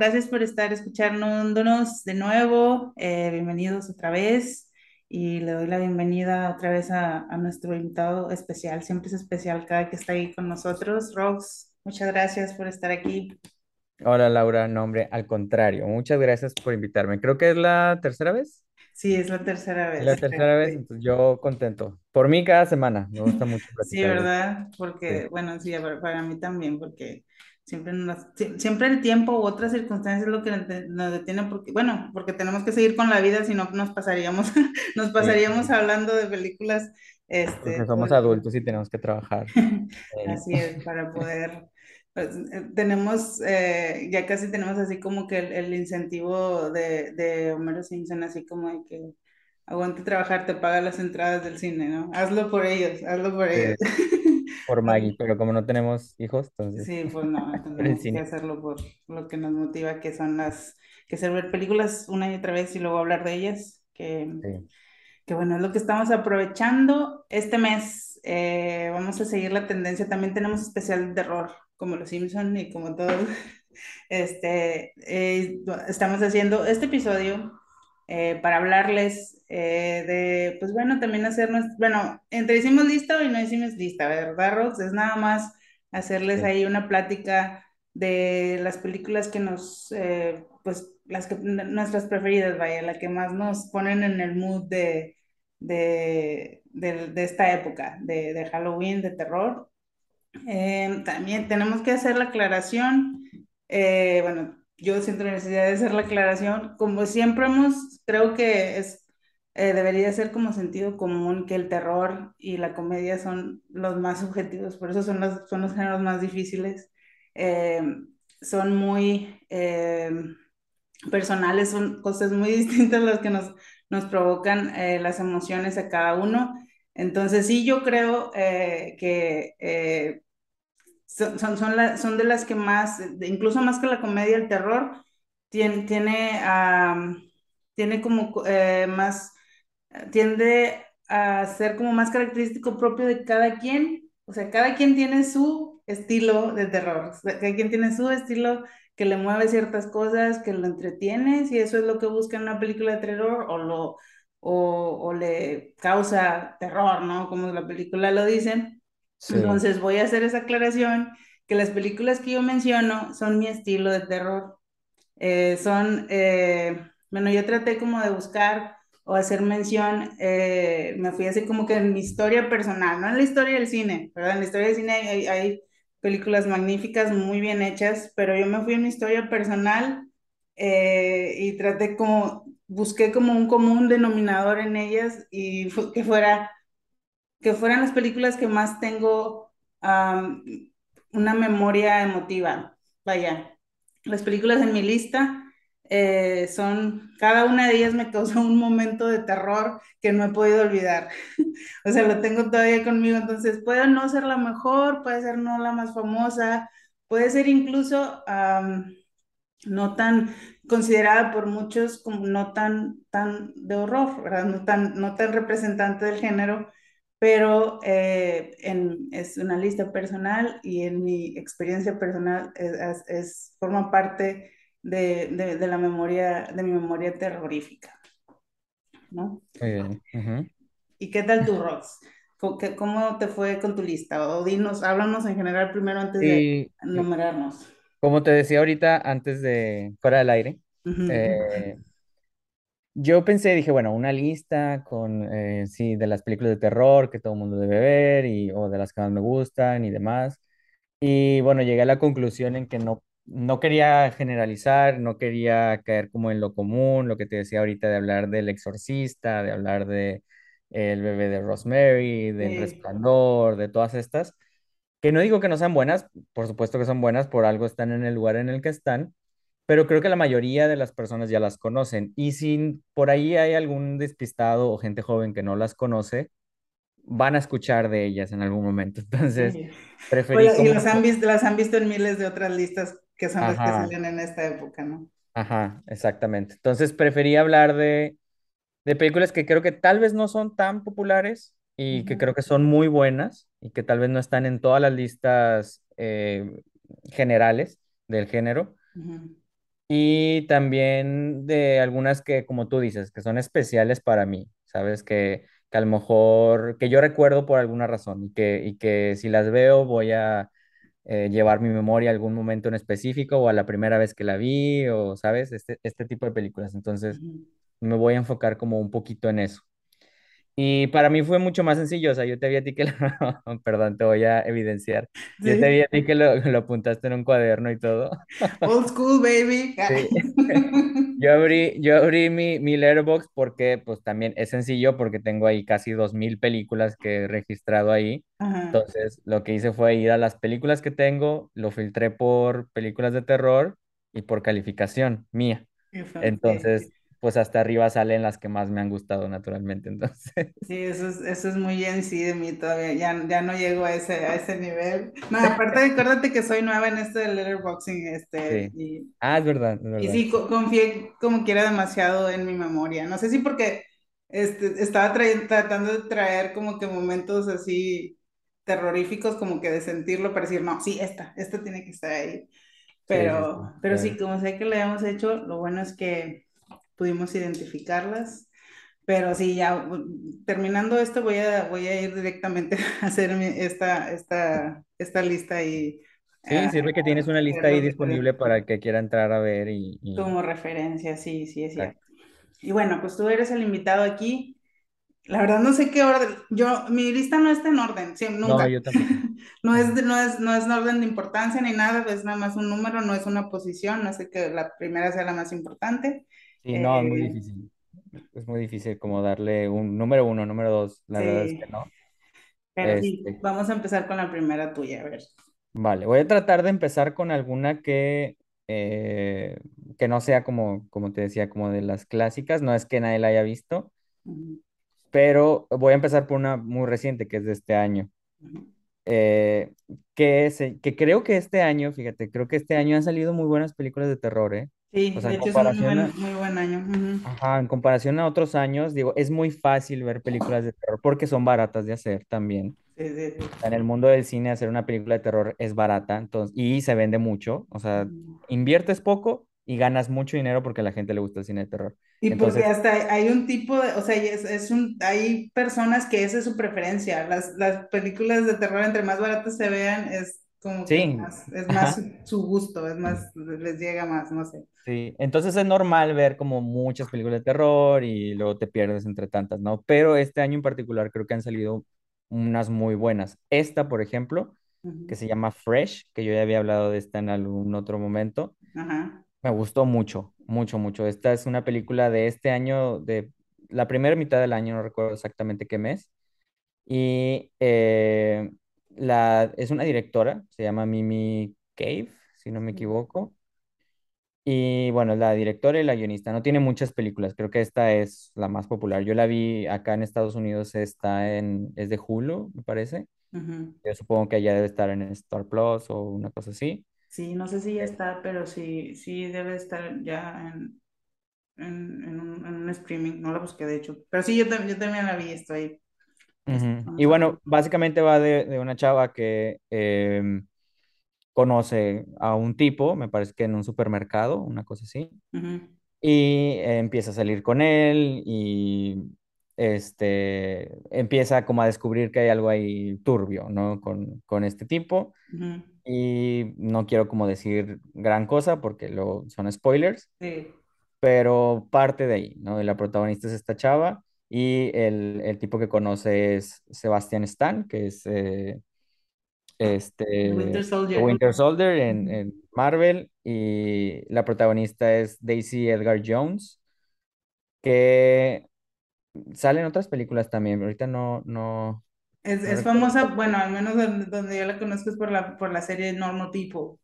Gracias por estar escuchándonos de nuevo. Eh, bienvenidos otra vez y le doy la bienvenida otra vez a, a nuestro invitado especial. Siempre es especial cada que está ahí con nosotros. Rox, muchas gracias por estar aquí. Hola Laura, no hombre, al contrario, muchas gracias por invitarme. Creo que es la tercera vez. Sí, es la tercera la vez, creo, tercera vez, sí. entonces yo contento. Por mí cada semana, me gusta mucho Sí, platicar esto. ¿verdad? Sí, Porque, bueno, sí, para mí también, porque siempre, nos- sie- siempre el tiempo u otras circunstancias es lo que nos de- nos detiene, porque, bueno, porque tenemos que seguir con la vida, si no nos pasaríamos, nos sí, pasaríamos hablando de películas, porque este, todo somos tiempo. adultos y tenemos que trabajar. Así es, para poder, pues, eh, tenemos, eh, ya casi tenemos así como que el, el incentivo de, de Homero Simpson, así como de que aguante trabajar, te paga las entradas del cine, ¿no? Hazlo por ellos, hazlo por ellos. Por Maggie, pero como no tenemos hijos, entonces Sí, pues no, tenemos que hacerlo por lo que nos motiva, que son las, que es ver películas una y otra vez y luego hablar de ellas, que Sí. Que bueno, es lo que estamos aprovechando este mes. eh, vamos a seguir la tendencia. También tenemos especial de terror, como los Simpson y como todos. Este, eh, estamos haciendo este episodio eh, para hablarles eh, de, pues bueno, también hacernos, bueno, entre hicimos lista y no hicimos lista, ¿verdad, Rox? Es nada más hacerles Sí. ahí una plática de las películas que nos, eh, pues las que, nuestras preferidas, vaya, la que más nos ponen en el mood de, de, de, de esta época, de, de Halloween, de terror. Eh, también tenemos que hacer la aclaración, eh, bueno, yo siento la necesidad de hacer la aclaración, como siempre hemos, creo que es, eh, debería ser como sentido común que el terror y la comedia son los más subjetivos, por eso son los, son los géneros más difíciles, eh, son muy eh, personales, son cosas muy distintas las que nos, nos provocan eh, las emociones a cada uno. Entonces sí, yo creo eh, que eh, son, son, son, de las que más, incluso más que la comedia, el terror, tiene, tiene, tiene como eh, más, tiende a ser como más característico propio de cada quien. O sea, cada quien tiene su estilo de terror, cada quien tiene su estilo que le mueve ciertas cosas, que lo entretiene, si eso es lo que busca en una película de terror o lo o, o le causa terror, ¿no? Como la película lo dice. Sí. Entonces voy a hacer esa aclaración, que las películas que yo menciono son mi estilo de terror. Eh, son, eh, bueno, yo traté como de buscar o hacer mención, eh, me fui así como que en mi historia personal, no en la historia del cine, ¿verdad? En la historia del cine hay, hay, películas magníficas, muy bien hechas, pero yo me fui en mi historia personal eh, y traté como, busqué como un común denominador en ellas y fu- que fuera que fueran las películas que más tengo am, una memoria emotiva. Vaya, las películas en mi lista eh, son, cada una de ellas me causó un momento de terror que no he podido olvidar. O sea, lo tengo todavía conmigo, entonces puede no ser la mejor, puede ser no la más famosa, puede ser incluso am, no tan considerada por muchos como no tan, tan de horror, ¿verdad? No tan, no tan representante del género, pero eh, en, es una lista personal y en mi experiencia personal es, es- forma parte de, de- de la memoria, de mi memoria terrorífica, ¿no? Muy bien. Ujú. ¿Y qué tal tu Rox? ¿Cómo, te fue con tu lista? O dinos, háblanos en general primero antes de Y enumerarnos. como te decía ahorita, antes de fuera del aire, Ujú, eh, Yo pensé, dije, bueno, una lista con, eh, sí, de las películas de terror que todo el mundo debe ver y, o de las que más me gustan y demás. Y bueno, llegué a la conclusión en que no, no quería generalizar, no quería caer como en lo común, lo que te decía ahorita de hablar del exorcista, de hablar de El bebé de Rosemary, del Sí, Resplandor, de todas estas, que no digo que no sean buenas, por supuesto que son buenas, por algo están en el lugar en el que están, pero creo que la mayoría de las personas ya las conocen. Y si por ahí hay algún despistado o gente joven que no las conoce, van a escuchar de ellas en algún momento. Entonces, sí. preferí Oye, y como... las han visto, las han visto en miles de otras listas que son las que Ajá, salen en esta época, ¿no? ajá, exactamente. Entonces, preferí hablar de, de películas que creo que tal vez no son tan populares y que Ujú, creo que son muy buenas y que tal vez no están en todas las listas eh, generales del género ujú, Y también de algunas que, como tú dices, que son especiales para mí, ¿sabes? Que, que a lo mejor, que yo recuerdo por alguna razón y que, y que si las veo voy a eh, llevar mi memoria a algún momento en específico o a la primera vez que la vi o, ¿sabes? Este, este tipo de películas. Entonces, me voy a enfocar como un poquito en eso. Y para mí fue mucho más sencillo, o sea, yo te vi a ti que lo, perdón, te voy a evidenciar. Yo te vi Sí. a ti que lo, lo apuntaste en un cuaderno y todo. Old school, baby. Sí. Yo abrí, yo abrí mi, mi Letterboxd porque pues también es sencillo porque tengo ahí casi 2.000 películas que he registrado ahí. Ajá, Entonces lo que hice fue ir a las películas que tengo, lo filtré por películas de terror y por calificación mía. sí. Entonces pues hasta arriba salen las que más me han gustado naturalmente. Entonces Sí, eso es, eso es muy en sí de mí todavía, ya, ya no llego a ese, a ese nivel. No, aparte, acuérdate que soy nueva en esto del letterboxing, este, sí. y, Ah, es verdad, es y sí, co- confié como quiera demasiado en mi memoria. No sé si porque este, estaba tratando de traer como que momentos así terroríficos, como que de sentirlo, para decir, no, sí, esta, esta tiene que estar ahí. Sí, sí, Pero, pero sí, como sé que lo habíamos hecho, lo bueno es que pudimos identificarlas. Pero sí, ya u- terminando esto, voy a, voy a ir directamente a hacer esta, esta, esta lista y Sí, a, sirve que tienes una lista ahí disponible para el que quiera entrar a ver y, y... como referencia, sí, sí, es cierto. Y bueno, pues tú eres el invitado aquí. La verdad no sé qué orden, yo, mi lista no está en orden, sí, No, nunca. yo tampoco. No es, no es, no es en orden de importancia ni nada, es nada más un número, no es una posición, no sé que la primera sea la más importante. Sí, no, es muy Eh, difícil. Es muy difícil como darle un número uno, número dos. La verdad es que no. pero sí, Este, vamos a empezar con la primera tuya, a ver. vale, voy a tratar de empezar con alguna que, eh, que no sea como, como te decía, como de las clásicas. No es que nadie la haya visto, pero voy a empezar por una muy reciente que es de este año. Eh, que, se- que creo que este año, fíjate, creo que este año han salido muy buenas películas de terror, ¿eh? O Sí, sea, de hecho es un buen, muy buen año. ujú. Ajá, en comparación a otros años, digo, es muy fácil ver películas de terror porque son baratas de hacer también. Sí, sí, sí. En el mundo del cine hacer una película de terror es barata, entonces, y se vende mucho, o sea, inviertes poco y ganas mucho dinero porque a la gente le gusta el cine de terror. Y porque Entonces, hasta hay hay un tipo de, o sea, es, es un, hay personas que esa es su preferencia. Las, las películas de terror, entre más baratas se vean, es como que sí, más, es más su, su gusto, es más, les llega más, no sé. sí. Entonces es normal ver como muchas películas de terror y luego te pierdes entre tantas, ¿no? Pero este año en particular creo que han salido unas muy buenas. Esta, por ejemplo, que Ujú. se llama Fresh, que yo ya había hablado de esta en algún otro momento. Ajá. Me gustó mucho, mucho, mucho. Esta es una película de este año, de la primera mitad del año, no recuerdo exactamente qué mes. Y eh, la, es una directora, se llama Mimi Cave, si no me equivoco. Y bueno, la directora y la guionista. No tiene muchas películas, creo que esta es la más popular. Yo la vi acá en Estados Unidos, está en, es de Hulu, me parece. Yo supongo que allá debe estar en Star Plus o una cosa así. Sí, no sé si ya está, pero sí, sí debe estar ya en, en, en un, en un streaming. No la busqué, de hecho. Pero sí, yo, yo también la vi, estoy. Es- Ujú. Y bueno, básicamente va de, de una chava que em, conoce a un tipo, me parece que en un supermercado, una cosa así, y eh, empieza a salir con él y este, empieza como a descubrir que hay algo ahí turbio, ¿no? Con, con este tipo. Y no quiero como decir gran cosa porque luego son spoilers, Sí. pero parte de ahí, ¿no? Y la protagonista es esta chava y el, el tipo que conoce es Sebastian Stan, que es... eh, Winter este, The Soldier. Winter Soldier en, en Marvel y la protagonista es Daisy Edgar Jones, que sale en otras películas también, ahorita no, no, Es, es famosa, bueno, al menos donde, donde yo la conozco es por la, por la serie Normal People.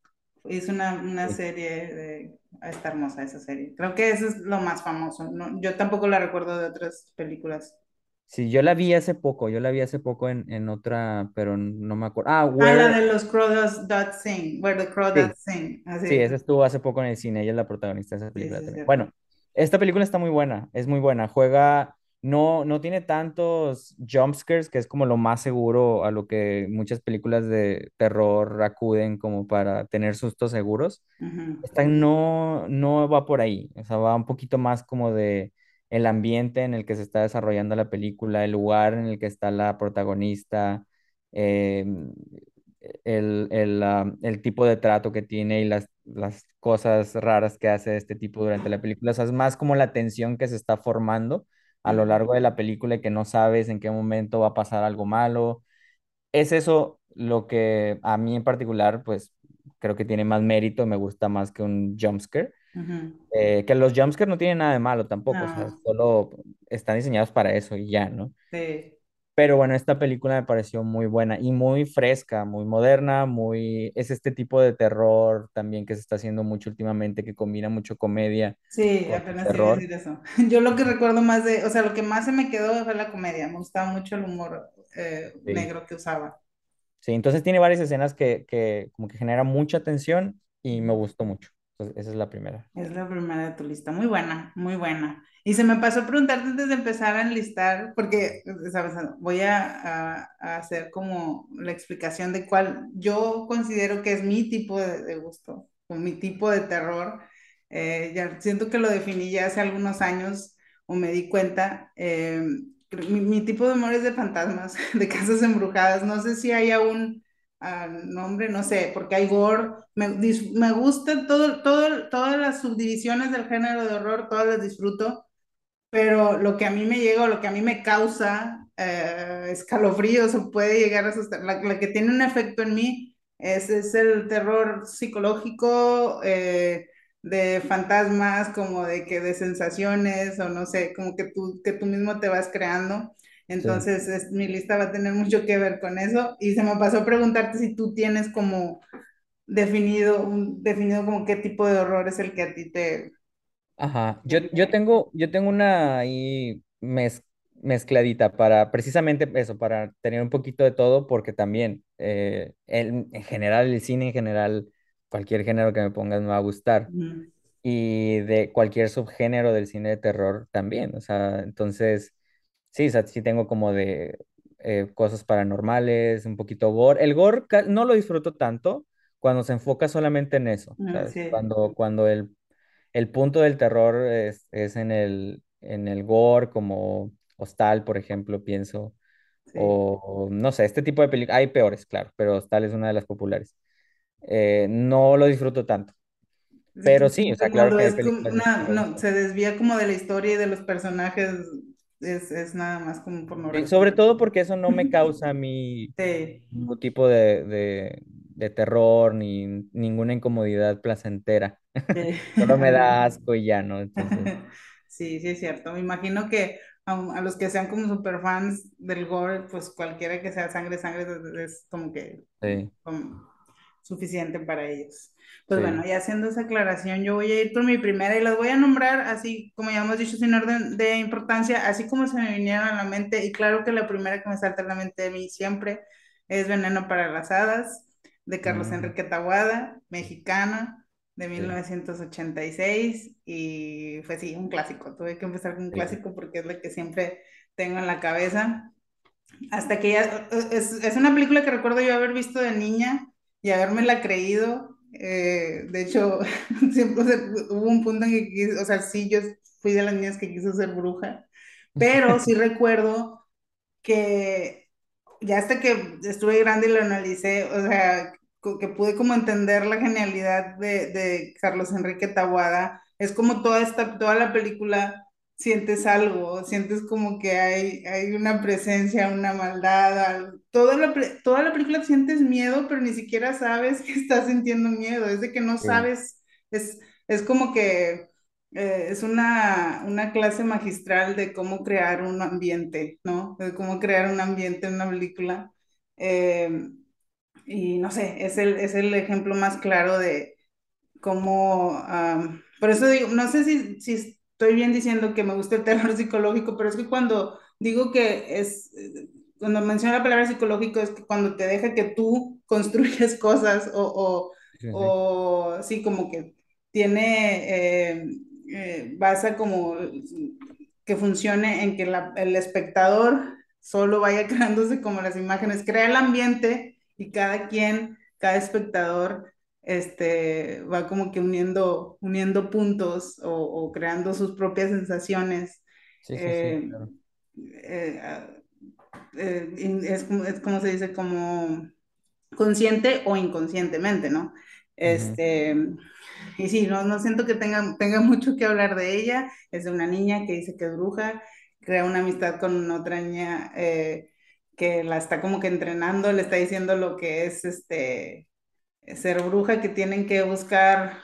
Es una, una Sí, serie de... Está hermosa esa serie. Creo que eso es lo más famoso. No, yo tampoco la recuerdo de otras películas. Sí, yo la vi hace poco, yo la vi hace poco en, en otra, pero no me acuerdo. Ah, Ah, la Where, de los Crawdads Sing, Where the Crawdads sí, Sing. sí, Así. esa estuvo hace poco en el cine, ella es la protagonista de esa Sí, sí, película también. Bueno, esta película está muy buena, es muy buena, juega, no, no tiene tantos jumpscares, que es como lo más seguro a lo que muchas películas de terror acuden como para tener sustos seguros. Esta no, no va por ahí, o sea, va un poquito más como de el ambiente en el que se está desarrollando la película, el lugar en el que está la protagonista, eh, el, el, ah, el tipo de trato que tiene y las, las cosas raras que hace este tipo durante la película. O sea, es más como la tensión que se está formando a lo largo de la película y que no sabes en qué momento va a pasar algo malo. Es eso lo que a mí en particular, pues creo que tiene más mérito, me gusta más que un jumpscare. ujú. Eh, que los jumpscares no tienen nada de malo tampoco, o sea, No, solo están diseñados para eso y ya, ¿no? sí. Pero bueno, esta película me pareció muy buena y muy fresca, muy moderna, muy... Es este tipo de terror también que se está haciendo mucho últimamente, que combina mucho comedia Sí, apenas iba a decir eso. Yo lo que recuerdo más de, o sea, lo que más se me quedó fue la comedia. Me gustaba mucho el humor eh, Sí. negro que usaba. Sí, entonces tiene varias escenas que, que como que generan mucha tensión y me gustó mucho. Entonces, esa es la primera. Es la primera de tu lista. Muy buena, muy buena. Y se me pasó a preguntarte antes de empezar a enlistar, porque, sabes, voy a, a- a hacer como la explicación de cuál yo considero que es mi tipo de, de gusto, o mi tipo de terror. Eh, ya siento que lo definí ya hace algunos años, o me di cuenta. eh, mi, mi tipo de humor es de fantasmas, de casas embrujadas. No sé si hay aún nombre, no sé, porque hay gore. Me, me gusta todo, todo, todas las subdivisiones del género de horror, todas las disfruto, pero lo que a mí me llega lo que a mí me causa eh, escalofríos o puede llegar a asustar, la que tiene un efecto en mí es, es el terror psicológico eh, de fantasmas, como de que de sensaciones o no sé, como que tú, que tú mismo te vas creando. Sí. Entonces, es, mi lista va a tener mucho que ver con eso. Y se me pasó a preguntarte si tú tienes como definido, un, definido como qué tipo de horror es el que a ti te... Ajá, yo, yo te- tengo, yo tengo una ahí mez- mezcladita para precisamente eso, para tener un poquito de todo, porque también eh, el- en general, el cine en general, cualquier género que me pongas me va a gustar. Y de cualquier subgénero del cine de terror también. O sea, entonces, sí, o sea, sí tengo como de eh, cosas paranormales, un poquito gore. El gore no lo disfruto tanto cuando se enfoca solamente en eso. Sí, Cuando, cuando el el punto del terror es, es en el, en el gore, como Hostal, por ejemplo, pienso, sí. o no sé, este tipo de películas, hay peores, claro, pero Hostal es una de las populares. Eh, no lo disfruto tanto, Sí, pero como sí, o sea, claro que una, no, se desvía como de la historia y de los personajes, es, es nada más como Sí, pornografía. sobre todo porque eso no me causa a mí Sí, ningún tipo de, de, de terror ni ninguna incomodidad placentera. sí. Solo me da asco y ya, ¿no? Entonces, Sí, sí es cierto. Me imagino que a, a los que sean como super fans del gore, pues cualquiera que sea sangre, sangre es, como que como suficiente para ellos. Pues bueno, sí, ya haciendo esa aclaración, yo voy a ir por mi primera y las voy a nombrar así como ya hemos dicho, sin orden de importancia, así como se me vinieron a la mente. Y claro que la primera que me salta a la mente de mí siempre es Veneno para las Hadas, de Carlos mm, Enrique Taboada, mexicana de sí, 1986 y fue sí, un clásico. Tuve que empezar con un sí. clásico porque es lo que siempre tengo en la cabeza. Hasta que ya, es, es una película que recuerdo yo haber visto de niña y habérmela creído. Eh, de hecho, siempre hubo un punto en que, o sea, sí, yo fui de las niñas que quiso ser bruja, pero sí recuerdo que ya hasta que estuve grande y lo analicé, o sea, que pude como entender la genialidad de, de Carlos Enrique Taboada, es como toda esta, toda la película sientes algo, sientes como que hay, hay una presencia, una maldad, algo. Toda la, toda la película sientes miedo, pero ni siquiera sabes que estás sintiendo miedo, es de que no sabes, es, es como que eh, es una, una clase magistral de cómo crear un ambiente, ¿no? De cómo crear un ambiente en una película. Eh, y no sé, es el, es el ejemplo más claro de como, am, por eso digo, no sé si, si estoy bien diciendo que me gusta el terror psicológico, pero es que cuando digo que es, cuando menciono la palabra psicológico, es que cuando te deja que tú construyes cosas o, sí, o, sí. o sí, como que tiene, eh, eh, basa como que funcione en que la- el espectador solo vaya creándose como las imágenes, crea el ambiente y cada quien, cada espectador este, va como que uniendo, uniendo puntos o, o creando sus propias sensaciones. Sí, sí, sí, Eh, claro. eh, ah, eh, es, como- es como se dice, como consciente o inconscientemente, ¿no? Este, y sí, no, no siento que tenga, tenga mucho que hablar de ella. Es de una niña que dice que es bruja, crea una amistad con otra niña eh, que la está como que entrenando, le está diciendo lo que es este ser bruja que tienen que buscar,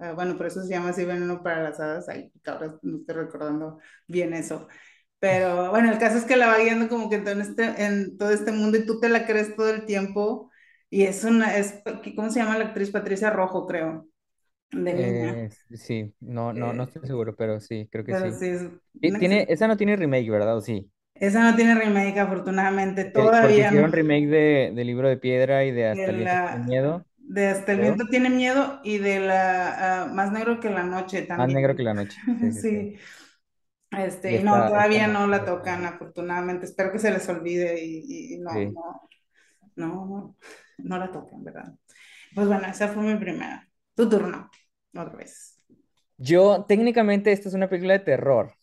eh, bueno, por eso se llama así veneno para las hadas, ay, ahora no estoy recordando bien eso. Pero bueno, el caso es que la va guiando como que en todo este, en todo este mundo y tú te la crees todo el tiempo. Y es una, es, ¿cómo se llama la actriz? Patricia Rojo, creo, de niña. Eh, sí, no, no, no Eh, estoy seguro, pero sí, creo que pero sí. sí, es una Tiene, esa no tiene remake, ¿verdad? ¿O sí? esa no tiene remake, afortunadamente, Porque, porque todavía no. hicieron remake de, de Libro de Piedra y de De Hasta el viento tiene miedo, de Hasta el viento tiene miedo y de la ah, Más negro que la noche Más negro que también. la noche. Sí, sí, sí. Este, Y no, todavía no. la tocan, afortunadamente. Espero que se les olvide y, y no, Sí. no, no, no, no la tocan, ¿verdad? Pues bueno, esa fue mi primera. Tu turno, otra vez. Yo, técnicamente, esta es una película de terror.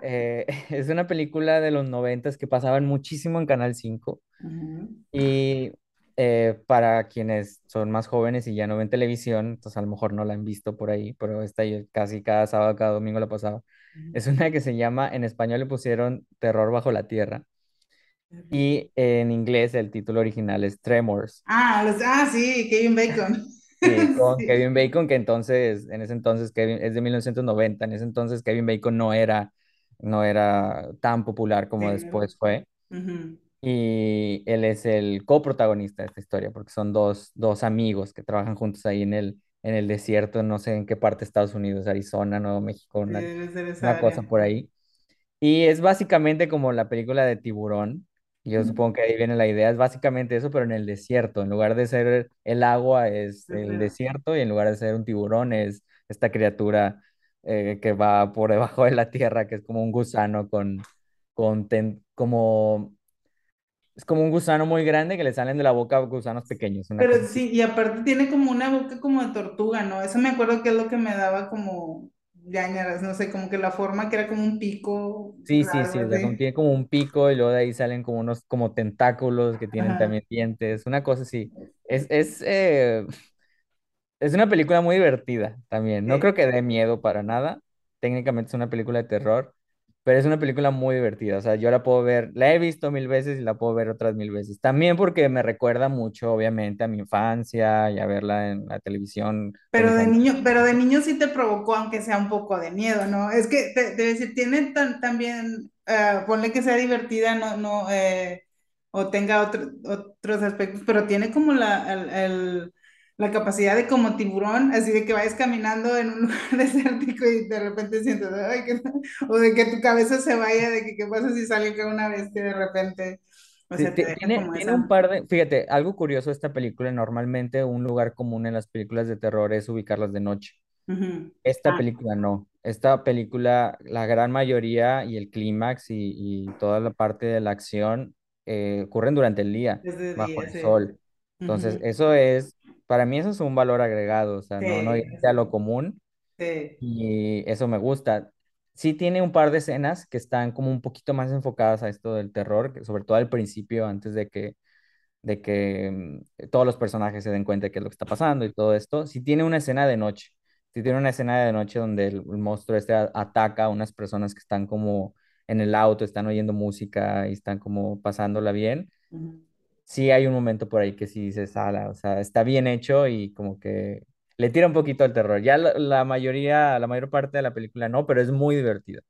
Eh, es una película de los noventas que pasaban muchísimo en Canal 5. ujú, Y eh, para quienes son más jóvenes y ya no ven televisión, entonces a lo mejor no la han visto por ahí, pero esta yo casi cada sábado, cada domingo la pasaba. Es una que se llama, en español le pusieron Terror bajo la tierra y en inglés el título original es Tremors. Ah, los, ah, sí, Kevin Bacon. Sí, con Sí, Kevin Bacon, que entonces, en ese entonces, Kevin, es de 1990, en ese entonces Kevin Bacon no era, no era tan popular como sí, después fue. Y él es el coprotagonista de esta historia, porque son dos, dos amigos que trabajan juntos ahí en el, en el desierto, no sé en qué parte de Estados Unidos, Arizona, Nuevo México, una, una cosa por ahí. Y es básicamente como la película de Tiburón. Yo supongo que ahí viene la idea, es básicamente eso, pero en el desierto. En lugar de ser el agua, es el desierto, y en lugar de ser un tiburón, es esta criatura eh, que va por debajo de la tierra, que es como un gusano con, con ten- como es como un gusano muy grande que le salen de la boca gusanos pequeños, Pero cosa sí, y aparte tiene como una boca como de tortuga, ¿no? Eso me acuerdo que es lo que me daba como ñañaras, no sé, como que la forma que era como un pico Sí, sí, sí, o sea, tiene como un pico y luego de ahí salen como unos como tentáculos que tienen Ajá. también dientes, una cosa así. Es, es, eh, es una película muy divertida también. No creo que dé miedo para nada. Técnicamente es una película de terror, pero es una película muy divertida. O sea, yo la puedo ver, la he visto mil veces y la puedo ver otras mil veces. También porque me recuerda mucho, obviamente, a mi infancia y a verla en la televisión Pero de niño, pero de niño sí te provocó, aunque sea un poco de miedo, ¿no? Es que te, te decir, tiene tan, también, eh, ponle que sea divertida, no, no, eh, o tenga otro- otros aspectos, pero tiene como la, el- el- la capacidad de como tiburón, así de que vayas caminando en un lugar desértico y de repente sientes, ay, qué- o de que tu cabeza se vaya, de que qué pasa si sale acá una bestia de repente, o Sí, te tiene, como tiene un par de, fíjate, algo curioso de esta película, normalmente un lugar común en las películas de terror es ubicarlas de noche. Esta Ah, película no. Esta película, la gran mayoría y el clímax y, y toda la parte de la acción eh, ocurren durante el día, bajo día, el sí. sol. Entonces, eso es, para mí eso es un valor agregado, o sea, no, no a lo común sí. y eso me gusta. Sí tiene un par de escenas que están como un poquito más enfocadas a esto del terror, que sobre todo al principio, antes de que de que mm, todos los personajes se den cuenta de qué es lo que está pasando y todo esto. Sí tiene una escena de noche, Sí, tiene una escena de noche donde el, el monstruo este ataca a unas personas que están como en el auto, están oyendo música y están como pasándola bien. Ujú. Sí hay un momento por ahí que sí se sala, o sea, está bien hecho y como que le tira un poquito al terror. Ya la, la mayoría, la mayor parte de la película no, pero es muy divertida.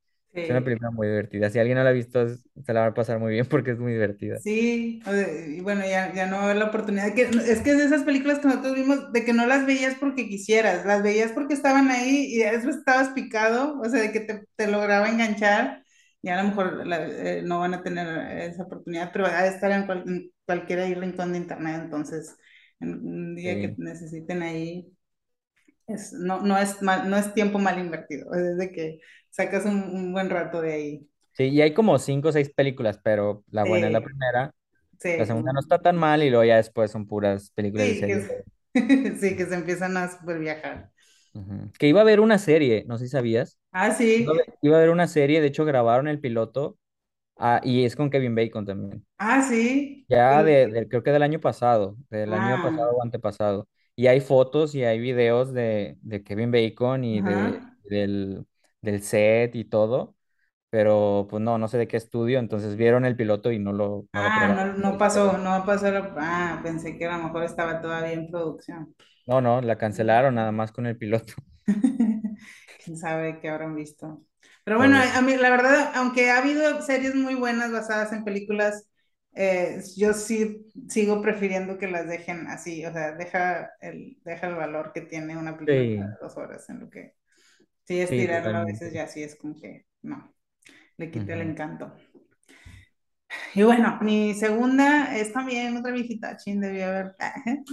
Es una Sí. película muy divertida. Si alguien no la ha visto, se la va a pasar muy bien porque es muy divertida. Sí, y bueno, ya, ya no va a haber la oportunidad. Que, es que es de esas películas que nosotros vimos, de que no las veías porque quisieras, las veías porque estaban ahí y estabas picado, o sea, de que te, te lograba enganchar. Y a lo mejor la- eh, no van a tener esa oportunidad, pero va a estar en, cual- en cualquier rincón de internet. Entonces, en un día que Sí. necesiten ahí, es, no, no es mal, no es tiempo mal invertido, es de que sacas un, un buen rato de ahí. Sí, y hay como cinco o seis películas, pero la buena es la Sí, primera. La sí. segunda no está tan mal y luego ya después son puras películas de Sí, que, es- sí, que se empiezan a super viajar. Que iba a haber una serie, no sé si sabías. Ah, Iba a sí, haber, iba a haber una serie, de hecho grabaron el piloto ah, y es con Kevin Bacon también. ah, sí. Ya de, de- creo que del año pasado, del año Ah, pasado o antepasado. Y hay fotos y hay videos de, de Kevin Bacon y de, del, del set y todo, pero pues no, no sé de qué estudio, entonces vieron el piloto y no lo, no lo Ah, aprobaron. no, no pasó, no pasó. la- Ah, pensé que a lo mejor estaba todavía en producción. No, no, la cancelaron nada más con el piloto. Quién sabe qué habrán visto. Pero bueno, Pobre. a mí la verdad, aunque ha habido series muy buenas basadas en películas, eh, yo sí sigo prefiriendo que las dejen así, o sea, deja el, deja el valor que tiene una película de Sí, dos horas en lo que sí sí, estirarla a veces ya sí es como que no, le quita el encanto. Y bueno, mi segunda es también otra viejita, chin, debí haber.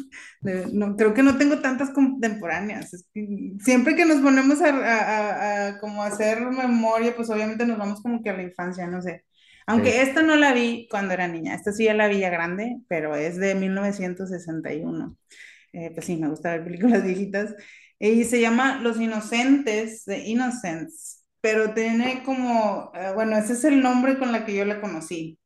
de- no, creo que no tengo tantas contemporáneas. es que siempre que nos ponemos a, a- a- a como hacer memoria, pues obviamente nos vamos como que a la infancia, no sé. Sí, Aunque esta no la vi cuando era niña, esta sí ya la vi ya grande, pero es de 1961. Eh, pues sí, me gusta ver películas viejitas. Y se llama Los Inocentes, de Innocents, pero tiene como, eh, bueno, ese es el nombre con la que yo la conocí.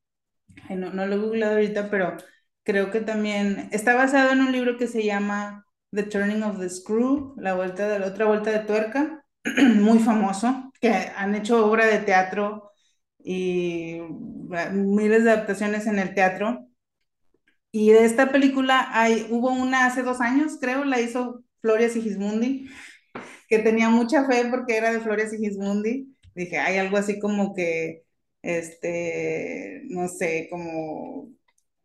No, no lo he googleado ahorita, pero creo que también está basado en un libro que se llama The Turning of the Screw, la vuelta de la otra vuelta de tuerca, muy famoso, que han hecho obra de teatro y eh, miles de adaptaciones en el teatro. Y de esta película hay, hubo una hace dos años, creo, la hizo Floria Sigismundi, que tenía mucha fe porque era de Floria Sigismundi. Dije, hay algo así como que, este, no sé, como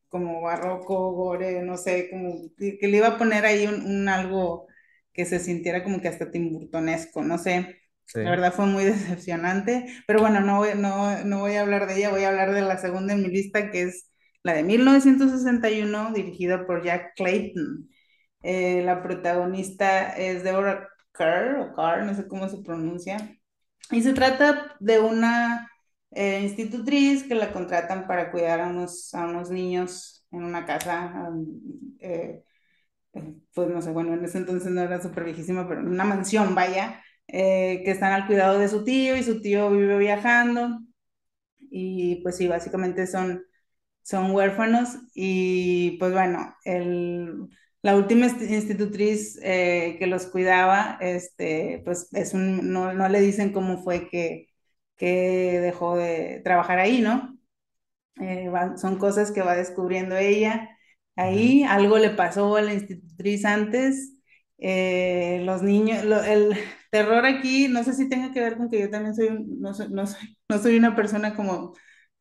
como barroco, gore, no sé, como que, que le iba a poner ahí un, un algo que se sintiera como que hasta timburtonesco, no sé. La sí. verdad fue muy decepcionante, pero bueno, no voy, no, no voy a hablar de ella, voy a hablar de la segunda en mi lista, que es la de 1961, dirigida por Jack Clayton. Eh, la protagonista es Deborah Kerr, o Carr, no sé cómo se pronuncia, y se trata de una eh, institutriz que la contratan para cuidar a unos, a unos niños en una casa, um, eh, pues no sé, bueno, en ese entonces no era súper viejísima, pero en una mansión, vaya, eh, que están al cuidado de su tío y su tío vive viajando. Y pues sí, básicamente son son huérfanos y pues bueno, el, la última inst- institutriz eh, que los cuidaba, este, pues es un, no, no le dicen cómo fue que, que dejó de trabajar ahí, ¿no? Eh, son cosas que va descubriendo ella. Ahí algo le pasó a la institutriz antes. eh, los niños, lo- el terror aquí, no sé si tenga que ver con que yo también soy, no soy, no soy, no soy una persona como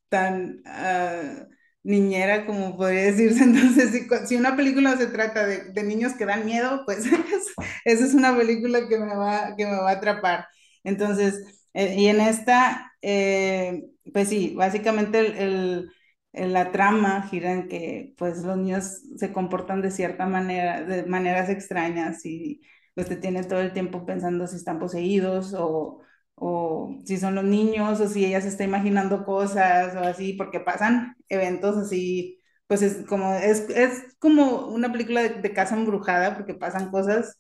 tan ah, niñera como podría decirse. Entonces, si, si una película se trata de, de niños que dan miedo, pues es- esa es una película que me va, que me va a atrapar. Entonces, eh, y en esta, eh, pues sí, básicamente el- la trama gira en que pues los niños se comportan de cierta manera, de maneras extrañas y pues te tiene todo el tiempo pensando si están poseídos o o si son los niños, o si ella se está imaginando cosas, o así, porque pasan eventos así, pues es como, es, es como una película de, de casa embrujada, porque pasan cosas,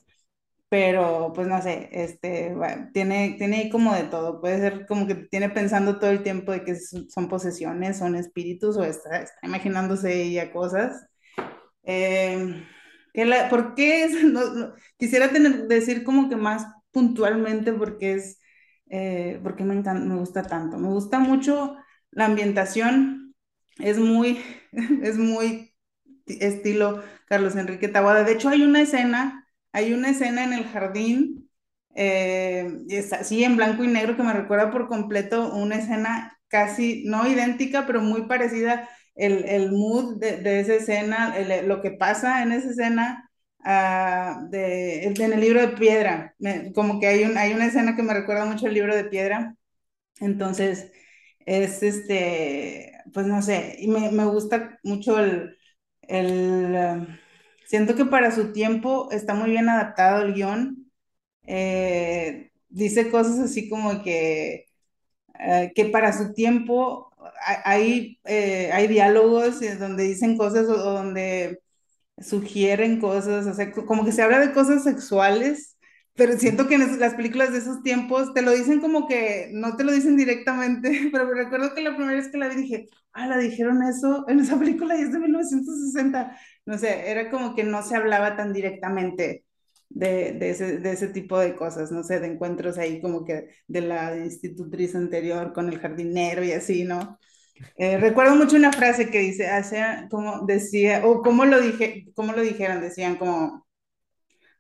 pero pues no sé, este, va- tiene, tiene como de todo, puede ser como que tiene pensando todo el tiempo de que son posesiones, son espíritus, o está, está imaginándose ella cosas. Eh, la- ¿por qué es? no- no- quisiera tener, decir como que más puntualmente porque es, eh, porque me gusta tanto. Me gusta mucho la ambientación, es muy, es muy estilo Carlos Enrique Taboada. De hecho, hay una escena, hay una escena en el jardín, eh, así en blanco y negro que me recuerda por completo una escena casi, no idéntica, pero muy parecida, el, el mood de, de esa escena, lo que pasa en esa escena ah, de, en el libro de piedra. Me- como que hay, un, hay una escena que me recuerda mucho el libro de piedra. Entonces, es este, pues no sé, y me, me gusta mucho el, el, eh, siento que para su tiempo está muy bien adaptado el guion. Eh, dice cosas así como que, eh, que para su tiempo ha- hay, eh, hay diálogos donde dicen cosas o donde sugieren cosas, o sea, co- como que se habla de cosas sexuales, pero siento que en las películas de esos tiempos te lo dicen como que no te lo dicen directamente, pero me recuerdo que la primera vez que la vi dije, ah, la dijeron eso en esa película y es de 1960, no sé, era como que no se hablaba tan directamente. De, de ese, de ese tipo de cosas, no sé, de encuentros ahí como que de la institutriz anterior con el jardinero y así, ¿no? Eh, recuerdo mucho una frase que dice, hacía, como decía, o cómo lo dije, cómo lo dijeron, decían como,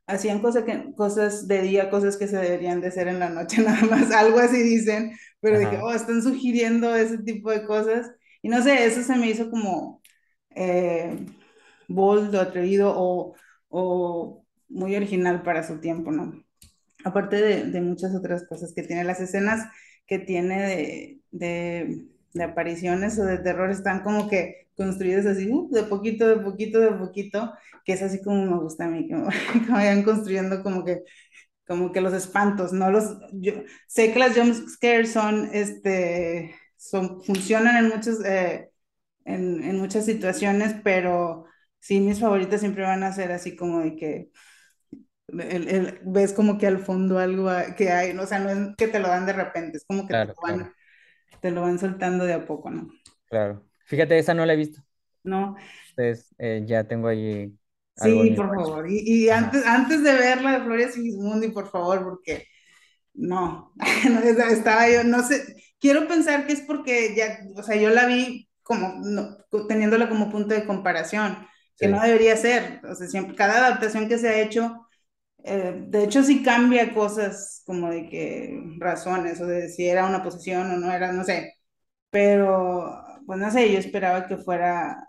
hacían cosas que, cosas de día, cosas que se deberían de hacer en la noche, nada más, algo así dicen, pero dije, Ajá, oh, están sugiriendo ese tipo de cosas, y no sé, eso se me hizo como eh, bold o atrevido o, o muy original para su tiempo, ¿no? aparte de, de muchas otras cosas que tiene, las escenas que tiene de, de, de apariciones o de terror están como que construidas así, uh, de poquito, de poquito, de poquito, que es así como me gusta a mí, que, que vayan construyendo como que, como que los espantos, no los, yo sé que las jump scares son, este, son, funcionan en muchos, eh, en, en muchas situaciones, pero sí, mis favoritas siempre van a ser así como de que el- el- ves como que al fondo algo que hay, ¿no? o sea, no es que te lo dan de repente, es como que te lo claro, van, te lo van soltando de a poco, ¿no? claro. Fíjate, esa no la he visto. No, Entonces, eh, ya tengo ahí algo sí, por favor. Y, y antes, antes de verla de Flores Sigismundi, por favor, porque no, no, estaba yo, no sé, quiero pensar que es porque ya, o sea, yo la vi como, no, teniéndola como punto de comparación, que no sí, debería ser, o sea, siempre, cada adaptación que se ha hecho Eh, de hecho, sí cambia cosas como de que razones o de si era una posesión o no era, no sé. Pero, pues no sé, yo esperaba que fuera,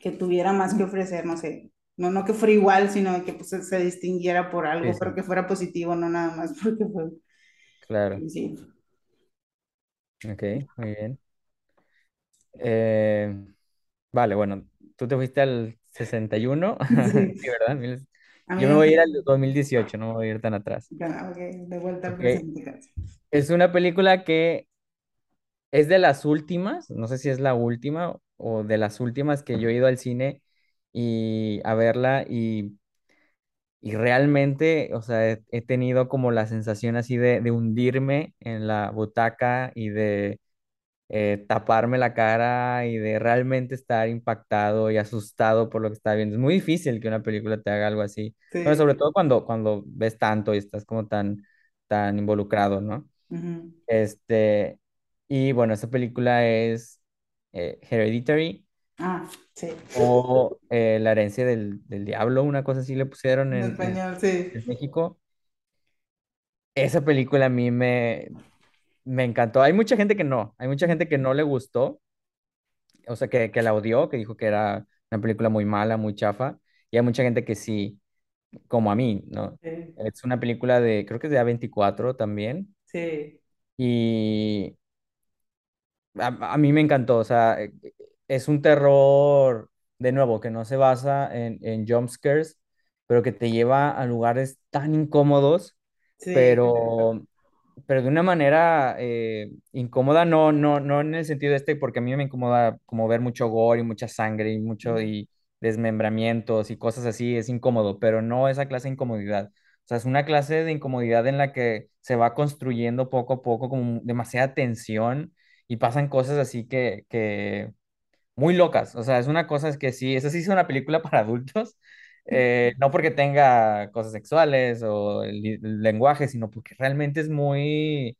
que tuviera más que ofrecer, no sé. No, no que fuera igual, sino que pues, se, distinguiera por sí, algo, pero sí, que fuera positivo, no nada más porque fue. claro. Sí, Ok, muy bien. Eh, vale, bueno, tú te fuiste al 61, sí. sí, ¿verdad? A Yo me voy a ir al 2018, no me voy a ir tan atrás. Ok, de vuelta al Ok, presente es una película que es de las últimas, no sé si es la última o de las últimas que yo he ido al cine y a verla y, y realmente, o sea, he, he tenido como la sensación así de, de hundirme en la butaca y de eh, taparme la cara y de realmente estar impactado y asustado por lo que está viendo. Es muy difícil que una película te haga algo así. Sí. sobre todo cuando, cuando ves tanto y estás como tan, tan involucrado, ¿no? ujú. Este, y bueno, esta película es eh, Hereditary Ah, sí. o eh, La herencia del, del diablo, una cosa así le pusieron En en, en español, sí. en México. Esa película a mí me, me encantó. Hay mucha gente que no, hay mucha gente que no le gustó o sea, que, que la odió, que dijo que era una película muy mala, muy chafa, y hay mucha gente que sí, como a mí, ¿no? Sí. Es una película de, creo que es de A24 también, Sí. y a, a mí me encantó, o sea, eh, es un terror, de nuevo, que no se basa en, en jump scares, pero que te lleva a lugares tan incómodos, Sí. pero pero de una manera eh, incómoda, no, no, no en el sentido este, porque a mí me incomoda como ver mucho gore y mucha sangre y mucho y desmembramientos y cosas así, es incómodo, pero no esa clase de incomodidad. O sea, es una clase de incomodidad en la que se va construyendo poco a poco como demasiada tensión y pasan cosas así que, que muy locas. O sea, es una cosa es que sí, esa sí es una película para adultos, eh, no porque tenga cosas sexuales o el, el lenguaje, sino porque realmente es muy,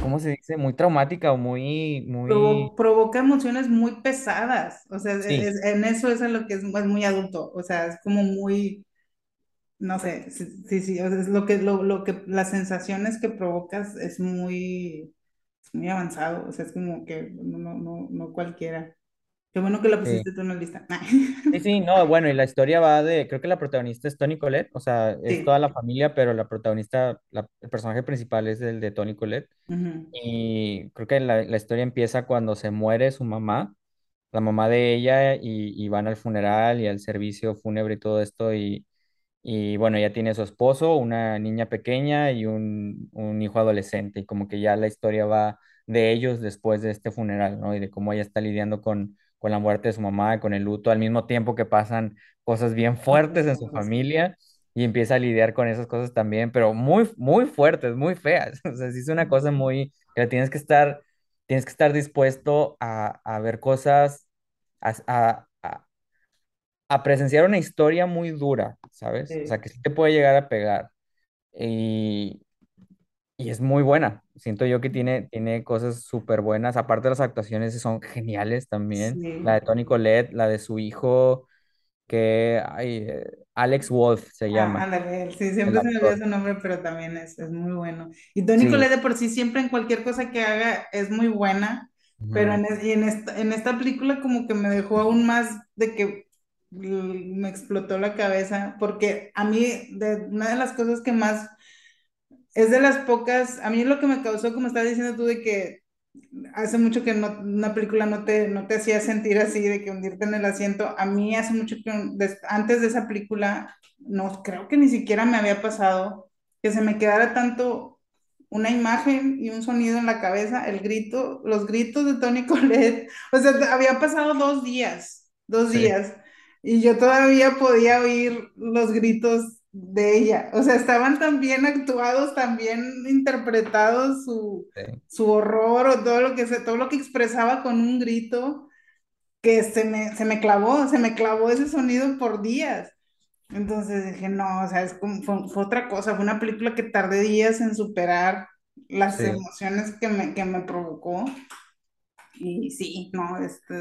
¿cómo se dice? Muy traumática o muy, muy, Provo- provoca emociones muy pesadas, o sea, sí, es- en eso es en lo que es, es muy adulto, o sea, es como muy, no sé, sí, sí, sí, o sea, es lo que, lo, lo que, las sensaciones que provocas es muy, es muy avanzado, o sea, es como que no, no, no, no cualquiera. Qué bueno que la sí. pusiste tú en la lista. Sí, sí, no, bueno, y la historia va de, creo que la protagonista es Toni Collette, o sea, es toda la familia, pero la protagonista, la- el personaje principal es el de Toni Collette. ujú, Y creo que la, la historia empieza cuando se muere su mamá, la mamá de ella, y, y van al funeral y al servicio fúnebre y todo esto. Y, y bueno, ella tiene su esposo, una niña pequeña y un, un hijo adolescente. Y como que ya la historia va de ellos después de este funeral, ¿no? Y de cómo ella está lidiando con, con la muerte de su mamá, con el luto, al mismo tiempo que pasan cosas bien fuertes en su familia. Y empieza a lidiar con esas cosas también, pero muy, muy fuertes, muy feas. O sea, sí es una cosa muy, que tienes que estar, tienes que estar dispuesto a, a ver cosas, a, a, a- a presenciar una historia muy dura, ¿sabes? O sea, que sí te puede llegar a pegar. Y, y es muy buena. Siento yo que tiene, tiene cosas súper buenas. Aparte, las actuaciones son geniales también. La sí. de Tony Collette, la de su hijo, que, ay, eh, Alex Wolf se Ah, llama, ándale, sí, siempre se me olvida su nombre, pero también es, es muy bueno. Y Toni Sí. Collette de por sí siempre en cualquier cosa que haga es muy buena, pero en, es- y en, esta, en esta película como que me dejó aún más de que me explotó la cabeza, porque a mí de, una de las cosas que más es de las pocas, a mí lo que me causó, como estás diciendo tú, de que hace mucho que no- una película no te, no te hacía sentir así, de que hundirte en el asiento. A mí hace mucho que, antes de esa película, no creo que ni siquiera me había pasado que se me quedara tanto una imagen y un sonido en la cabeza, el grito, los gritos de Tony Collette. O sea, había pasado dos días, dos Sí, días, y yo todavía podía oír los gritos de ella. O sea, estaban tan bien actuados, tan bien interpretados su, sí. su horror o todo lo que se, todo lo que expresaba con un grito que se me, se me clavó, se me clavó ese sonido por días. Entonces dije, no, o sea, es como, fue, fue otra cosa, fue una película que tardé días en superar las Sí. emociones que me, que me provocó. Y sí, no, este,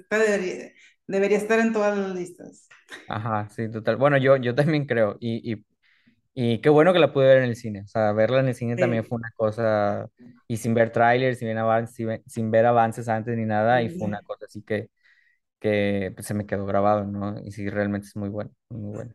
esta debería, debería estar en todas las listas. Ajá, sí, total. Bueno, yo, yo también creo. Y, y, y qué bueno que la pude ver en el cine. O sea, verla en el cine también Sí, fue una cosa, y sin ver trailers, sin ver avances, sin ver, sin ver avances antes ni nada, y fue una cosa así que, que pues, se me quedó grabado, ¿no? Y sí, realmente es muy bueno, muy bueno.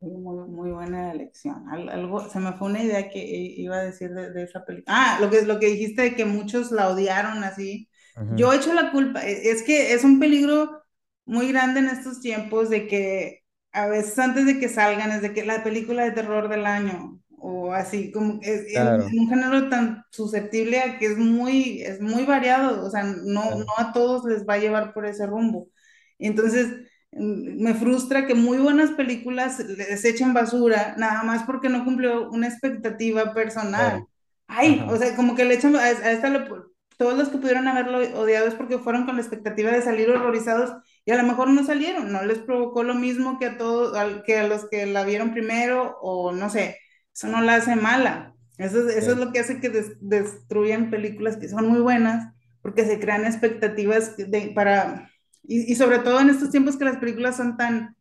Muy, muy buena elección. Al- Algo, se me fue una idea que i- iba a decir de, de esa película. Ah, lo que, lo que dijiste de que muchos la odiaron así. Yo Ujú, he hecho la culpa. E- Es que es un peligro muy grande en estos tiempos de que a veces antes de que salgan es de que la película de terror del año o así, como es- Claro, en un género tan susceptible a que es muy, es muy variado. O sea, no, no claro, a todos les va a llevar por ese rumbo. Entonces mm, me frustra que muy buenas películas les echen basura, nada más porque no cumplió una expectativa personal. claro. Ay, o Ajá, sea, como que le echan a, a esta, le- todos los que pudieron haberlo odiado es porque fueron con la expectativa de salir horrorizados y a lo mejor no salieron, no les provocó lo mismo que a todos, que a los que la vieron primero o no sé, eso no la hace mala. Eso, es- eso es lo que hace que des- destruyan películas que son muy buenas porque se crean expectativas de, para y, y sobre todo en estos tiempos que las películas son tan,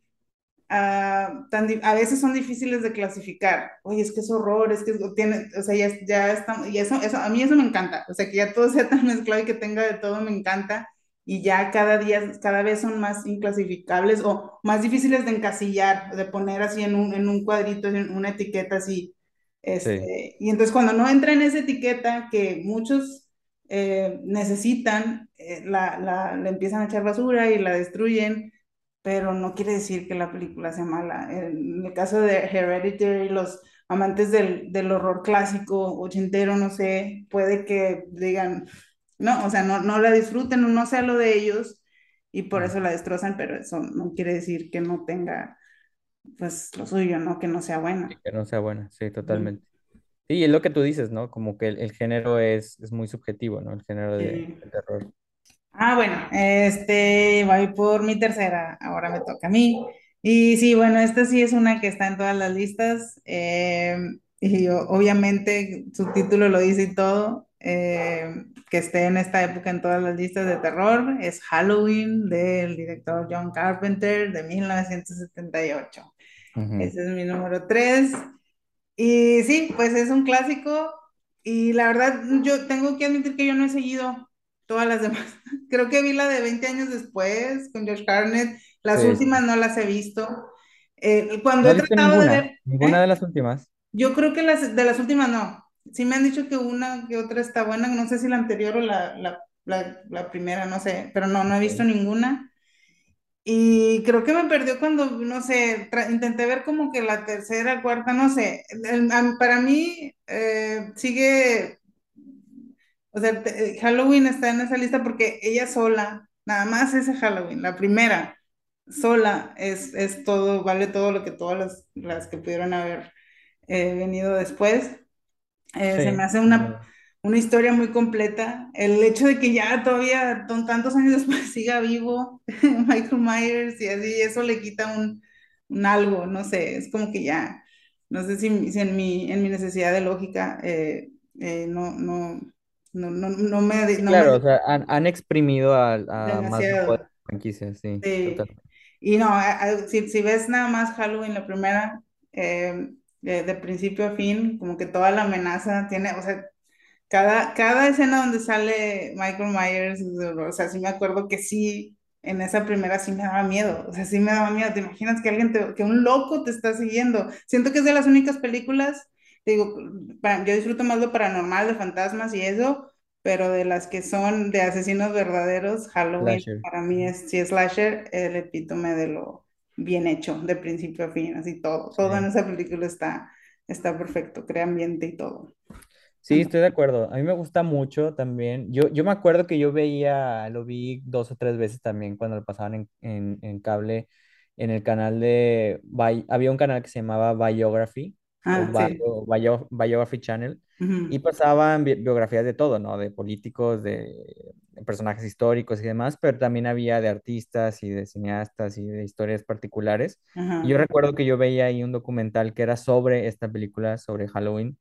ah, tan, a veces son difíciles de clasificar. Oye, es que es horror, es que tiene, o sea, ya, ya está, y eso, eso, a mí eso me encanta. O sea, que ya todo sea tan mezclado y que tenga de todo me encanta. Y ya cada día, cada vez son más inclasificables o más difíciles de encasillar, de poner así en un, en un cuadrito, en una etiqueta así. sí, Este, y entonces cuando no entra en esa etiqueta que muchos eh, necesitan, eh, la, la, le empiezan a echar basura y la destruyen, pero no quiere decir que la película sea mala. En el caso de Hereditary, los amantes del, del horror clásico, ochentero, no sé, puede que digan, no, o sea, no, no la disfruten no sea lo de ellos y por eso la destrozan, pero eso no quiere decir que no tenga, pues, lo suyo, ¿no? Que no sea sí, buena. que no sea buena, sí, totalmente. Sí, es lo que tú dices, ¿no? Como que el, el género es, es muy subjetivo, ¿no? El género de, Sí. de terror. Ah, bueno, este, voy por mi tercera, ahora me toca a mí. Y sí, bueno, esta sí es una que está en todas las listas. eh, y obviamente su título lo dice y todo. Eh, que esté en esta época en todas las listas de terror. Es Halloween del director John Carpenter de 1978. Ujú. Ese es mi número 3. Y sí, pues es un clásico. Y la verdad, yo tengo que admitir que yo no he seguido todas las demás. Creo que vi la de 20 años después con Josh Hartnett. Las Sí, últimas no las he visto. Eh, cuando ¿No he tratado de ver, ¿Ninguna ¿eh? de las últimas? Yo creo que las de las últimas no. Sí me han dicho que una que otra está buena. No sé si la anterior o la, la, la, la primera, no sé. Pero no, no he visto ninguna. Y creo que me perdió cuando, no sé, intenté ver como que la tercera, cuarta, no sé. Para mí eh, sigue, o sea, eh, Halloween está en esa lista porque ella sola, nada más ese Halloween, la primera, sola, es, es todo, vale todo lo que todas las, las que pudieron haber eh, venido después. Eh, se me Sí. hace una, una historia muy completa. El hecho de que ya todavía, tantos años después, siga vivo Michael Myers y así, eso le quita un, un algo, no sé, es como que ya, no sé si, si en mi, en mi necesidad de lógica eh, eh, no, no, no, no, no me, Sí, no me claro, o sea, han, han exprimido a, a más franquicias, sí, Sí. Y no, a- a- si, si ves nada más Halloween, la primera, eh, de, de principio a fin, como que toda la amenaza tiene, o sea, cada, cada escena donde sale Michael Myers, o sea, sí me acuerdo que sí, en esa primera sí me daba miedo, o sea, sí me daba miedo. ¿Te imaginas que alguien te, que un loco te está siguiendo? Siento que es de las únicas películas, te digo, pa- yo disfruto más lo paranormal, de fantasmas y eso, pero de las que son de asesinos verdaderos, Halloween Slasher. para mí es, sí, slasher, el epítome de lo bien hecho, de principio a fin, así todo, todo en esa película está, está perfecto, crea ambiente y todo. Sí, estoy de acuerdo. A mí me gusta mucho también. Yo, yo me acuerdo que yo veía, lo vi dos o tres veces también cuando lo pasaban en, en, en cable, en el canal de, había un canal que se llamaba Biography o Ah, sí. Bio- Bio- Biography Channel y pasaban bi- biografías de todo, ¿no? De políticos, de, de personajes históricos y demás, pero también había de artistas y de cineastas y de historias particulares. Y yo recuerdo que yo veía ahí un documental que era sobre esta película, sobre Halloween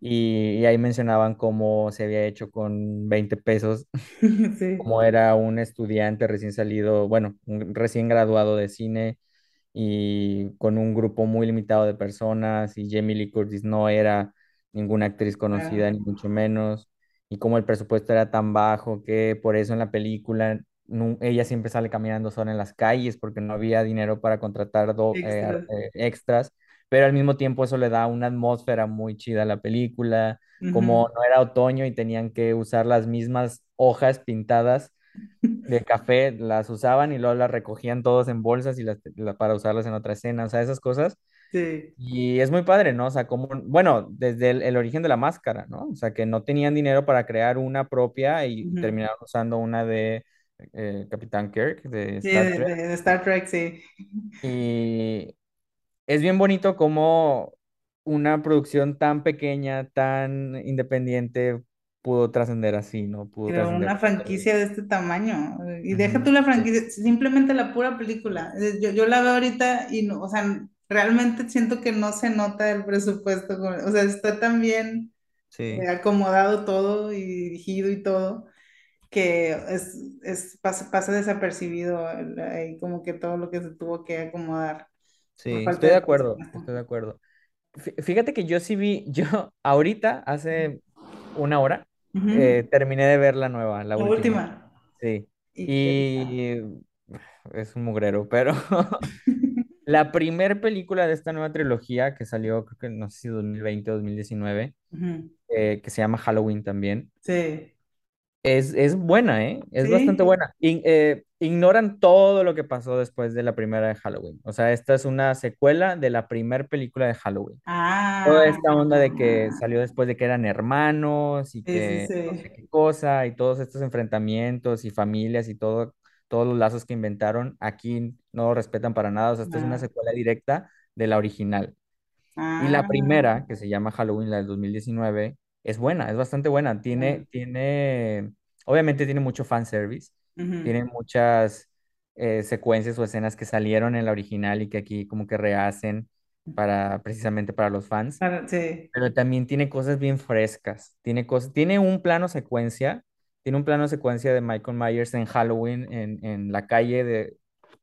y, y ahí mencionaban cómo se había hecho con 20 pesos, Sí. cómo era un estudiante recién salido, bueno, un recién graduado de cine y con un grupo muy limitado de personas y Jamie Lee Curtis no era ninguna actriz conocida, ni mucho menos, y cómo el presupuesto era tan bajo que por eso en la película ella siempre sale caminando sola en las calles porque no había dinero para contratar do- eh, Extras. eh, extras pero al mismo tiempo eso le da una atmósfera muy chida a la película, como no era otoño y tenían que usar las mismas hojas pintadas de café, las usaban y luego las recogían todos en bolsas y las, la- para usarlas en otra escena, o sea, esas cosas. Sí. Y es muy padre, ¿no? O sea, como, bueno, desde el, el origen de la máscara, ¿no? O sea, que no tenían dinero para crear una propia y terminaron usando una de eh, Capitán Kirk, de Star Trek. de- de Star Trek, sí. Y es bien bonito como una producción tan pequeña, tan independiente, pudo trascender así, ¿no? Pudo trascender. una franquicia de este tamaño. Y deja tú la franquicia, simplemente la pura película. Eh, Yo, yo la veo ahorita y no, o sea, realmente siento que no se nota el presupuesto. O sea, está tan bien eh, sí, acomodado todo y dirigido y todo. que es, es pasa, pasa desapercibido ahí como que todo lo que se tuvo que acomodar sí, estoy de de acuerdo, presupuesto. estoy de acuerdo. Fí- Fíjate que yo sí vi, yo ahorita, hace una hora, Ujú. eh, terminé de ver la nueva, la La última, última. sí, ¿Y y es un mugrero, pero la primer película de esta nueva trilogía que salió, creo que no sé si 2020 o 2019, Ujú. eh, que se llama Halloween también. Sí. Es, es buena, ¿eh? Es bastante Sí. buena. In- eh, ignoran todo lo que pasó después de la primera de Halloween. O sea, esta es una secuela de la primera película de Halloween. Toda Ah, esta onda de que salió después de que eran hermanos y sí, sí, que no sé sí. qué cosa y todos estos enfrentamientos y familias y todo, todos los lazos que inventaron, aquí no lo respetan para nada. O sea, esta es una Ah, secuela directa de la original. Y la ah, primera, que se llama Halloween, la del 2019, es buena, es bastante buena. Tiene, tiene, obviamente tiene mucho fanservice, Ujú. tiene muchas eh, secuencias o escenas que salieron en la original y que aquí como que rehacen para precisamente para los fans. Sí. Pero también tiene cosas bien frescas. Tiene cosas, tiene un plano secuencia, tiene un plano secuencia de Michael Myers en Halloween en, en la calle de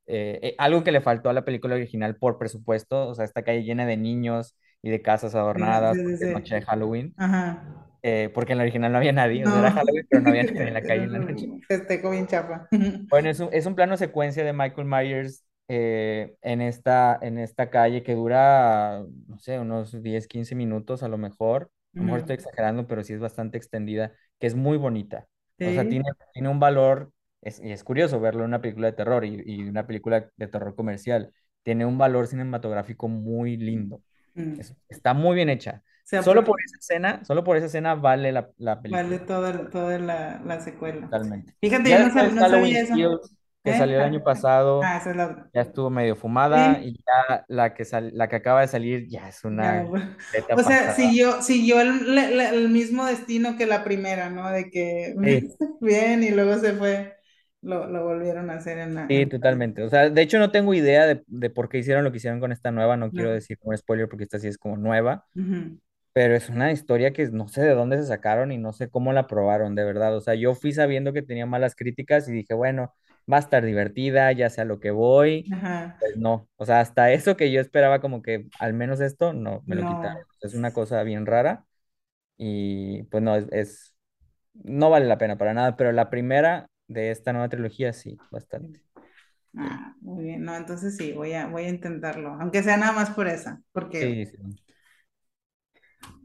eh, eh, algo que le faltó a la película original por presupuesto, o sea, esta calle llena de niños y de casas adornadas sí, porque noche de Halloween, Ajá. eh, porque en la original no había nadie, o sea, era No, Halloween, pero no había nadie en la calle en la noche. festejo bien chapa. Bueno, es un, es un plano secuencia de Michael Myers eh, en esta, en esta calle que dura, no sé, unos 10 15 minutos a lo mejor. A lo mejor estoy exagerando, pero sí es bastante extendida, que es muy bonita. O sea, tiene, Sí. tiene un valor, es, y es curioso verlo en una película de terror y, y una película de terror comercial. Tiene un valor cinematográfico muy lindo. Mm. Es- está muy bien hecha. Se Solo por esa escena, solo por esa escena vale la, la vale película, toda, toda la, la secuela. totalmente. Fíjate, yo Ya no, sab- no sabía eso. Que ¿Eh? salió el año pasado, Ah, es la ya estuvo medio fumada Sí, y ya la que, sal- la que acaba de salir ya es una O sea, pasada. siguió, siguió el, la- el mismo destino que la primera, ¿no? De que Sí, bien y luego se fue, lo, lo volvieron a hacer en la... sí, en- totalmente. O sea, de hecho no tengo idea de, de por qué hicieron lo que hicieron con esta nueva, no quiero no. decir como spoiler porque esta sí es como nueva, Ujú. pero es una historia que no sé de dónde se sacaron y no sé cómo la probaron, de verdad. O sea, yo fui sabiendo que tenía malas críticas y dije, bueno, va a estar divertida, ya sé a lo que voy. Ajá. Pues no, o sea, hasta eso que yo esperaba como que al menos esto, no, me lo quitaron. No. Es una cosa bien rara y pues no, es, es- no vale la pena para nada, pero la primera de esta nueva trilogía sí, bastante. Ah, muy bien. No, entonces sí, voy a, voy a intentarlo, aunque sea nada más por esa, porque, sí, sí.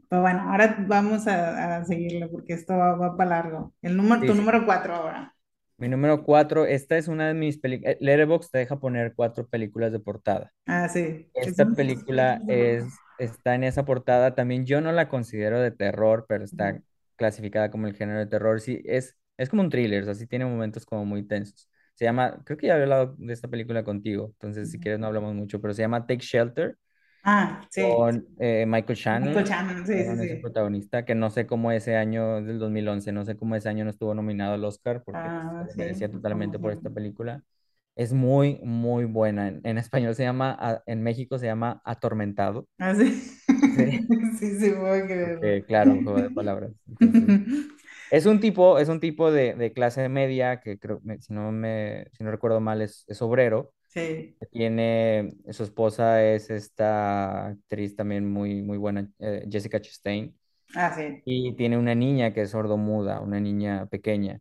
pues bueno, ahora vamos a, a seguirlo porque esto va, va para largo. El número, Sí, tu número cuatro ahora. Mi número cuatro, esta es una de mis películas, Letterboxd te deja poner cuatro películas de portada. Ah, sí. Es Esta un- película es, está en esa portada. También yo no la considero de terror, pero está clasificada como el género de terror. Sí, es, es como un thriller, o sea, sí tiene momentos como muy tensos. Se llama, creo que ya había hablado de esta película contigo, entonces si quieres no hablamos mucho, pero se llama Take Shelter Ah, sí. con eh, Michael Michael Shannon. Shannon, sí, sí, Shannon sí. protagonista, que no sé cómo ese año del 2011, no sé cómo ese año no estuvo nominado al Oscar, porque pues, Ah, se sí. merecía totalmente por esta película. Es muy, muy buena. En, en español se llama, a- en México se llama Atormentado. Ah, sí. Sí, Sí, sí, puedo porque, claro, un juego de palabras. Entonces, es un tipo, es un tipo de, de clase media que creo, si no me, si no recuerdo mal, es, es obrero. Sí. Tiene, su esposa es esta actriz también muy, muy buena, eh, Jessica Chastain. Ah, sí. Y tiene una niña que es sordomuda, una niña pequeña.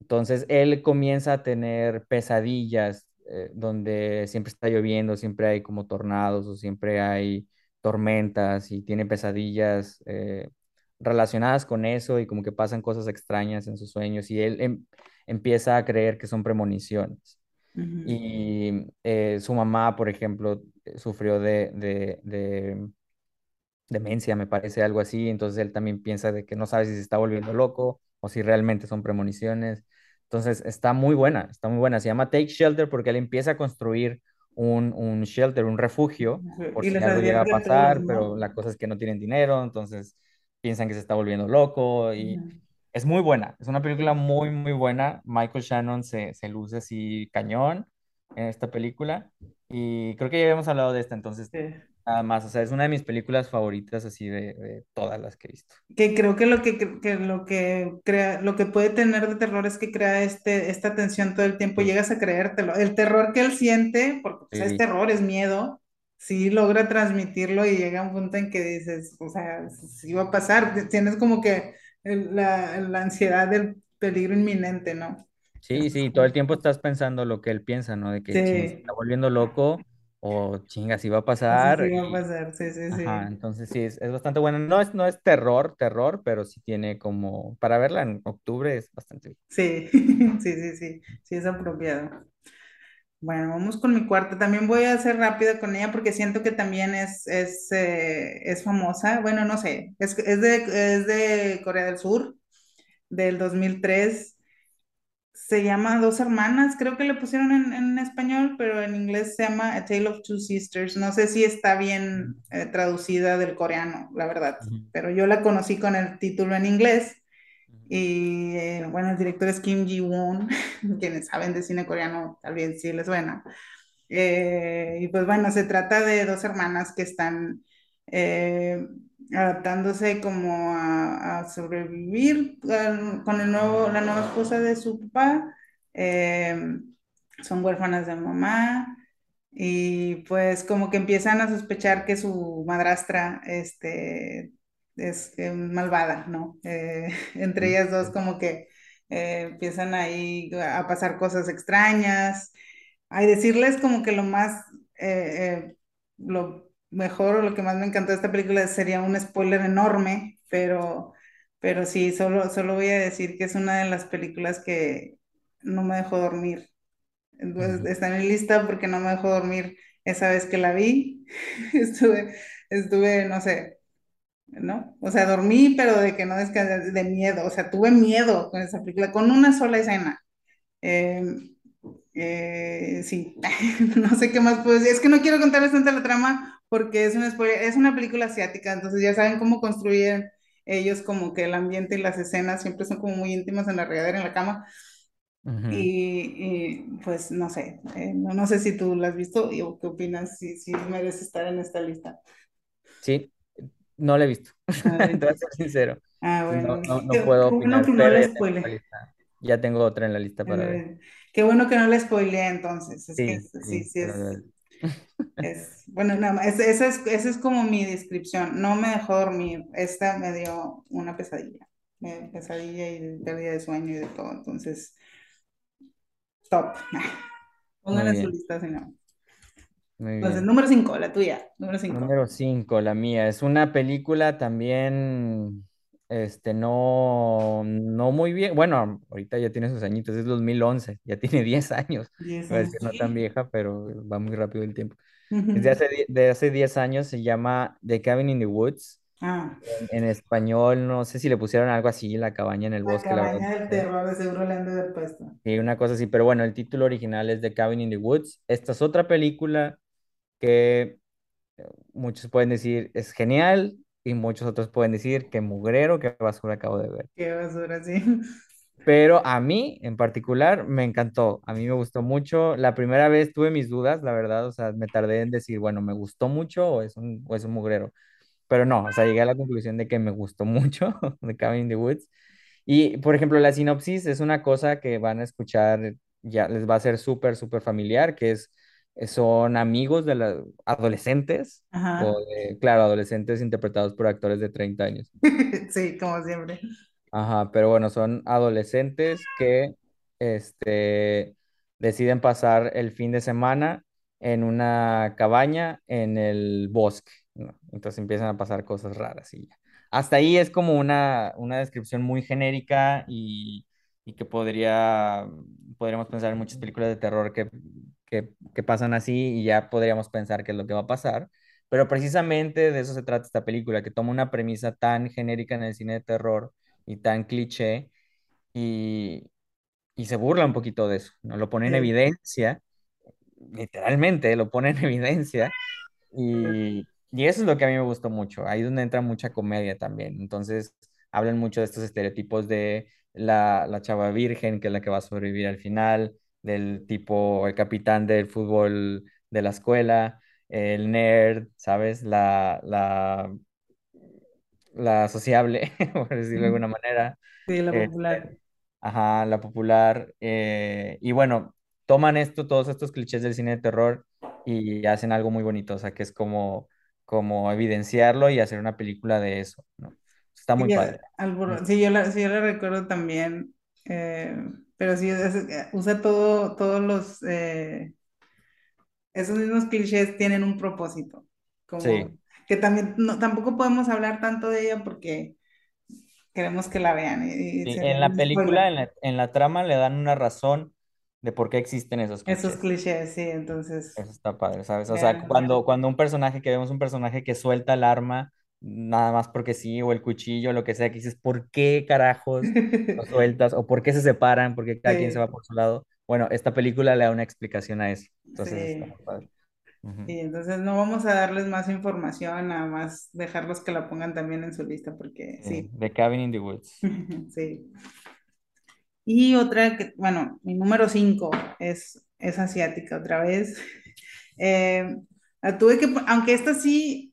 Entonces él comienza a tener pesadillas eh, donde siempre está lloviendo, siempre hay como tornados o siempre hay tormentas y tiene pesadillas eh, relacionadas con eso y como que pasan cosas extrañas en sus sueños y él em- empieza a creer que son premoniciones. Y eh, su mamá, por ejemplo, eh, sufrió de, de, de demencia, me parece, algo así. Entonces él también piensa de que no sabe si se está volviendo loco o si realmente son premoniciones. Entonces está muy buena, está muy buena. Se llama Take Shelter porque él empieza a construir un, un shelter, un refugio, por Y si algo llega a pasar, pero la cosa es que no tienen dinero, entonces piensan que se está volviendo loco y. es muy buena. Es una película muy, muy buena. Michael Shannon se, se luce así cañón en esta película y creo que ya habíamos hablado de esta, entonces Sí. Nada más, o sea, es una de mis películas favoritas así de, de todas las que he visto. Que creo que lo que, que lo que crea, lo que puede tener de terror es que crea este, esta tensión todo el tiempo, Sí, llegas a creértelo. El terror que él siente, porque pues, es terror, es miedo, sí logra transmitirlo y llega a un punto en que dices, o sea, sí va a pasar, tienes como que el- la, la ansiedad del peligro inminente, ¿no? Sí, sí, todo el tiempo estás pensando lo que él piensa, ¿no? De que ching, se sí, está volviendo loco o chinga, si va a pasar. sí va a pasar, sí, sí, ajá, sí. entonces sí, es, es bastante bueno. No es, no es terror, terror, pero sí tiene como, para verla en octubre es bastante bien. Sí, sí, sí, sí, sí es apropiado. Bueno, vamos con mi cuarta. También voy a ser rápida con ella porque siento que también es, es, eh, es famosa. Bueno, no sé, es, es de, es de Corea del Sur, del 2003. Se llama Dos Hermanas, creo que le pusieron en, en español, pero en inglés se llama A Tale of Two Sisters. No sé si está bien eh, traducida del coreano, la verdad, pero yo la conocí con el título en inglés Y eh, bueno, el director es Kim Ji-won, quienes saben de cine coreano, tal vez sí les suena. Eh, y pues bueno, se trata de dos hermanas que están eh, adaptándose como a, a sobrevivir con, con el nuevo, la nueva esposa de su papá. Eh, son huérfanas de mamá y pues como que empiezan a sospechar que su madrastra este, es eh, malvada, ¿no? Eh, entre ellas dos como que eh, empiezan ahí a pasar cosas extrañas. Ay, decirles como que lo más, eh, eh, lo mejor o lo que más me encantó de esta película sería un spoiler enorme, pero, pero sí, solo, solo voy a decir que es una de las películas que no me dejó dormir. Entonces, está en mi lista porque no me dejó dormir esa vez que la vi. Estuve, estuve, no sé, ¿no? O sea, dormí, pero de que no descansé, de miedo. O sea, tuve miedo con esa película, con una sola escena. Eh, eh, sí, no sé qué más puedo decir. Es que no quiero contarles tanto la trama porque es una, es una película asiática, entonces ya saben cómo construyen ellos como que el ambiente y las escenas siempre son como muy íntimas en la regadera, en la cama. Y, y, pues no sé, eh, no, no sé si tú la has visto y o qué opinas, si, si merece estar en esta lista. Sí, no lo he visto, A te voy a ver, ser sincero. ah, bueno, no, no, no puedo que no otra spoile. Ya tengo otra en la lista para ver. Qué bueno que no le spoileé entonces, es que Sí, es- sí, sí, es, bueno, nada más, esa es, esa es, como mi descripción, no me dejó dormir, esta me dio una pesadilla, me- pesadilla y pérdida de sueño y de todo, entonces, stop, Muy pónganle su lista si no. Entonces, bien. número 5 la tuya, número 5. Número 5, la mía. Es una película también, este, no, no muy bien. Bueno, ahorita ya tiene sus añitos, es 2011, ya tiene 10 años. 10 Voy a años. no tan vieja, pero va muy rápido el tiempo. Es de Ujú. hace, de hace 10 años, se llama The Cabin in the Woods. Ah, En, en español, no sé si le pusieron algo así, La cabaña en el la bosque, la verdad. cabaña del terror, de seguro le han de haber puesto. Y una cosa así, pero bueno, el título original es The Cabin in the Woods. Esta es otra película que muchos pueden decir es genial y muchos otros pueden decir que mugrero, que basura acabo de ver. Qué basura, sí. Pero a mí en particular me encantó, a mí me gustó mucho. La primera vez tuve mis dudas, la verdad, o sea, me tardé en decir, bueno, ¿me gustó mucho o es un, o es un mugrero? Pero no, o sea, llegué a la conclusión de que me gustó mucho de Cabin in the Woods. Y, por ejemplo, la sinopsis es una cosa que van a escuchar, ya les va a ser súper, súper familiar, que es, son amigos de los adolescentes, o Ajá. de, claro, adolescentes interpretados por actores de 30 años. Sí, como siempre. Ajá, pero bueno, son adolescentes que este, deciden pasar el fin de semana en una cabaña en el bosque, ¿no? Entonces empiezan a pasar cosas raras y ya. Hasta ahí es como una, una descripción muy genérica y, y que podría, podríamos pensar en muchas películas de terror que, que, que pasan así y ya podríamos pensar qué es lo que va a pasar. Pero precisamente de eso se trata esta película, que toma una premisa tan genérica en el cine de terror y tan cliché y, y se burla un poquito de eso, ¿no? Lo pone en evidencia, literalmente lo pone en evidencia y, y eso es lo que a mí me gustó mucho, ahí es donde entra mucha comedia también, entonces hablan mucho de estos estereotipos de la, la chava virgen, que es la que va a sobrevivir al final, del tipo, el capitán del fútbol de la escuela, el nerd, ¿sabes? La, la, la sociable, por decirlo de alguna manera. Sí, la Este, popular. ajá, la popular. eh, y bueno, toman esto, todos estos clichés del cine de terror y hacen algo muy bonito, o sea, que es como, como evidenciarlo y hacer una película de eso, ¿no? Está muy padre. sí, yo la, sí, yo la recuerdo también, eh, pero sí, es- eh, usa todo, todos los, eh, esos mismos clichés tienen un propósito, Sí, como que también, no, tampoco podemos hablar tanto de ella porque queremos que la vean y, y sí, en la película, en la, en la trama le dan una razón de por qué existen esos Esos clichés. clichés, sí, entonces, Eso está padre, ¿sabes? O sea, cuando, cuando un personaje, que vemos un personaje que suelta el arma, nada más porque sí, o el cuchillo, lo que sea, que dices, ¿por qué carajos lo sueltas? ¿O por qué se separan? ¿Por qué cada quien se va Sí, por su lado? Bueno, esta película le da una explicación a eso. Entonces está sí. muy padre. Y entonces no vamos a darles más información, nada más dejarlos que la pongan también en su lista, porque Sí, sí, The Cabin in the Woods. sí. Y otra que, bueno, mi número 5 es, es asiática otra vez. Eh, la tuve que, aunque esta sí,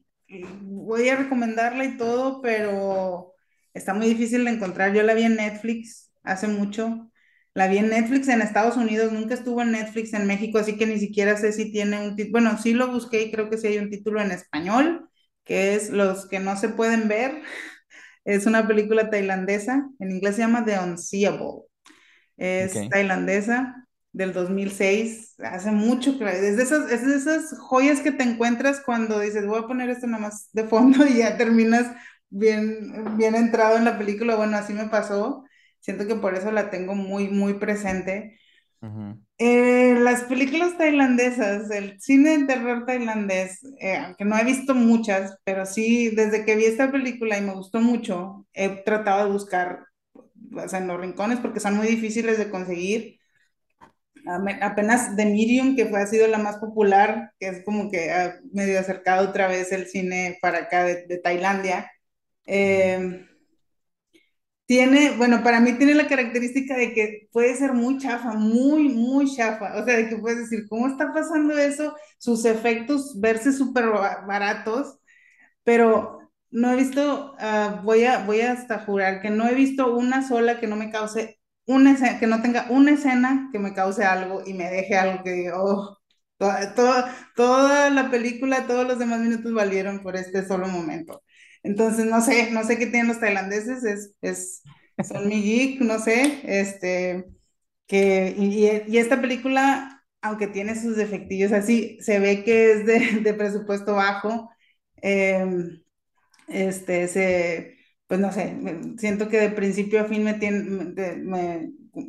voy a recomendarla y todo, pero está muy difícil de encontrar. Yo la vi en Netflix hace mucho. La vi en Netflix en Estados Unidos, nunca estuvo en Netflix en México, así que ni siquiera sé si tiene un título. Bueno, sí lo busqué y creo que sí hay un título en español, que es Los que no se pueden ver. Es una película tailandesa, en inglés se llama The Unseeable. Es Ok. tailandesa del 2006, hace mucho que es de esas, es de esas joyas que te encuentras cuando dices, voy a poner esto nada más de fondo y ya terminas bien, bien entrado en la película. Bueno, así me pasó. Siento que por eso la tengo muy, muy presente. Ujú. Eh, las películas tailandesas, el cine de terror tailandés, eh, aunque no he visto muchas, pero sí, desde que vi esta película y me gustó mucho, he tratado de buscar, o sea, en los rincones porque son muy difíciles de conseguir. Apenas The Medium, que fue, ha sido la más popular, que es como que ha medio acercado otra vez el cine para acá de, Tailandia. Eh, tiene, bueno, para mí tiene la característica de que puede ser muy chafa, muy, muy chafa. O sea, de que puedes decir, ¿cómo está pasando eso? Sus efectos verse súper ba- baratos, pero no he visto, ah, voy a, voy hasta jurar que no he visto una sola que no me cause, una escena, que no tenga una escena que me cause algo y me deje algo que oh, toda, toda, toda la película, todos los demás minutos valieron por este solo momento. Entonces, no sé, no sé qué tienen los tailandeses, es, es, son mi geek, no sé, este, que, y, esta película, aunque tiene sus defectillos así, se ve que es de, de presupuesto bajo. em, este, se, pues no sé, siento que de principio a fin me tiene,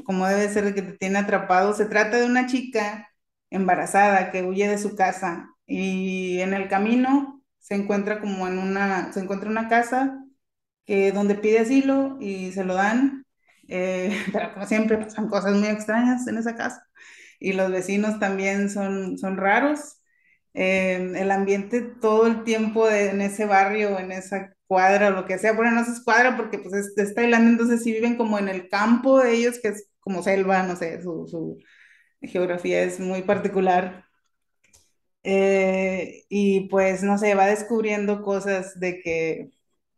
como debe ser que te tiene atrapado. Se trata de una chica embarazada que huye de su casa y en el camino se encuentra como en una, se encuentra una casa que donde pide asilo y se lo dan, eh, pero como siempre pasan cosas muy extrañas en esa casa y los vecinos también son, son raros. Eh, el ambiente todo el tiempo de- en ese barrio, en esa cuadra o lo que sea, bueno, no es cuadra porque pues es, es Tailandia, entonces sí viven como en el campo de ellos, que es como selva, no sé, su, su geografía es muy particular. Eh, y pues no sé, va descubriendo cosas de que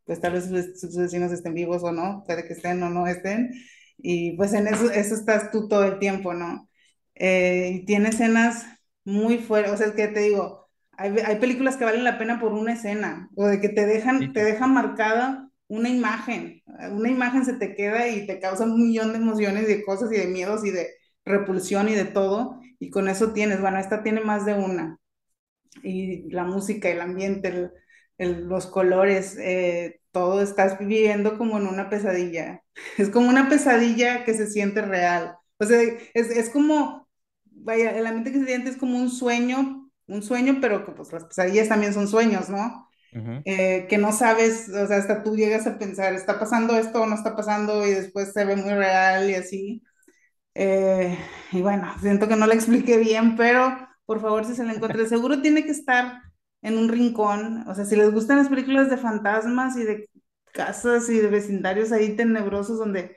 pues tal vez sus, vecinos estén vivos o no, puede que estén o no estén, y pues en eso, eso estás tú todo el tiempo, ¿no? Eh, y tiene escenas muy fuertes, o sea, es que te digo, hay, hay películas que valen la pena por una escena, o de que te Sí, dejan, te sí. dejan marcada una imagen, una imagen se te queda y te causa un millón de emociones y de cosas y de miedos y de repulsión y de todo, y con eso tienes, bueno, esta tiene más de una y la música, el ambiente, el- el- los colores, eh, todo estás viviendo como en una pesadilla. Es como una pesadilla que se siente real. O sea, es, es como, vaya, el ambiente que se siente es como un sueño, un sueño, pero que pues las pesadillas también son sueños, ¿no? Eh, que no sabes, o sea, hasta tú llegas a pensar, ¿está pasando esto o no está pasando? Y después se ve muy real y así. Eh, y bueno, siento que no la expliqué bien, pero por favor, si se la encuentra, seguro tiene que estar en un rincón. O sea, si les gustan las películas de fantasmas y de casas y de vecindarios ahí tenebrosos donde,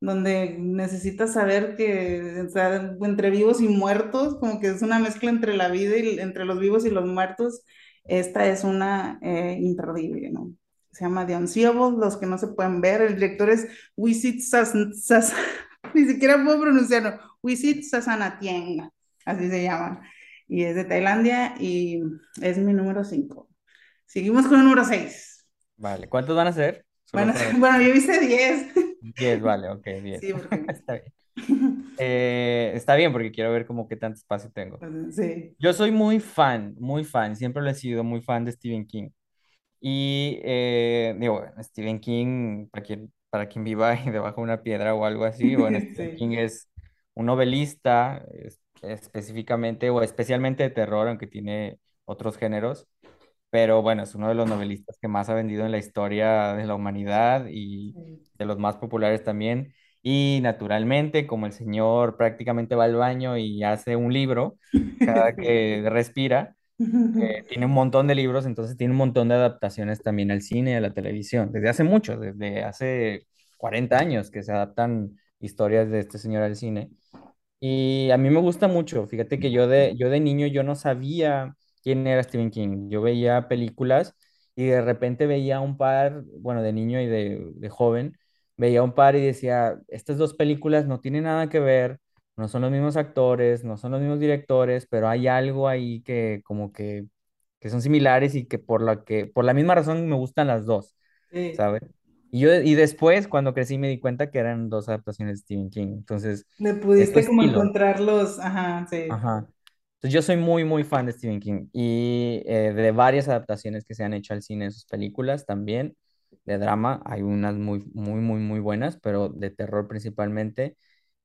donde necesitas saber que o sea, entre vivos y muertos, como que es una mezcla entre la vida y entre los vivos y los muertos, esta es una eh, imperdible, ¿no? Se llama The Unseeable, los que no se pueden ver. El director es Wisit Sas, Sas- ni siquiera puedo pronunciarlo. Wisit Sasanatieng, así se llama. Y es de Tailandia y es mi número 5. Seguimos con el número 6. Vale, ¿cuántos van a ser? Bueno, bueno, yo hice 10. 10, vale, ok, 10. Sí, porque... Está bien. Eh, está bien porque quiero ver como qué tanto espacio tengo. Sí. Yo soy muy fan, muy fan, siempre lo he sido, muy fan de Stephen King. Y eh, digo, Stephen King, para quien, para quien viva ahí debajo de una piedra o algo así, bueno, Stephen Sí. King es un novelista es- específicamente o especialmente de terror, aunque tiene otros géneros, pero bueno, es uno de los novelistas que más ha vendido en la historia de la humanidad y de los más populares también. Y naturalmente, como el señor prácticamente va al baño y hace un libro cada que respira, Eh, tiene un montón de libros, entonces tiene un montón de adaptaciones también al cine y a la televisión, desde hace mucho, desde hace 40 años que se adaptan historias de este señor al cine. Y a mí me gusta mucho, fíjate que yo de, yo de niño yo no sabía quién era Stephen King, yo veía películas y de repente veía un par, bueno, de niño y de, de joven, veía un par y decía, estas dos películas no tienen nada que ver no son los mismos actores, no son los mismos directores, pero hay algo ahí que como que, que son similares y que por la que, por la misma razón me gustan las dos, Sí. ¿sabes? Y yo, y después, cuando crecí, me di cuenta que eran dos adaptaciones de Stephen King. Entonces, su pudiste como estilo. encontrar los, ajá, sí, Ajá. Entonces, yo soy muy, muy fan de Stephen King y eh, de varias adaptaciones que se han hecho al cine de sus películas también. De drama, hay unas muy, muy, muy, muy buenas, pero de terror principalmente.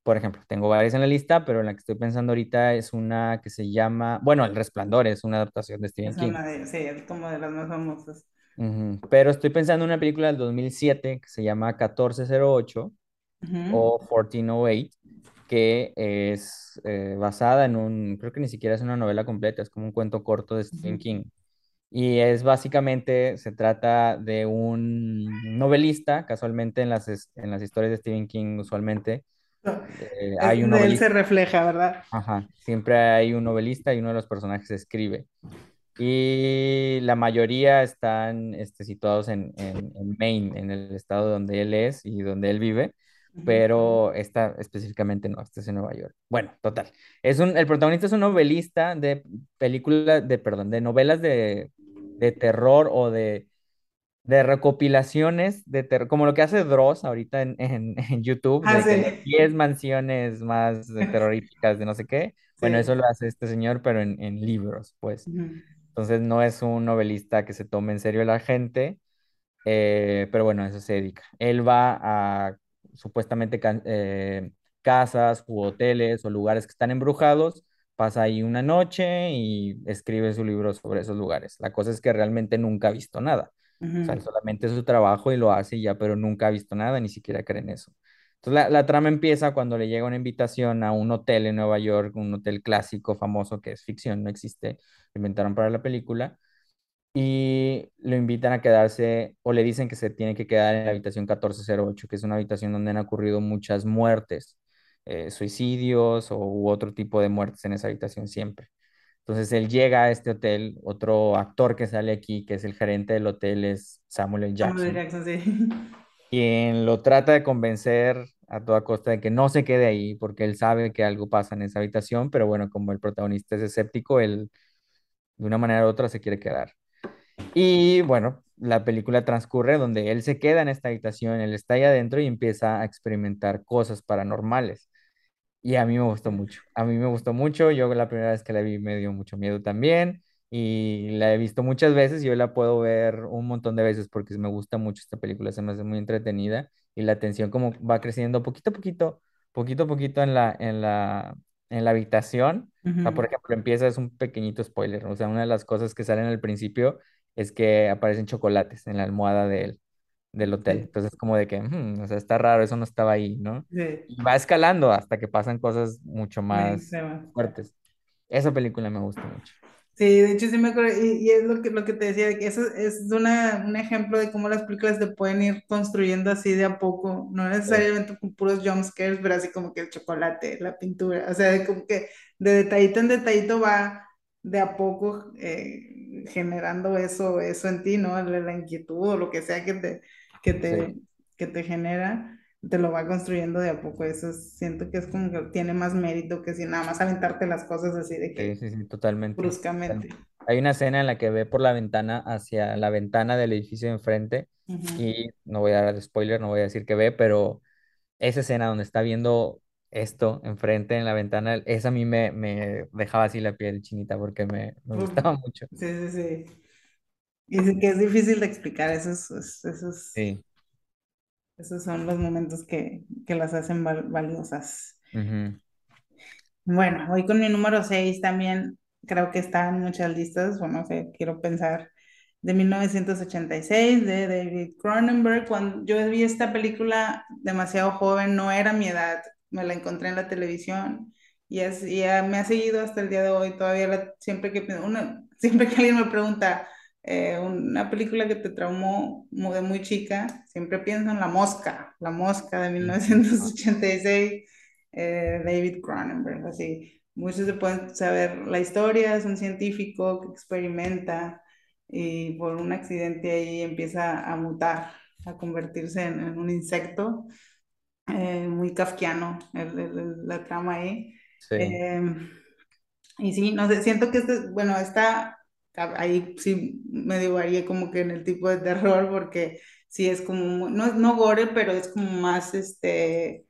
Por ejemplo, tengo varias en la lista, pero en la que estoy pensando ahorita es una que se llama, bueno, El Resplandor es una adaptación de Stephen es King. de, sí, es como de las más famosas. Ujú. Pero estoy pensando en una película del 2007 que se llama 1408 Ujú, o 1408, que es eh, basada en un, creo que ni siquiera es una novela completa, es como un cuento corto de Stephen. King. Y es básicamente, se trata de un novelista, casualmente en las, en las historias de Stephen King usualmente eh, hay un él se refleja, ¿verdad? ajá, siempre hay un novelista y uno de los personajes escribe. Y la mayoría están este, situados en, en, en Maine, en el estado donde él es y donde él vive. Pero esta específicamente no, este es en Nueva York. Bueno, total. Es un, el protagonista es un novelista de películas, de, perdón, de novelas de, de terror o de, de recopilaciones de terror, como lo que hace Dross ahorita en, en, en YouTube, Ah, de sí, 10 mansiones más terroríficas de no sé qué. Bueno, sí. eso lo hace este señor, pero en, en libros, pues. Ujú. Entonces no es un novelista que se tome en serio la gente, eh, pero bueno, eso se dedica. Él va a supuestamente eh, casas u hoteles o lugares que están embrujados, pasa ahí una noche y escribe su libro sobre esos lugares. La cosa es que realmente nunca ha visto nada. O sea, él Ujú. solamente es su trabajo y lo hace y ya, pero nunca ha visto nada, ni siquiera cree en eso. Entonces la, la trama empieza cuando le llega una invitación a un hotel en Nueva York, un hotel clásico, famoso, que es ficción, no existe, lo inventaron para la película y lo invitan a quedarse o le dicen que se tiene que quedar en la habitación 1408, que es una habitación donde han ocurrido muchas muertes, eh, suicidios o, u otro tipo de muertes en esa habitación siempre. Entonces él llega a este hotel, otro actor que sale aquí, que es el gerente del hotel, es Samuel L. Samuel. Jackson, Jackson, sí. quien lo trata de convencer a toda costa de que no se quede ahí, porque él sabe que algo pasa en esa habitación, pero bueno, como el protagonista es escéptico, él de una manera u otra se quiere quedar. Y bueno, la película transcurre donde él se queda en esta habitación, él está ahí adentro y empieza a experimentar cosas paranormales. Y a mí me gustó mucho, a mí me gustó mucho, yo la primera vez que la vi me dio mucho miedo también y la he visto muchas veces y yo la puedo ver un montón de veces porque me gusta mucho esta película, se me hace muy entretenida y la tensión como va creciendo poquito a poquito, poquito a poquito en la, en la, en la habitación. O sea, por ejemplo, empieza, es un pequeñito spoiler, o sea, una de las cosas que salen al principio es que aparecen chocolates en la almohada de él, del hotel. Sí, Entonces, como de que, "Hmm, o sea, está raro, eso no estaba ahí, ¿no? sí, Y va escalando hasta que pasan cosas mucho más fuertes. Esa película me gusta mucho. Sí, de hecho sí me acuerdo, y, y es lo que, lo que te decía, que eso es una, un ejemplo de cómo las películas te pueden ir construyendo así de a poco, no necesariamente con puros jump scares, pero así como que el chocolate, la pintura, o sea, de como que de detallito en detallito va de a poco eh, generando eso, eso en ti, ¿no? La, la inquietud o lo que sea que te, que sí, te, que te genera, te lo va construyendo de a poco, eso es- siento que es como que tiene más mérito que si nada más aventarte las cosas así de que sí, sí, totalmente. bruscamente. Hay una escena en la que ve por la ventana hacia la ventana del edificio de enfrente y no voy a dar spoiler, no voy a decir que ve, pero esa escena donde está viendo esto enfrente en la ventana, esa a mí me, me dejaba así la piel chinita porque me, me gustaba mucho. Sí, sí, sí. Y sí que es difícil de explicar, esos, esos, Sí. esos son los momentos que, que las hacen val- valiosas. ujú, Bueno, voy con mi número 6 también, creo que está en muchas listas, o no sé, quiero pensar, de 1986 de David Cronenberg. Cuando yo vi esta película demasiado joven, no era mi edad, me la encontré en la televisión y, es, y me ha seguido hasta el día de hoy, todavía la- siempre que una, siempre que alguien me pregunta eh, una película que te traumó de muy chica, siempre pienso en La Mosca, La Mosca de Sí, no, 1986, eh, David Cronenberg, así. Muchos se pueden saber la historia, es un científico que experimenta y por un accidente ahí empieza a mutar, a convertirse en, en un insecto, eh, muy kafkiano el- el- la trama ahí. sí. Eh, y sí, no sé, siento que este, bueno, está ahí sí medio varía como que en el tipo de terror, porque sí es como, no, no gore, pero es como más este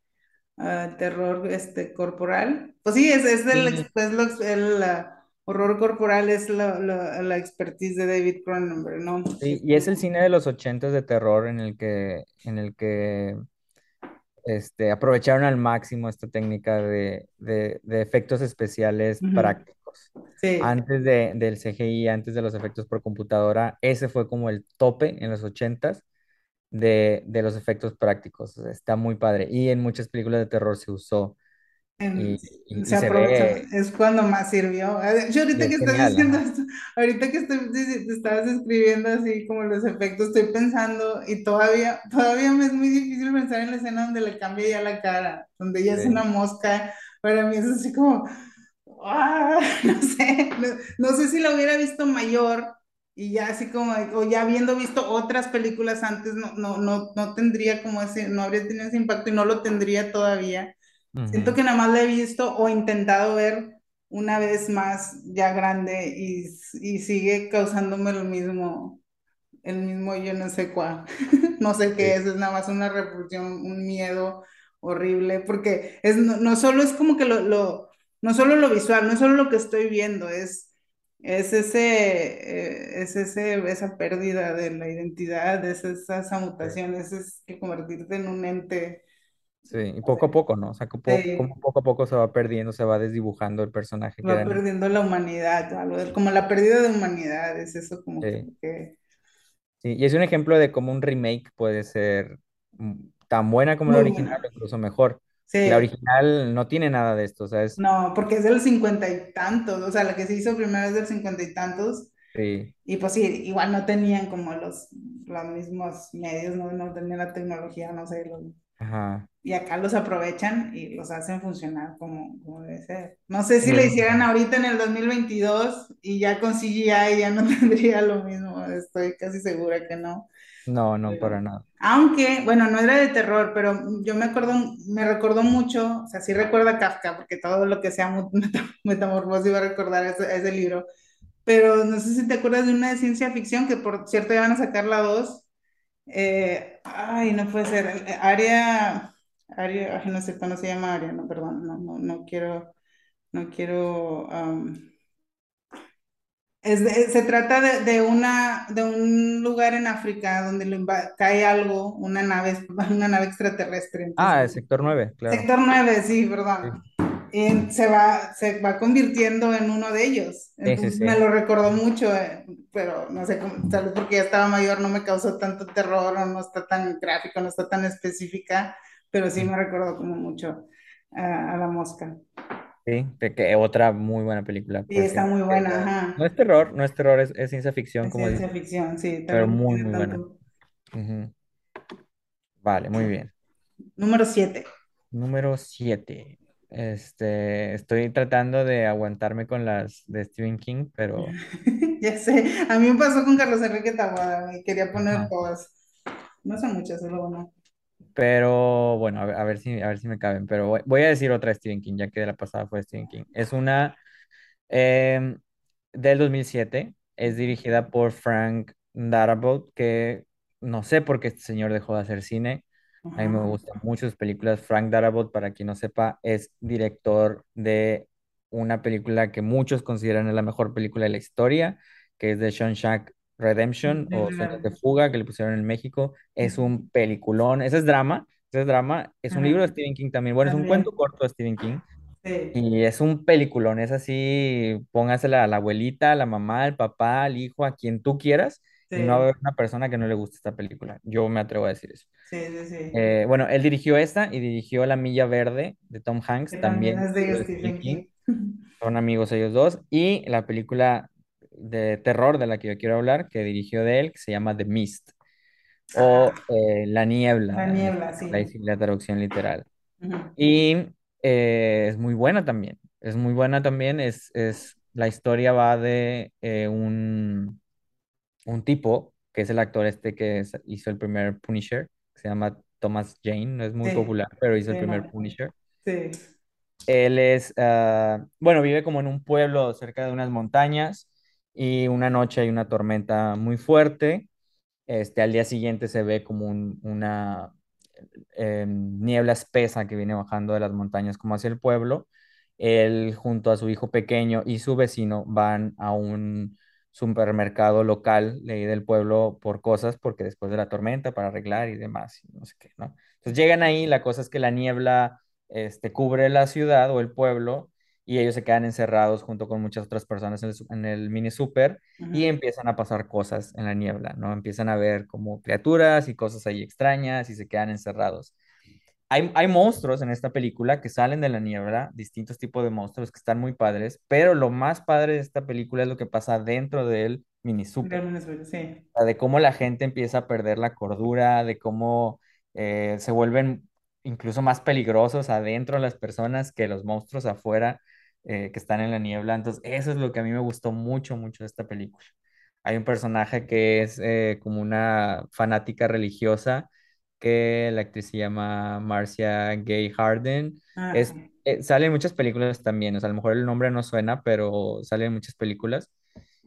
ah, terror este corporal. Pues sí, es, es el, Sí, es lo- el ah, horror corporal, es la, la, la expertise de David Cronenberg, ¿no? sí, y es el cine de los ochentas de terror en el que, en el que este, aprovecharon al máximo esta técnica de, de- de efectos especiales prácticos. Sí, Antes de, del CGI, antes de los efectos por computadora, ese fue como el tope en los ochentas de, de los efectos prácticos. O sea, está muy padre. Y en muchas películas de terror se usó en- y, y- se y se aprovechan, ve es cuando más sirvió. A Yo ahorita que es estás diciendo esto, ahorita que estoy, te estabas escribiendo así como los efectos, estoy pensando y todavía, todavía me es muy difícil pensar en la escena donde le cambia ya la cara, donde ella es una mosca, para mí es así como, ah, no sé, no, no sé si la hubiera visto mayor y ya así como, o ya habiendo visto otras películas antes, no, no, no, no tendría como ese, no habría tenido ese impacto y no lo tendría todavía. Siento que nada más la he visto o intentado ver una vez más ya grande y, y sigue causándome lo mismo, el mismo yo no sé cuál, no sé qué sí, es, es nada más una repulsión, un miedo horrible, porque es, no, no solo es como que lo, lo, no solo lo visual, no es solo lo que estoy viendo, es, es ese, eh, es ese, esa pérdida de la identidad, es esa, esa sí. mutación, es, es que convertirte en un ente. Sí, y poco a poco, ¿no? O sea, como, poco a poco se va perdiendo, se va desdibujando el personaje que era va niño. perdiendo la humanidad, como la pérdida de humanidad, es eso como que, Sí, que sí, y es un ejemplo de cómo un remake puede ser mm, tan buena como la muy original o buena. incluso mejor. La Sí, original no tiene nada de esto, o sea, es, no, porque es del cincuenta y tantos, o sea, la que se hizo primero es del cincuenta y tantos, sí, y pues sí, igual no tenían como los, los mismos medios, no, no tenían la tecnología, no sé, los- ajá, y acá los aprovechan y los hacen funcionar como, como debe ser. No sé si le hicieran ahorita en el 2022 y ya con CGI ya no tendría lo mismo, estoy casi segura que no. No, no, para Pero- nada. aunque, bueno, no era de terror, pero yo me acuerdo, me recordó mucho, o sea, sí recuerda a Kafka, porque todo lo que sea metamorfosis iba a recordar ese, ese libro. Pero no sé si te acuerdas de una de ciencia ficción, que por cierto ya van a sacar la 2. Eh, ay, no puede ser. Aria, Aria, ay, no sé cómo se llama Aria, no, perdón, no, no, no quiero, no quiero. am, es de- se trata de, de una, de un lugar en África donde lo cae algo, una nave, una nave extraterrestre. Entonces, Ah, el sector nueve claro. sector 9 sí, perdón. Sí, Se va, se va convirtiendo en uno de ellos. sí, sí. Me sí. lo recordó mucho, eh, pero no sé, cómo- tal vez porque ya estaba mayor no me causó tanto terror o no está tan gráfico, no está tan específica, pero sí me recordó como mucho a, a la mosca. Sí, que otra muy buena película, Y por está muy buena, No ajá. es terror, no es terror, es, es ciencia ficción, Es como ciencia ficción, sí, pero muy, muy buena. Vale, muy bien. Número 7. Número 7. Este, estoy tratando de aguantarme con las de Stephen King, pero... Ya sé, a mí me pasó con Carlos Enrique Taboada, me quería poner Ajá. todas. No son muchas, solo una. Pero bueno, a ver, a ver si, a ver si me caben. Pero voy, voy a decir otra de Stephen King, ya que de la pasada fue Stephen King. Es una em, del 2007. Es dirigida por Frank Darabont, que no sé por qué este señor dejó de hacer cine. A mí me Ajá. gustan mucho sus películas. Frank Darabont, para quien no sepa, es director de una película que muchos consideran la mejor película de la historia, que es de Shawshank Redemption De o Sueños de. Fuga, que le pusieron en México. Es un peliculón. Ese es drama. Ese es drama. Es un libro de Ajá. Stephen King también. Bueno, es un cuento También. corto de Stephen King. Sí, Y es un peliculón, es así, póngasela a la abuelita, a la mamá, al papá, al hijo, a quien tú quieras, no va a haber una persona que no le guste esta película. Yo me atrevo a decir eso. sí, sí, sí. Eh, bueno, él dirigió esta y dirigió La Milla Verde de Tom Hanks, también también es libro de Stephen King. King. Son amigos ellos dos. Y la película de terror de la que yo quiero hablar, que dirigió de él, que se llama The Mist, o Ah, eh, La la Niebla, en niebla, sí. sí la traducción literal. Y eh, es muy buena también, es muy buena también, es, es, la historia va de un, un tipo, que es el actor este que es- hizo el primer Punisher, que se llama Thomas Jane, no es muy Sí, popular, pero hizo el primer no. Punisher. Sí. Él es, ah, bueno, vive como en un pueblo cerca de unas montañas y una noche hay una tormenta muy fuerte. Este, al día siguiente se ve como un- una eh, niebla espesa que viene bajando de las montañas como hacia el pueblo. Él junto a su hijo pequeño y su vecino van a un supermercado local ahí del pueblo por cosas, porque después de la tormenta para arreglar y demás, y no sé qué, ¿no? Entonces llegan ahí, la cosa es que la niebla este, cubre la ciudad o el pueblo y ellos se quedan encerrados junto con muchas otras personas en el, su- en el mini super y empiezan a pasar cosas en la niebla, ¿no? Empiezan a ver como criaturas y cosas ahí extrañas y se quedan encerrados. Hay, hay monstruos en esta película que salen de la niebla, distintos tipos de monstruos que están muy padres, pero lo más padre de esta película es lo que pasa dentro del mini super sí. sea, de cómo la gente empieza a perder la cordura, de cómo eh, se vuelven incluso más peligrosos adentro las personas que los monstruos afuera eh, que están en la niebla. Entonces, eso es lo que a mí me gustó mucho, mucho de esta película. Hay un personaje que es eh, como una fanática religiosa, que la actriz se llama Marcia Gay Harden. Ah, Es, sí. eh, sale en muchas películas también, o sea, a lo mejor el nombre no suena, pero sale en muchas películas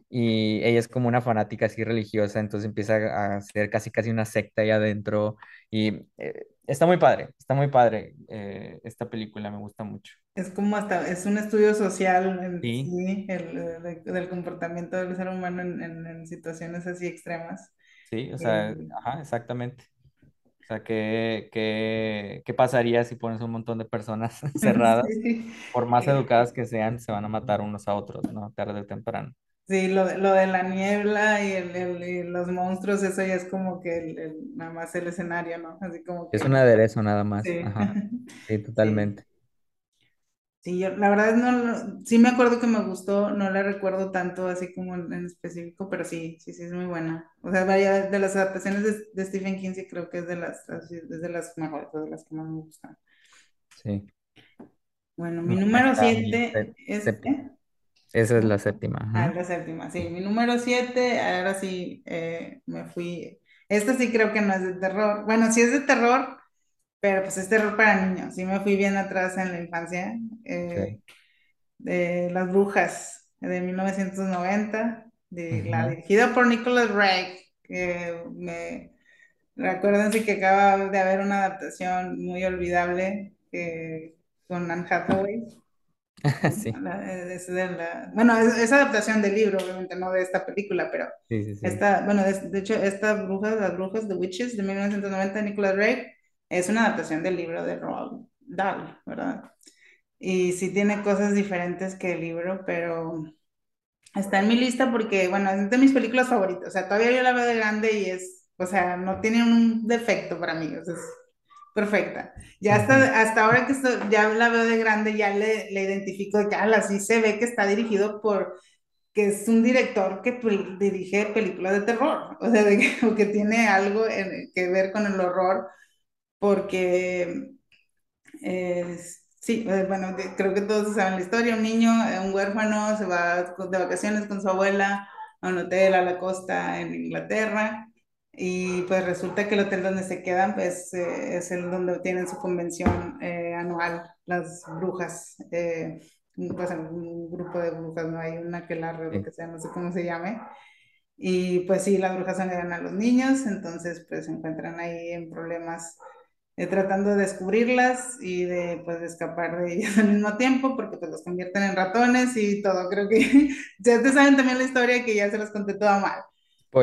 y ella es como una fanática así religiosa, entonces empieza a hacer casi casi una secta ahí adentro y eh, está muy padre, está muy padre eh, esta película, me gusta mucho. Es como hasta, es un estudio social en Sí, sí, el, eh, de- del comportamiento del ser humano en, en- en situaciones así extremas. sí, o Eh, sea, ajá, exactamente. O sea, ¿qué, qué, qué pasaría si pones un montón de personas encerradas? sí, Por más educadas que sean, se van a matar unos a otros, ¿no? Tarde o temprano. sí, lo, de- lo de la niebla y, el, el- y los monstruos, eso ya es como que el, nada más el escenario, ¿no? Así como Es que, un aderezo nada más, sí, ajá. Sí, sí. totalmente. Sí, yo la verdad no, sí me acuerdo que me gustó, no la recuerdo tanto así como en, específico, pero sí, sí, sí es muy buena. O sea, vaya, de las adaptaciones de, de Stephen King sí creo que es de las, es de las mejores, de las que más me gustan. Sí. Bueno, mi Me número siete sé- es, séptima. ¿eh? Esa es la séptima. Ah, ajá. la séptima, sí, mi número siete, ahora sí eh, me fui. Esta sí creo que no es de terror. Bueno, sí es de terror, pero pues es terror para niños. Sí me fui bien atrás en la infancia. eh, Ok. de Las Brujas de 1990, de, la Ujú. dirigida por Nicholas Ray. Que me, recuérdense que acaba de haber una adaptación muy olvidable que, con Anne Hathaway. Sí, La- es de la- bueno, es, es adaptación del libro, obviamente, no de esta película, pero sí, sí, sí. esta, bueno, de, de hecho, esta bruja, Las Brujas, The Witches, de 1990, de Nicholas Ray, es una adaptación del libro de Roald Dahl, ¿verdad? Y sí tiene cosas diferentes que el libro, pero está en mi lista porque, bueno, es de mis películas favoritas. O sea, todavía yo la veo de grande y es, o sea, no tiene un defecto para mí, o sea, es perfecta. Ya hasta, hasta ahora que estoy, ya la veo de grande, ya le, le identifico de que, ala, sí se ve que está dirigido por, que es un director que dirige películas de terror, o sea, de que, o que tiene algo en- que ver con el horror, porque eh, sí, eh, bueno, creo que todos saben la historia. Un niño, eh, un huérfano, se va de vacaciones con su abuela a un hotel a la costa en Inglaterra y pues resulta que el hotel donde se quedan pues eh, es el donde tienen su convención eh, anual, las brujas. eh, pues un grupo de brujas, no hay una que la lo que sea, no sé cómo se llame. Y pues sí, las brujas son a los niños, entonces pues se encuentran ahí en problemas eh, tratando de descubrirlas y de pues de escapar de ellas al mismo tiempo porque pues los convierten en ratones y todo. Creo que ya te saben también la historia que ya se los conté toda mal.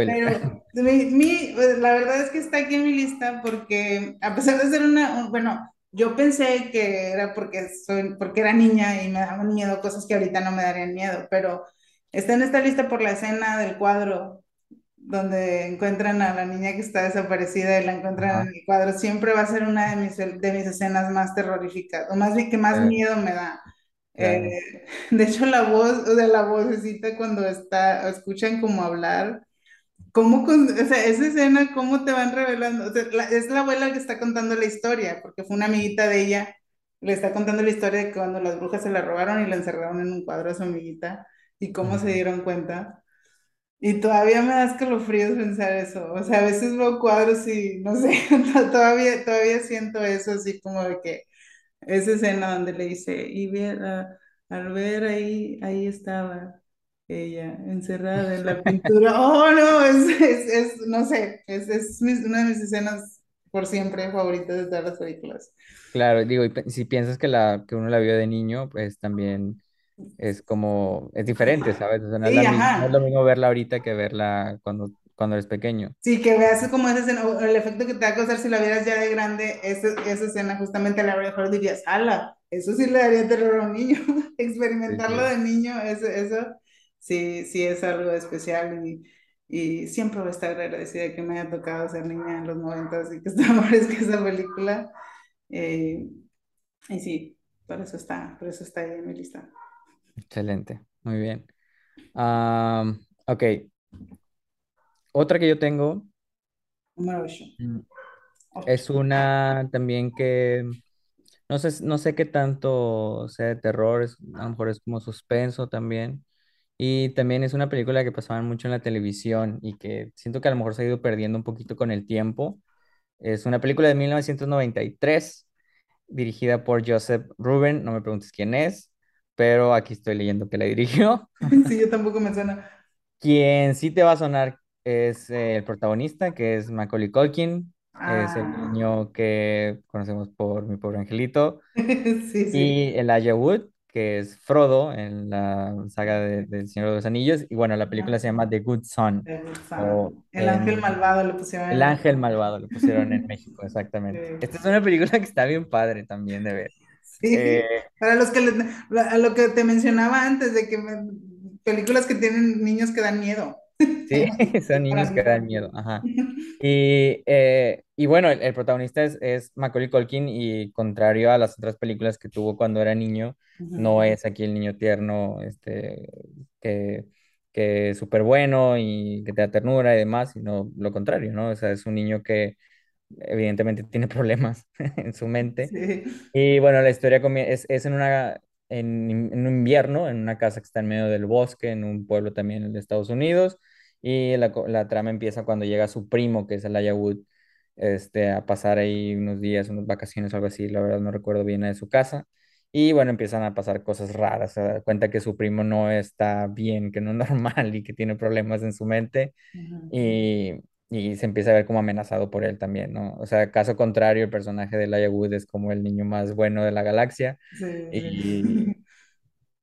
Pero mi, mi- pues, la verdad es que está aquí en mi lista porque a pesar de ser una, un- bueno, yo pensé que era porque soy, porque era niña y me daban miedo cosas que ahorita no me darían miedo, pero está en esta lista por la escena del cuadro donde encuentran a la niña que está desaparecida y la encuentran en el cuadro, siempre va a ser una de mis, de mis escenas más terroríficas, o más bien que más Eh, miedo me da, Eh, de hecho, la voz, o sea, la vocecita cuando está, escuchan como hablar, cómo, con- o sea, esa escena, cómo te van revelando, o sea, la- es la abuela que está contando la historia, porque fue una amiguita de ella, le está contando la historia de que cuando las brujas se la robaron y la encerraron en un cuadro a su amiguita, y cómo se dieron cuenta. Y todavía me da escalofríos pensar eso. O sea, a veces veo cuadros y no sé, to- todavía, todavía siento eso así como de que esa escena donde le dice, y ver, a- al ver ahí, ahí estaba ella encerrada en la pintura. Oh, no, es, es, es- no sé, es, es mis- una de mis escenas por siempre favoritas de todas las películas. Claro, digo, y si piensas que la que uno la vio de niño, pues también es como, es diferente, ¿sabes? O sea, no es Sí, misma, no es lo mismo verla ahorita que verla cuando, cuando eres pequeño. Sí, que veas como esa escena, o el efecto que te va a causar si la vieras ya de grande, esa, esa escena justamente a la mejor dirías, ala, eso sí le daría terror a un niño, Sí, experimentarlo sí. de niño, eso, eso sí, sí es algo especial y, y siempre voy a estar agradecida de que me haya tocado ser niña en los noventas y que está fresca esa película. Eh, y sí, por eso está, por eso está ahí en mi lista. Excelente, muy bien. Am, ok, otra que yo tengo Número 8. mm, es una también que no sé, no sé qué tanto sea de terror, es- a lo mejor es como suspenso también. Y también es una película que pasaban mucho en la televisión y que siento que a lo mejor se ha ido perdiendo un poquito con el tiempo. Es una película de 1993 dirigida por Joseph Ruben, no me preguntes quién es, pero aquí estoy leyendo que la dirigió. Sí, yo tampoco me suena. Quien sí te va a sonar es eh, el protagonista, que es Macaulay Culkin, es el Ah, niño que conocemos por Mi Pobre Angelito, sí, sí. y Elijah Wood, que es Frodo en la saga de, del Señor de los Anillos, y bueno, la película se llama The Good Son, The Good o Son. El ángel en malvado le pusieron El en Ángel Malvado, lo pusieron en México, exactamente. Esta es Sí. una película que está bien padre también de ver. Eh, Sí. Para los que le- a lo que te mencionaba antes de que me- películas que tienen niños que dan miedo. Sí, son niños que dan miedo, ajá. Y, eh, y bueno, el, el protagonista es, es Macaulay Culkin y contrario a las otras películas que tuvo cuando era niño, no es aquí el niño tierno, este, que, que es súper bueno y que te da ternura y demás, sino lo contrario, ¿no? O sea, es un niño que evidentemente tiene problemas en su mente Sí. y bueno, la historia es, es en una, en, en un invierno, en una casa que está en medio del bosque, en un pueblo también de Estados Unidos. Y la, la trama empieza cuando llega su primo, que es Elijah Wood, este, a pasar ahí unos días, unas vacaciones o algo así, la verdad no recuerdo bien de su casa. Y bueno, empiezan a pasar cosas raras, se da cuenta que su primo no está bien, que no es normal y que tiene problemas en su mente Ujú. y, y se empieza a ver como amenazado por él también, ¿no? O sea, caso contrario, el personaje de Elijah Wood es como el niño más bueno de la galaxia Sí, y, sí.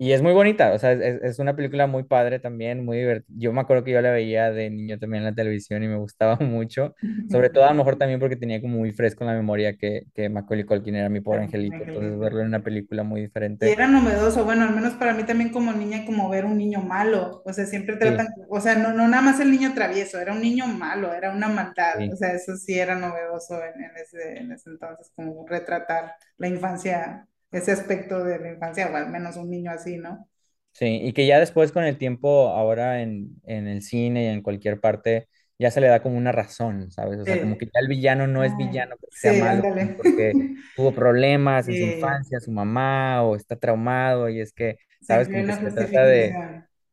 Y es muy bonita, o sea, es, es una película muy padre también, muy divertida. Yo me acuerdo que yo la veía de niño también en la televisión y me gustaba mucho, sobre todo a lo mejor también porque tenía como muy fresco en la memoria que, que Macaulay Culkin era mi pobre angelito, entonces verlo en una película muy Y diferente. era novedoso, bueno, al menos para mí también como niña, como ver un niño malo, o sea, siempre tratan, Sí, o sea, no, no nada más el niño travieso, era un niño malo, era una maldad, o sí. sea, eso sí era novedoso en, en ese, en ese entonces, como retratar la infancia, ese aspecto de la infancia, o al menos un niño así, ¿no? Sí, y que ya después con el tiempo, ahora en, en el cine y en cualquier parte, ya se le da como una razón, ¿sabes? O sea, como que Sí, ya el villano no es villano porque sea sí, malo, ándale. porque tuvo problemas en su Sí, infancia, su mamá, o está traumado, y es que, ¿sabes? Como que se trata de.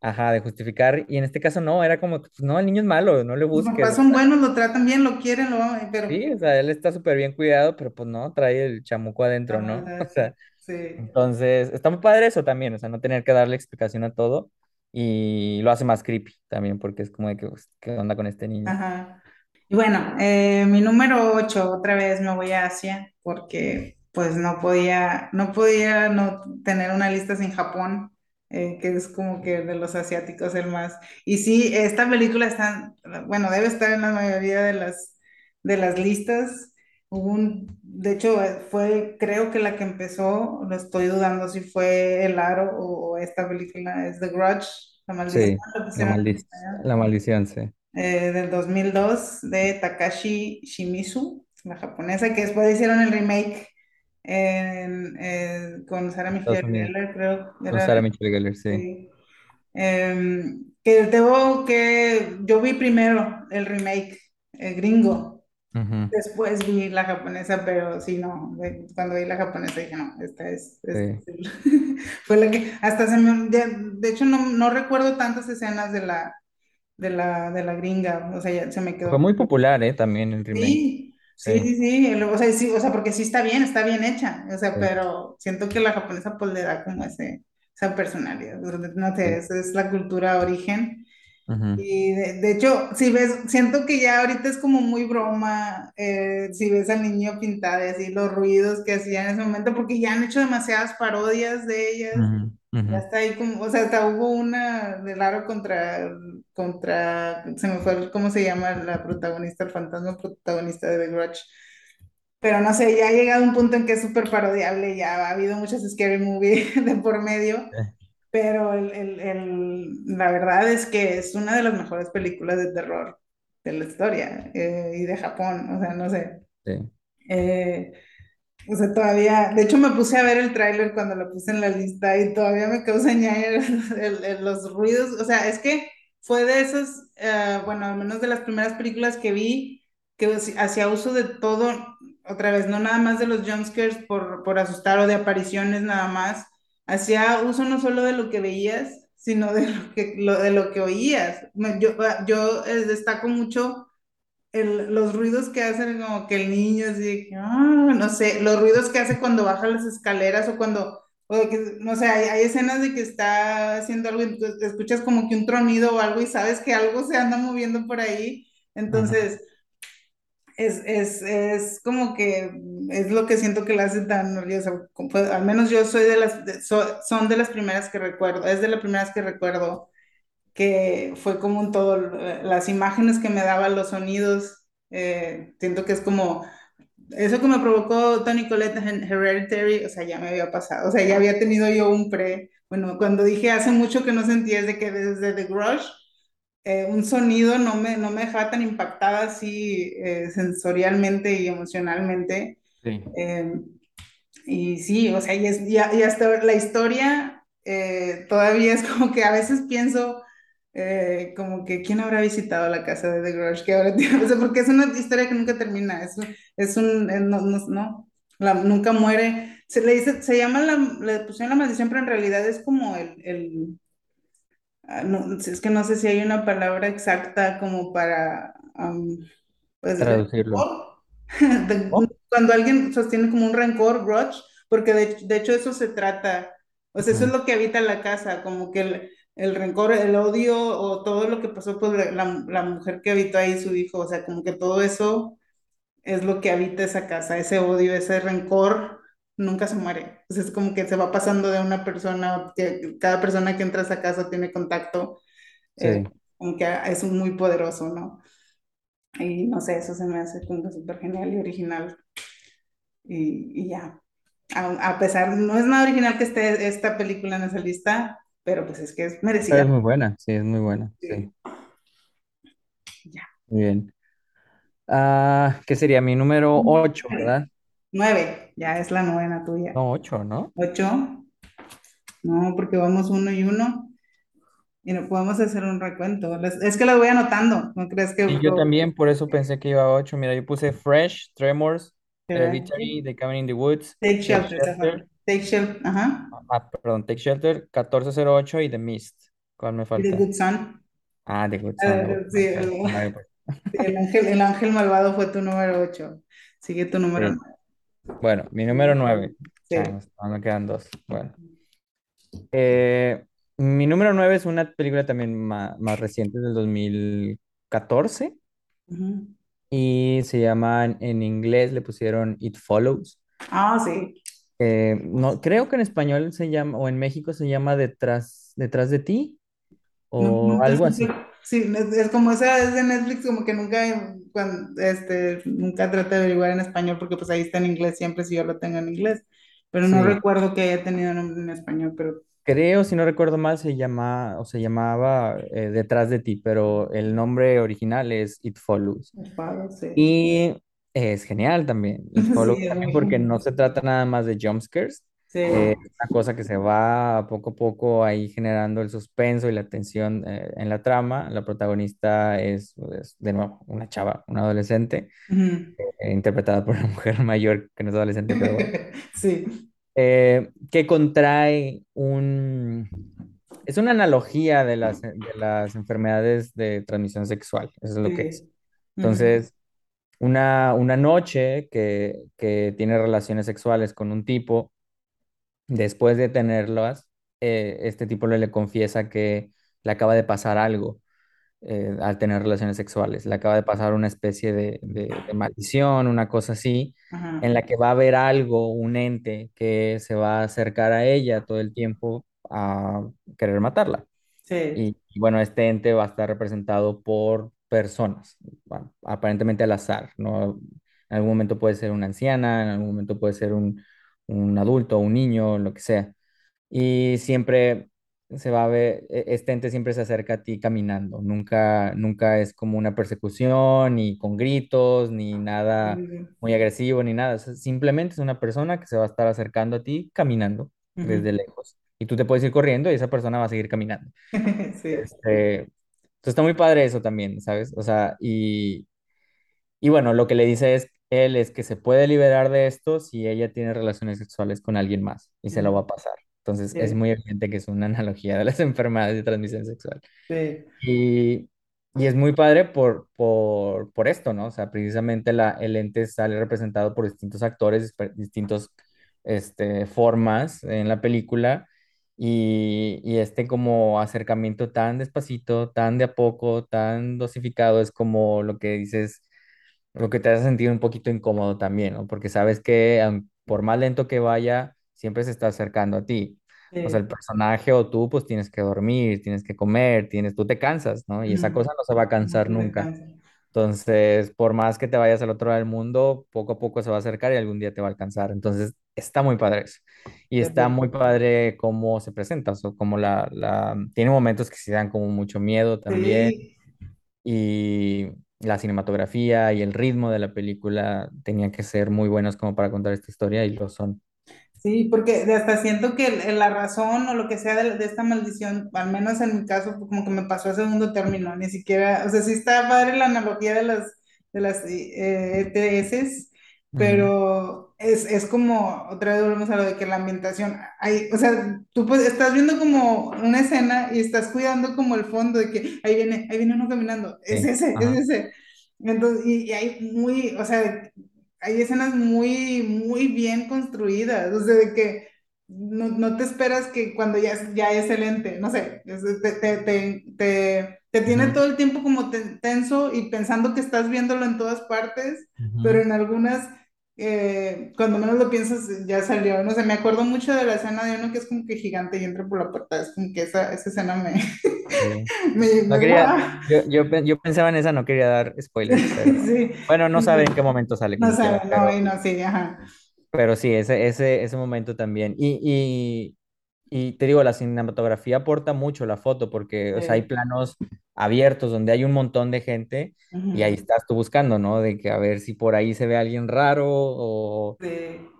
Ajá, de justificar, y en este caso no, era como, pues, no, el niño es malo, no le Los busques, papás o son buenos, lo tratan bien, lo quieren, lo pero sí, o sea, él está súper bien cuidado, pero pues no, trae el chamuco adentro, ¿no? O sea, sí. entonces, está muy padre eso también, o sea, no tener que darle explicación a todo y lo hace más creepy también porque es como de que, pues, ¿qué onda con este niño? Ajá. Y bueno, eh, mi número 8 otra vez me voy a Asia porque pues no podía, no podía no tener una lista sin Japón, eh, que es como que de los asiáticos el más. Y sí, esta película está, bueno, debe estar en la mayoría de las, de las listas. Hubo un, de hecho, fue, creo que la que empezó, lo estoy dudando si fue El Aro o, o esta película, es The Grudge, La Maldición, Sí, la español la maldición, sí. eh, del 2002 de Takashi Shimizu, la japonesa, que después hicieron el remake en- en- con Sarah Estados Michelle. Gellar, creo. Con Era, Sarah Michelle Gellar, sí. sí. Em, que tengo que, yo vi primero el remake, el gringo. Ujú, Después vi la japonesa, pero sí, no, cuando vi la japonesa dije, no, esta es, es- sí. fue la que, hasta se me, de, de hecho no, no recuerdo tantas escenas de la, de la, de la gringa, o sea, ya se me Fue quedó. muy popular, ¿eh? También el remake. Sí, sí, Sí, sí, o sea, sí, o sea, porque sí está bien, está bien hecha, o sea, sí, pero siento que la japonesa pues le da como ese, esa personalidad, no sé, esa es la cultura origen. Ujú, Y de, de hecho, si ves, siento que ya ahorita es como muy broma, eh, si ves al niño pintado y así, los ruidos que hacía en ese momento, porque ya han hecho demasiadas parodias de ellas. ujú, está ahí como, o sea, hasta hubo una de Laro contra, contra, se me fue, ¿cómo se llama la protagonista, el fantasma protagonista de The Grudge? Pero no sé, ya ha llegado un punto en que es súper parodiable, ya ha habido muchas scary movie de por medio. Eh, Pero el, el- el- la verdad es que es una de las mejores películas de terror de la historia eh, y de Japón, o sea, no sé. Sí. Eh, o sea, todavía, de hecho me puse a ver el tráiler cuando lo puse en la lista y todavía me causa ñaña los ruidos, o sea, es que fue de esas, eh, bueno, al menos de las primeras películas que vi, que hacía uso de todo, otra vez, no nada más de los jumpscares por, por asustar o de apariciones nada más, hacía uso no solo de lo que veías, sino de lo que, lo, de lo que oías. Yo, yo eh, destaco mucho el- los ruidos que hacen como que el niño así, ah, no sé, los ruidos que hace cuando baja las escaleras o cuando, o que, no sé, hay, hay escenas de que está haciendo algo y tú escuchas como que un tronido o algo y sabes que algo se anda moviendo por ahí. Entonces, es, es, es como que es lo que siento que la hace tan nerviosa. Fue- Al menos yo soy de las, de- so- son de las primeras que recuerdo, es de las primeras que recuerdo que fue como un todo, eh, las imágenes que me daban, los sonidos, eh, siento que es como, eso que me provocó Tony Collette en Hereditary, o sea, ya me había pasado, o sea, ya había tenido yo un pre, bueno, cuando dije hace mucho que no sentía, es de que desde The Grudge, eh, un sonido no me, no me dejaba tan impactada así eh, sensorialmente y emocionalmente. Sí. Eh, y sí, o sea, y, es, y, y hasta la historia eh, todavía es como que a veces pienso eh, como que quién habrá visitado la casa de The Grudge, que ahora tiene, o sea, porque es una historia que nunca termina, es, es un, eh, no, no, no, la- nunca muere. Se le dice, se llama la, le pusieron la maldición, pero en realidad es como el, el ah, no, es que no sé si hay una palabra exacta como para, am, pues, Traducirlo. De- ¿Oh? cuando alguien sostiene como un rencor, grudge, porque de, de hecho eso se trata, o sea, eso es lo que habita la casa, como que el, el rencor, el odio o todo lo que pasó por la, la, la mujer que habitó ahí, su hijo, o sea, como que todo eso es lo que habita esa casa, ese odio, ese rencor nunca se muere. Sea, es como que se va pasando de una persona, que cada persona que entra a esa casa tiene contacto, eh, Sí. aunque es muy poderoso, ¿no? Y no sé, eso se me hace como súper genial y original. Y, y ya. A, a pesar, no es nada original que esté esta película en esa lista, pero pues es que es Pero es merecida. muy buena, sí, es muy buena. Sí, Sí, ya. muy bien. Ah, ¿qué sería? Mi número 8, ¿verdad? Nueve, ya es la novena tuya. No, 8, ¿no? Ocho, no, porque vamos uno y uno y no podemos hacer un recuento. Es que las voy anotando, ¿no crees que... Y yo también, por eso pensé que iba a 8. Mira, yo puse Fresh, Tremors, Hereditary, The Cabin in the Woods, Take Shelter. Take Shelter, ajá. ah, perdón, Take Shelter, 1408 y The Mist. ¿Cuál me Y The falta? Good Son. Ah, The Good Ah, sí, el, Vale, pues. el ángel, el ángel malvado fue tu número ocho. Sigue tu número Sí. Bueno, mi número 9. nueve. Sí. me quedan dos. Bueno. Eh, mi número 9 es una película también ma- más, reciente, del 2014. Ujú. Y se llama, en inglés le pusieron It Follows. Ah, sí. Eh, no, creo que en español se llama, o en México se llama Detrás, Detrás de ti, o algo así. Sí, es, como esa es de Netflix, como que nunca, cuando, este, nunca traté de averiguar en español porque pues ahí está en inglés siempre si yo lo tengo en inglés, pero no Sí, recuerdo que haya tenido nombre en español, pero creo, si no recuerdo mal, se llama, o se llamaba eh, Detrás de ti, pero el nombre original es It Follows. sí. Y es genial también. Y Follow Sí, también porque no se trata nada más de jumpscares. Sí, eh, es una cosa que se va poco a poco ahí generando el suspenso y la tensión eh, en la trama. La protagonista es, es, de nuevo, una chava, una adolescente, ujú. eh, interpretada por una mujer mayor que no es adolescente, pero bueno. Sí, eh, que contrae un... Es una analogía de las, de las enfermedades de transmisión sexual, eso es lo que es. sí. Entonces, una, una noche que, que tiene relaciones sexuales con un tipo, después de tenerlas, eh, este tipo le, le confiesa que le acaba de pasar algo eh, al tener relaciones sexuales. Le acaba de pasar una especie de, de- de maldición, una cosa así, Ajá. en la que va a haber algo, un ente que se va a acercar a ella todo el tiempo a querer matarla. Sí. Y, y bueno, este ente va a estar representado por personas, aparentemente al azar, ¿no? En algún momento puede ser una anciana, en algún momento puede ser un, un adulto, un niño, lo que sea. Y siempre se va a ver, e- este ente siempre se acerca a ti caminando, nunca, nunca es como una persecución, ni con gritos, ni Sí, nada muy agresivo, ni nada. O sea, simplemente es una persona que se va a estar acercando a ti caminando desde lejos. Y tú te puedes ir corriendo y esa persona va a seguir caminando. Sí. Este, entonces está muy padre eso también, ¿sabes? O sea, y, y bueno, lo que le dice es, él es que se puede liberar de esto si ella tiene relaciones sexuales con alguien más y se lo va a pasar. Entonces es muy evidente que es una analogía de las enfermedades de transmisión sexual. Sí. Y, y es muy padre por, por, por esto, ¿no? O sea, precisamente la, el ente sale representado por distintos actores, distintas este, formas en la película. Y, y este como acercamiento tan despacito, tan de a poco, tan dosificado, es como lo que dices, lo que te hace sentir un poquito incómodo también, ¿no? Porque sabes que por más lento que vaya, siempre se está acercando a ti. O sea, el Sí. personaje o tú, pues tienes que dormir, tienes que comer, tienes, tú te cansas, ¿no? Y esa cosa no se va a cansar nunca. Entonces, por más que te vayas al otro lado del mundo, poco a poco se va a acercar y algún día te va a alcanzar. Entonces, está muy padre eso. Y está muy padre cómo se presenta, o sea, como la, la... Tiene momentos que se dan como mucho miedo también Sí. y la cinematografía y el ritmo de la película tenían que ser muy buenos como para contar esta historia y lo son. Sí, porque hasta siento que la razón o lo que sea de, de esta maldición, al menos en mi caso, pues, como que me pasó a segundo término, ni siquiera, o sea, sí está padre la analogía de las, de las eh, ETS, pero es, es como, otra vez volvemos a lo de que la ambientación, hay, o sea, tú pues, estás viendo como una escena y estás cuidando como el fondo de que ahí viene, ahí viene uno caminando, es Sí, ese, es ajá, ese. Entonces, y, y hay muy, o sea, hay escenas muy, muy bien construidas, o sea, de que no, no te esperas que cuando ya, es- ya es el ente, no sé, es- te, te, te, te, te tiene ujú, todo el tiempo como te- tenso y pensando que estás viéndolo en todas partes, pero ujú, en algunas, eh, cuando menos lo piensas, ya salió, no sé, me acuerdo mucho de la escena de uno que es como que gigante y entra por la puerta, es como que esa, esa escena me, sí. me, No me quería, yo, yo, yo pensaba en esa, no quería dar spoilers, pero sí, bueno, no saben en qué momento sale no como sabe, quiera, no, pero, no, sí, ajá. pero sí, ese, ese, ese momento también. Y, y, y te digo, la cinematografía aporta mucho la foto porque, o sea, hay Sí. planos abiertos donde hay un montón de gente y ahí estás tú buscando, ¿no? De que a ver si por ahí se ve alguien raro o, Sí,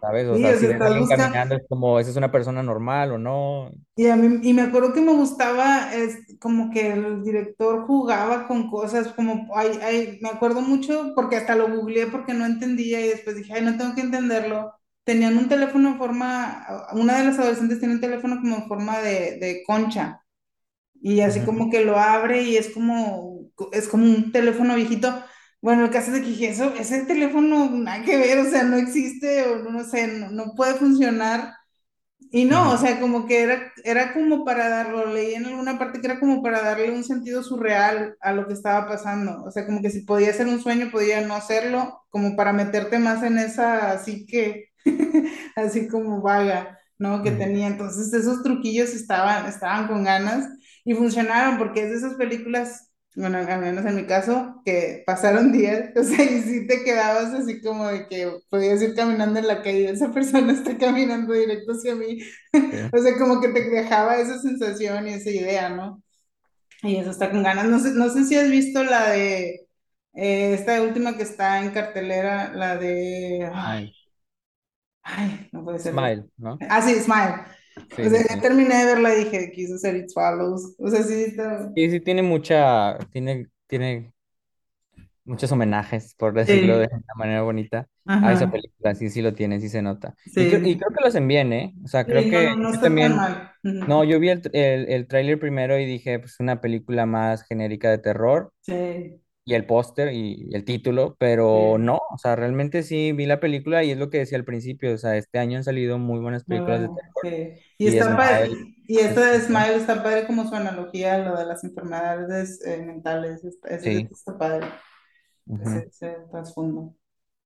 ¿sabes? O sí, sea, si ves alguien buscando, caminando es como, ¿esa es una persona normal o no? y a mí, y me acuerdo que me gustaba, es como que el director jugaba con cosas, como, ay, ay, me acuerdo mucho porque hasta lo googleé porque no entendía y después dije, ay, no tengo que entenderlo. Tenían un teléfono en forma, una de las adolescentes tiene un teléfono como en forma de, de concha y así Ujú, como que lo abre y es como, es como un teléfono viejito. Bueno, el caso es de que dije, eso, ese teléfono nada que ver, o sea, no existe o no, sé, no, no puede funcionar. Y no, o ujú, sea, como que era, era como para darlo, leí en alguna parte que era como para darle un sentido surreal a lo que estaba pasando. O sea, como que si podía ser un sueño, podía no serlo, como para meterte más en esa, así que, así como vaga, ¿no? Que tenía. Entonces, esos truquillos estaban, estaban con ganas y funcionaron, porque es de esas películas, bueno, al menos en mi caso, que pasaron días, o sea, y sí te quedabas así como de que podías ir caminando en la calle, esa persona está caminando directo hacia mí, o sea, como que te dejaba esa sensación y esa idea, ¿no? Y eso está con ganas. No sé, no sé si has visto la de Eh, esta última que está en cartelera, la de... Ay. Ay, no puede ser. Smile, ¿no? Ah, sí, Smile. O Sí, sea, terminé de verla y dije, quiso hacer It Follows. O sea, sí, está... Sí, sí, tiene mucha, tiene, tiene muchos homenajes, por decirlo de una manera bonita, a esa película. Sí, sí lo tiene, sí se nota. Y, creo- y creo que lo hacen bien, ¿eh? O sea, creo que no, no también, mal. No, yo vi el, el, el tráiler primero y dije, pues una película más genérica de terror Sí, y el póster y el título, pero sí, no, o sea, realmente sí vi la película y es lo que decía al principio, o sea, este año han salido muy buenas películas de bueno, terror sí. Y y está padre, Smile y es esta de buena. Smile está padre como su analogía a lo de las enfermedades eh, mentales. Está- Sí, está padre, ese trasfondo.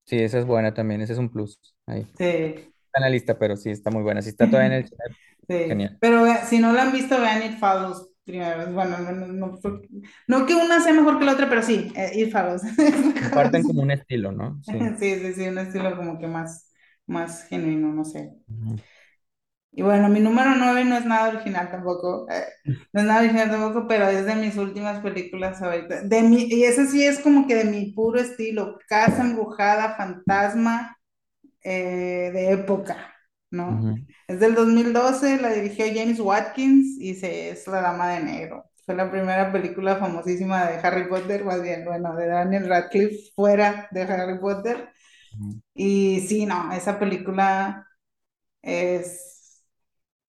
Sí, esa es buena también, ese es un plus. Ahí. Sí. Está en la lista, pero sí, está muy buena. Si está todavía en el Sí, genial. pero si no la han visto, vean It Follows primero. Bueno, no, fue- no que una sea mejor que la otra, pero sí, eh, mejor. Comparten como un estilo, ¿no? Sí. Sí, sí, sí, un estilo como que más, más genuino, no sé. Ujú. Y bueno, mi número 9 no es nada original tampoco, eh, no es nada original tampoco, pero es de mis últimas películas ahorita. De mi, y ese sí es como que de mi puro estilo, Casa Embrujada, Fantasma, eh, de época, ¿no? Ujú. Es del 2012, la dirigió James Watkins y se, es La Dama de Negro. Fue la primera película famosísima de Harry Potter, más bien, bueno, de Daniel Radcliffe fuera de Harry Potter. Y sí, no, esa película es,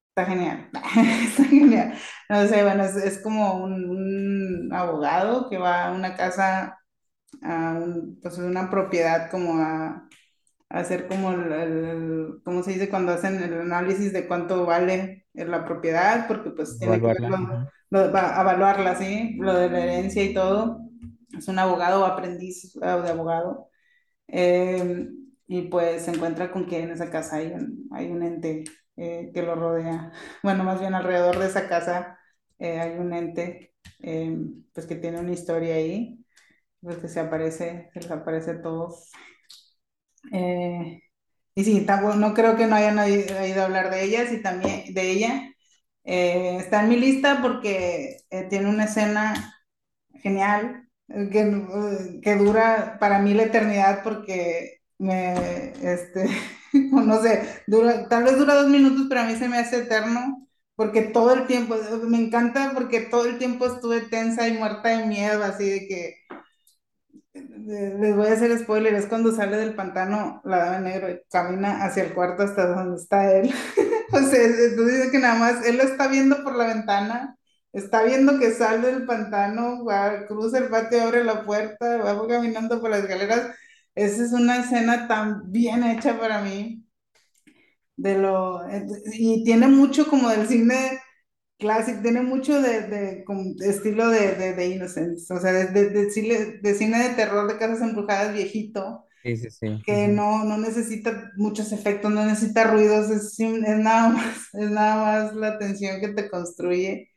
está genial, está genial. No sé, bueno, es, es como un, un abogado que va a una casa, a un- pues una propiedad como a hacer como el, el- ¿cómo se dice? Cuando hacen el análisis de cuánto vale la propiedad, porque pues tiene que verlo, lo, va evaluarla, ¿sí? Lo de la herencia y todo. Es un abogado o aprendiz eh, de abogado. Eh, y pues se encuentra con que en esa casa hay un, hay un ente eh, que lo rodea. Bueno, más bien alrededor de esa casa eh, hay un ente eh, pues que tiene una historia ahí, pues que se aparece, se les aparece a todos. Eh, y sí, no creo que no hayan oí- oído hablar de ellas y también de ella. Eh, está en mi lista porque eh, tiene una escena genial que, que dura para mí la eternidad porque me, este, no sé, tal vez dura dos minutos, pero a mí se me hace eterno porque todo el tiempo, me encanta porque todo el tiempo estuve tensa y muerta de miedo, así de que Les voy a hacer spoiler, es cuando sale del pantano la dama negro y camina hacia el cuarto hasta donde está él. O sea, entonces que nada más él lo está viendo por la ventana, está viendo que sale del pantano, va, cruza el patio, abre la puerta, va caminando por las escaleras. Esa es una escena tan bien hecha para mí, de lo, y tiene mucho como del cine clásico, tiene mucho de, de, de estilo de, de, Innocence, o sea, de, cine, de cine de terror de casas embrujadas viejito, Sí, sí, sí. que no, no necesita muchos efectos, no necesita ruidos, es, es nada más, es nada más la tensión que te construye.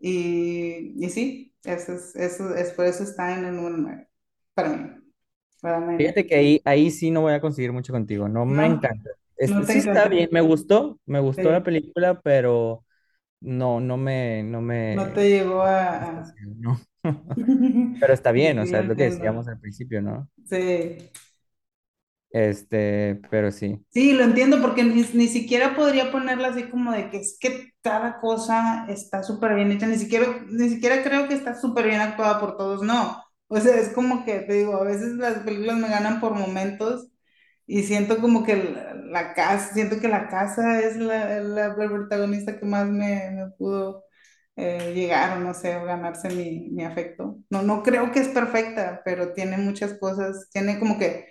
Y, y sí, eso es, eso es, por eso está en el número 9, para mí. Fíjate que ahí, ahí sí no voy a conseguir mucho contigo. No me No, encanta. Es- no te sí está bien, me gustó, me gustó la película, pero no, no me, no no te me llegó a... ¿no? Pero está bien, o sea, es lo que decíamos al principio, ¿no? Sí. Este, pero sí. Sí, lo entiendo porque ni, ni siquiera podría ponerla así como de que es que cada cosa está súper bien hecha, ni siquiera, ni siquiera creo que está súper bien actuada por todos, no. O sea, es como que te digo, a veces las películas me ganan por momentos y siento como que la, la casa, siento que la casa es la, la protagonista que más me, me pudo eh, llegar o no sé, o ganarse mi, mi afecto. No, no creo que es perfecta, pero tiene muchas cosas, tiene como que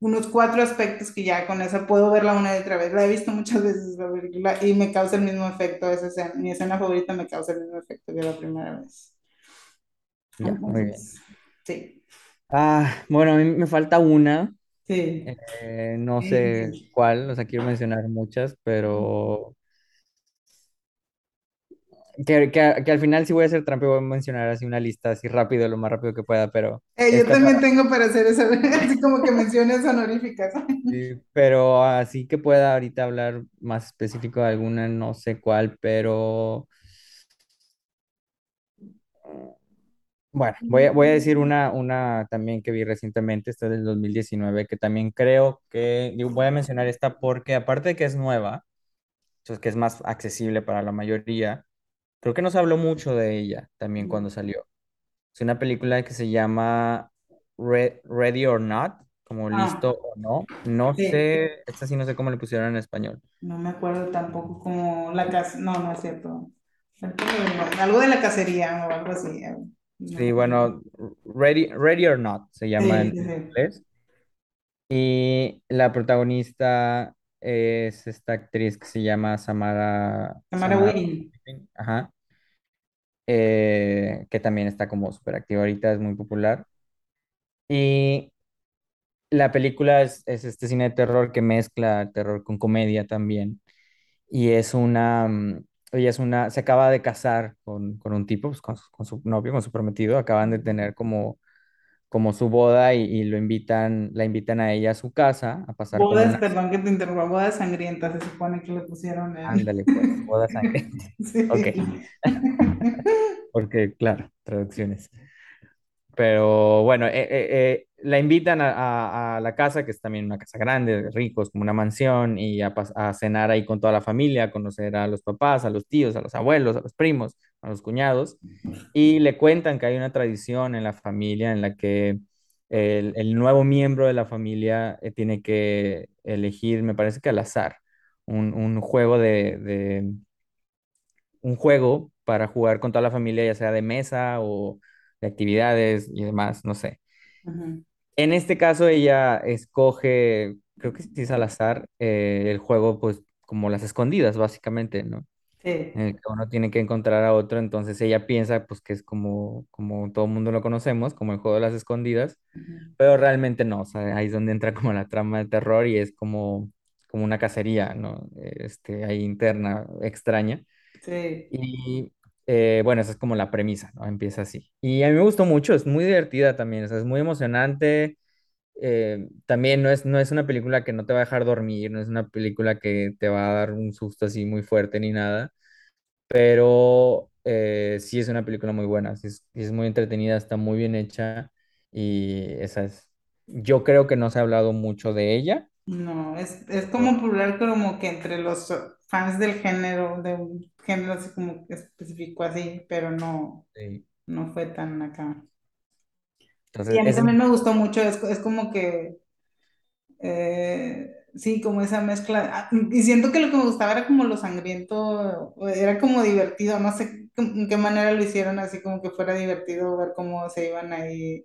unos cuatro aspectos que ya con esa puedo verla una y otra vez. La he visto muchas veces la película y me causa el mismo efecto esa escena. Mi escena favorita me causa el mismo efecto que la primera vez. Ya, muy bien. Entonces, sí, Ah, bueno, a mí me falta una, sí, eh, no sé cuál, o sea, quiero mencionar muchas, pero que, que, que al final sí voy a hacer trampa voy a mencionar así una lista así rápido, lo más rápido que pueda, pero Eh, yo también para, tengo para hacer eso, así como que menciones honoríficas. sí, pero así que pueda ahorita hablar más específico de alguna, no sé cuál, pero Bueno, voy a, voy a decir una, una también que vi recientemente, esta es del 2019, que también creo que, digo, voy a mencionar esta porque aparte de que es nueva, entonces que es más accesible para la mayoría, creo que no se habló mucho de ella también cuando salió. Es una película que se llama Re- Ready or Not, como Ah, listo o no. No sí, sé, esta sí no sé cómo le pusieron en español. no me acuerdo tampoco como la casa, no, no es cierto. Algo de la cacería o algo así. No Sí, bueno, Ready, Ready or Not se llama en inglés. Y la protagonista es esta actriz que se llama Samara, Samara, Weaving. ajá, eh, que también está como súper activa ahorita, es muy popular. Y la película es, es este cine de terror que mezcla terror con comedia también. Y es una, mm, ella es una, se acaba de casar con, con un tipo, pues, con, su con su novio, con su prometido, acaban de tener como, como su boda y, y lo invitan, la invitan a ella a su casa a pasar Bodas, una perdón que te interrumpa, bodas sangrientas se supone que le pusieron en... Ándale, pues, boda sangrienta. Ok, Sí. porque claro, traducciones. Pero bueno, eh, eh, eh, la invitan a, a- a la casa, que es también una casa grande, de ricos, como una mansión, y a, cenar ahí con toda la familia, a conocer a los papás, a los tíos, a los abuelos, a los primos, a los cuñados, y le cuentan que hay una tradición en la familia en la que el, el nuevo miembro de la familia eh, tiene que elegir, me parece que al azar, un, un juego de, un juego para jugar con toda la familia, ya sea de mesa o de actividades y demás, no sé. En este caso ella escoge, creo que sí es al azar, eh, el juego pues como las escondidas, básicamente, ¿no? En Sí. el que uno tiene que encontrar a otro, entonces ella piensa pues que es como, como todo el mundo lo conocemos, como el juego de las escondidas, Ujú. pero realmente no, o sea, ahí es donde entra como la trama de terror y es como, como una cacería, ¿no? Este, ahí interna, extraña. Sí. Y eh, bueno, esa es como la premisa, ¿no? Empieza así. Y a mí me gustó mucho, es muy divertida también, o es muy emocionante. eh, también no es, no es una película que no te va a dejar dormir, no es una película que te va a dar un susto así muy fuerte ni nada, pero eh, sí es una película muy buena, sí es, muy entretenida, está muy bien hecha y esa es, yo creo que no se ha hablado mucho de ella. No, es, es como popular como que entre los fans del género, de un género así como específico así, pero no, sí. no fue tan acá. Entonces, a mí es también me gustó mucho, es, es como que, eh, sí, como esa mezcla, ah, y siento que lo que me gustaba era como lo sangriento, era como divertido, no sé en qué manera lo hicieron, así como que fuera divertido ver cómo se iban ahí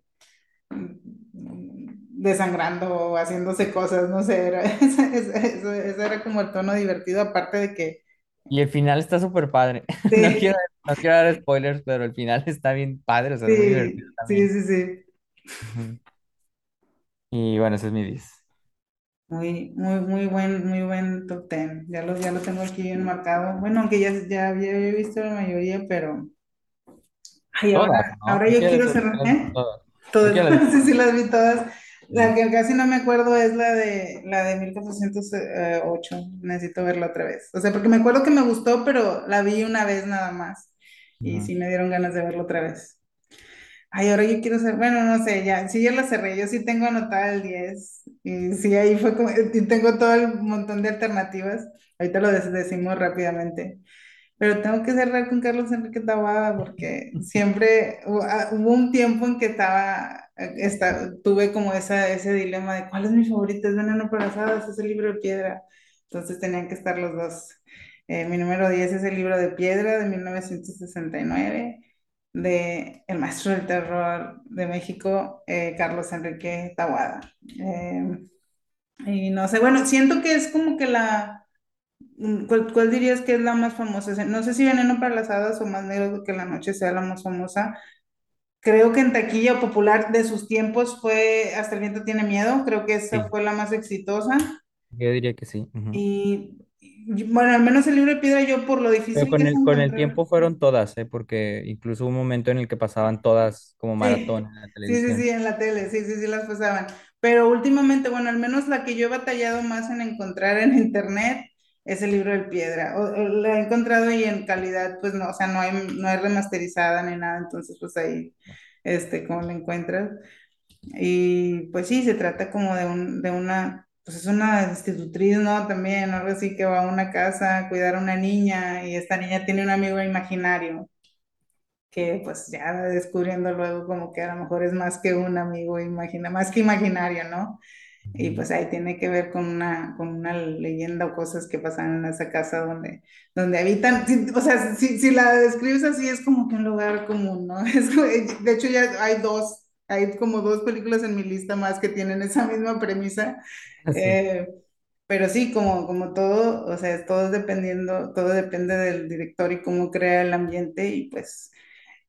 desangrando o haciéndose cosas, no sé, era, eso, eso- eso- ese era como el tono divertido, aparte de que, Y el final está súper padre. No quiero, sí, no quiero dar spoilers, pero el final está bien padre, o sea, es muy divertido sí, sí, también. sí, sí, Ujú. Y bueno, ese es mi 10. muy, muy, muy buen, muy buen top ten, ya lo, ya lo tengo aquí bien marcado, bueno, aunque ya, ya había visto la mayoría, pero, ay, ahora, Todas, ¿no? ahora yo quiero cerrar, ¿eh? todas. Todas, sí, sí las vi todas. La que casi no me acuerdo es la de la de mil cuatrocientos ocho Necesito verla otra vez. O sea, porque me acuerdo que me gustó, pero la vi una vez nada más. Y sí me dieron ganas de verla otra vez. Ay, ahora yo quiero ser, bueno, no sé, ya, sí ya la cerré, yo sí tengo anotada el 10 y sí ahí fue como, y tengo todo el montón de alternativas, ahorita lo decimos rápidamente. Pero tengo que cerrar con Carlos Enrique Taboada porque siempre hu- ah, hubo un tiempo en que estaba, esta- tuve como esa, ese dilema de cuál es mi favorito, es Veneno para Hadas, es el libro de piedra. Entonces tenían que estar los dos. Eh, mi número 10 es el libro de piedra de 1969 de El Maestro del Terror de México, eh, Carlos Enrique Taboada. Eh, y no sé, bueno, siento que es como que la Mm, ¿Cuál, cuál dirías que es la más famosa? No sé si Veneno para las Hadas o Más Negro que la Noche sea la más famosa. Creo que en taquilla popular de sus tiempos fue Hasta el viento tiene miedo. Creo que esa Sí, fue la más exitosa. yo diría que sí. ujú. Y y, bueno, al menos el libro de piedra yo por lo Pero difícil que con es el, con el tiempo fueron todas, ¿eh? Porque incluso hubo un momento en el que pasaban todas como maratón Sí, en la sí, sí, sí, televisión. en la tele, sí, sí, sí las pasaban. Pero últimamente, bueno, al menos la que yo he batallado más en encontrar en internet es el libro de piedra. O, o he encontrado y en calidad, pues no, o sea, no hay, no hay remasterizada ni nada, entonces pues ahí. este, cómo la encuentras. Y pues sí, se trata como de, un, de una, pues es una institutriz, ¿no? También, algo así que va a una casa a cuidar a una niña y esta niña tiene un amigo imaginario que pues ya descubriendo luego como que a lo mejor es más que un amigo imagina, más que imaginario, ¿no? Y pues ahí tiene que ver con una, con una leyenda o cosas que pasan en esa casa donde, donde habitan. O sea, si, si la describes así es como que un lugar común, ¿no? Es, de hecho ya hay dos, hay como dos películas en mi lista más que tienen esa misma premisa. Sí. Eh, pero sí, como, como todo, o sea, todo dependiendo, todo depende del director y cómo crea el ambiente y pues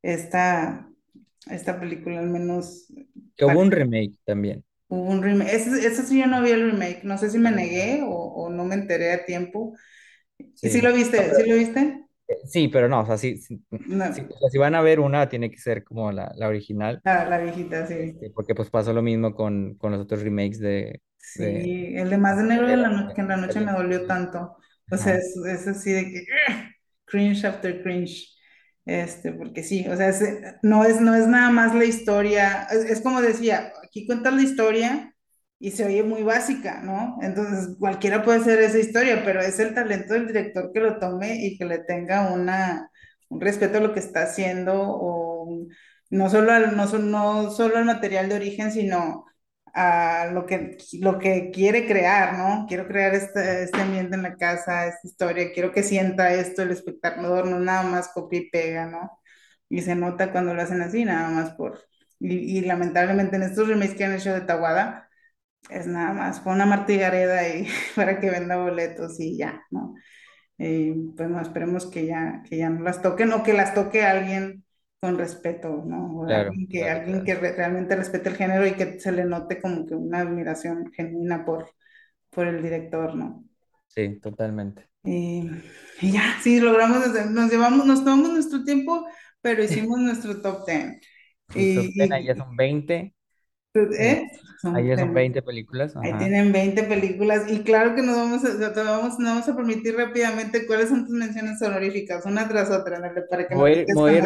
esta, esta película al menos Que hubo un remake también. Hubo un remake. Ese, ese sí yo no vi el remake. No sé si me negué o, o no me enteré a tiempo. ¿Y si lo Sí. No, viste? pero- ¿Sí lo viste? sí, pero no, o sea, sí, sí, sí, No, o sea, si van a ver una, tiene que ser como la, la original, la, la viejita, sí. este, porque pues pasó lo mismo con, con los otros remakes de, de Sí, el de Más de Negro de la Heredera, no- que en la noche me dolió tanto. O sea, es, es así de que cringe after cringe. Este, porque sí, o sea, es- no es, no es nada más la historia. Es, es como decía, aquí cuentas la historia y se oye muy básica, ¿no? Entonces, cualquiera puede hacer esa historia, pero es el talento del director que lo tome y que le tenga una, un respeto a lo que está haciendo o no solo al, no, no solo al material de origen, sino a lo que, lo que quiere crear, ¿no? Quiero crear este, este ambiente en la casa, esta historia, quiero que sienta esto el espectador, no nada más copia y pega, ¿no? Y se nota cuando lo hacen así, nada más por... Y, y lamentablemente en estos remakes que han hecho de Tawada, es nada más con una martillareda y para que venda boletos y ya, ¿no? Eh, pues no, esperemos que ya, que ya no las toquen o que las toque alguien con respeto, ¿no? O claro, alguien que, claro, alguien claro. que re- realmente respete el género y que se le note como que una admiración genuina por, por el director, ¿no? Sí, totalmente. Y, y ya, sí, logramos, nos llevamos, nos tomamos nuestro tiempo, pero hicimos nuestro top ten. El top 10 ahí Y, ya son 20 eh, ¿eh? ahí Son ya son 20 películas, Ahí ajá. tienen 20 películas y claro que nos vamos a, te vamos, nos vamos a permitir rápidamente cuáles son tus menciones honoríficas, una tras otra, para que voy, a te ir- me voy a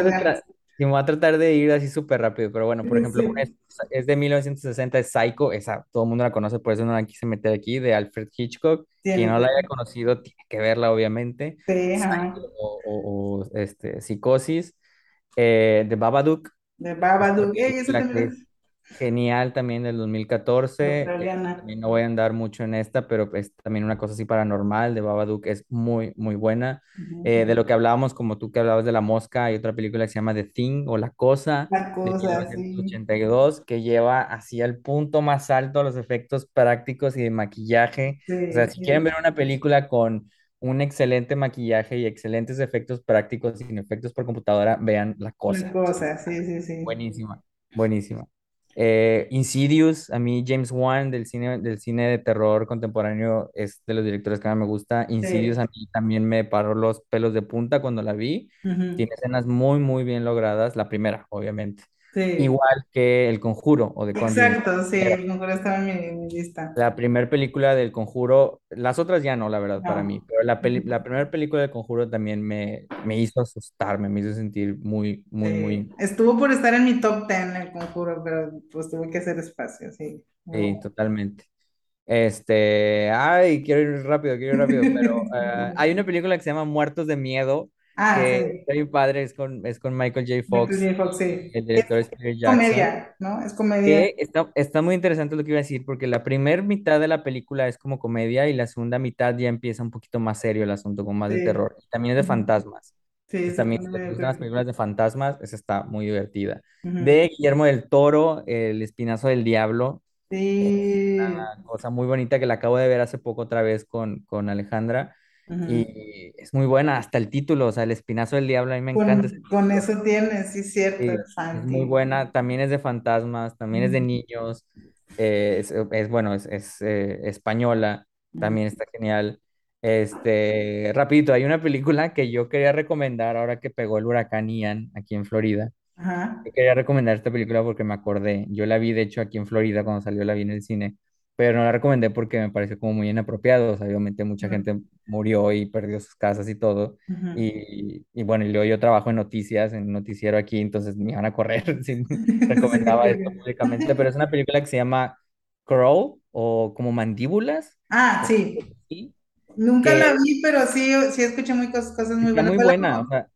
y me voy a tratar de ir así súper rápido, pero bueno, por Sí, ejemplo, una es, sí, es de 1960, es Psycho, esa todo el mundo la conoce, por eso no la quise meter aquí, de Alfred Hitchcock. Quien tiene no la haya conocido tiene que verla, obviamente. sí, Psycho o, o- o, este, Psicosis, eh, de Babadook, De Babadook, ey, película que es genial también del es 2014. eh, no voy a andar mucho en esta, pero es también una cosa así paranormal de Babadook, es muy, muy buena. Ujú. Eh, de lo que hablábamos, como tú que hablabas de La Mosca, hay otra película que se llama The Thing o La Cosa La de cosa, sí, 1982, que lleva así al punto más alto los efectos prácticos y de maquillaje. O sí, sea, si quieren sí, ver una película con un excelente maquillaje y excelentes efectos prácticos sin efectos por computadora, vean La la Cosa. cosa, sí, sí, sí, Buenísima, buenísima. Eh, Insidious, a mí James Wan del cine, del cine de terror contemporáneo es de los directores que más me gusta. Insidious sí, a mí también me paró los pelos de punta cuando la vi. ujú, Tiene escenas muy, muy bien logradas. La primera, obviamente. Sí, Igual que El Conjuro o Conjuring. exacto, sí, a lo mejor estaba en mi, en mi lista. La primera película del Conjuro, las otras ya no, la verdad, para mí, No. pero la, peli- la primera película del Conjuro también me, me hizo asustarme, me hizo sentir muy, muy, Sí, muy, estuvo por estar en mi top 10 el conjuro, pero pues tuve que hacer espacio, sí. sí, No. totalmente. Este, ay, quiero ir rápido, quiero ir rápido, pero eh, hay una película que se llama Muertos de Miedo, Ah, que sí, está bien padre, es con, es con Michael J. Michael Fox, J. Fox, sí. el Es director es Peter Jackson, comedia, ¿no? Es comedia. que está, está muy interesante lo que iba a decir, porque la primera mitad de la película es como comedia y la segunda mitad ya empieza un poquito más serio el asunto, con más de Sí. terror, y también es de fantasmas. Sí, Entonces también, si gustan las películas de fantasmas, esa está muy divertida. Ujú. De Guillermo del Toro, El Espinazo del Diablo, Sí. una cosa muy bonita que la acabo de ver hace poco otra vez con, con Alejandra Y es muy buena, hasta el título, o sea, El Espinazo del Diablo, a mí me encanta Con, eso tienes, sí, cierto, Sí, es muy buena, también es de fantasmas, también es de niños, eh, es, es, bueno, es, es, eh, española, también está genial. Este, rapidito, hay una película que yo quería recomendar ahora que pegó el huracán Ian aquí en Florida. Ajá. Yo quería recomendar esta película porque me acordé. Yo la vi, de hecho, aquí en Florida cuando salió, la vi en el cine. Pero no la recomendé porque me pareció como muy inapropiado. O sea, obviamente mucha gente murió y perdió sus casas y todo. Y, y bueno, y luego yo trabajo en noticias, en noticiero aquí, entonces me iban a correr si recomendaba esto públicamente. Pero es una película que se llama Crawl o como Mandíbulas, Ah, sí. Nunca la vi, pero sí, sí escuché muy cosas, cosas muy Está buenas. muy ¿Cuál la buena, o sea,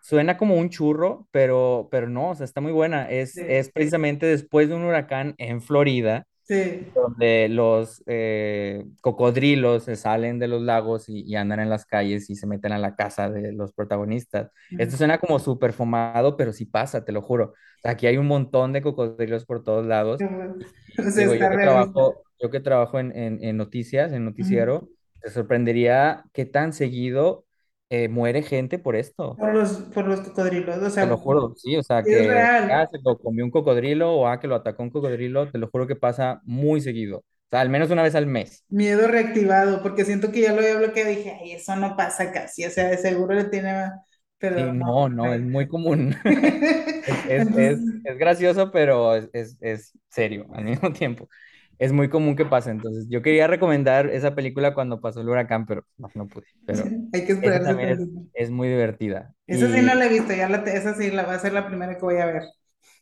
suena como un churro, pero, pero no, o sea, está muy buena. Es, Sí, es precisamente después de un huracán en Florida, sí. donde los eh, cocodrilos se salen de los lagos y, y andan en las calles y se meten a la casa de los protagonistas. Esto Ujú. suena como súper fumado, pero sí pasa, te lo juro. O sea, aquí hay un montón de cocodrilos por todos lados. O sea, digo, yo que trabajo, yo que trabajo en, en, en noticias, en noticiero, te sorprendería qué tan seguido eh, muere gente por esto. Por los, por los cocodrilos, o Te lo juro, sí, o sea, es que ah, real. se lo comió un cocodrilo o ah, que lo atacó un cocodrilo, te lo juro que pasa muy seguido. O sea, al menos una vez al mes. Miedo reactivado, porque siento que ya lo había bloqueado y dije, ay, eso no pasa casi, o sea, de seguro le tiene, Sí, pero no. no, no, es muy común. Es, es, es, gracioso, pero es serio al mismo tiempo. Es muy común que pase. Entonces, yo quería recomendar esa película cuando pasó el huracán, pero no, no pude. Pero hay que también es, es muy divertida. Esa sí no Y la he visto, ya la, esa sí la va a ser la primera que voy a ver.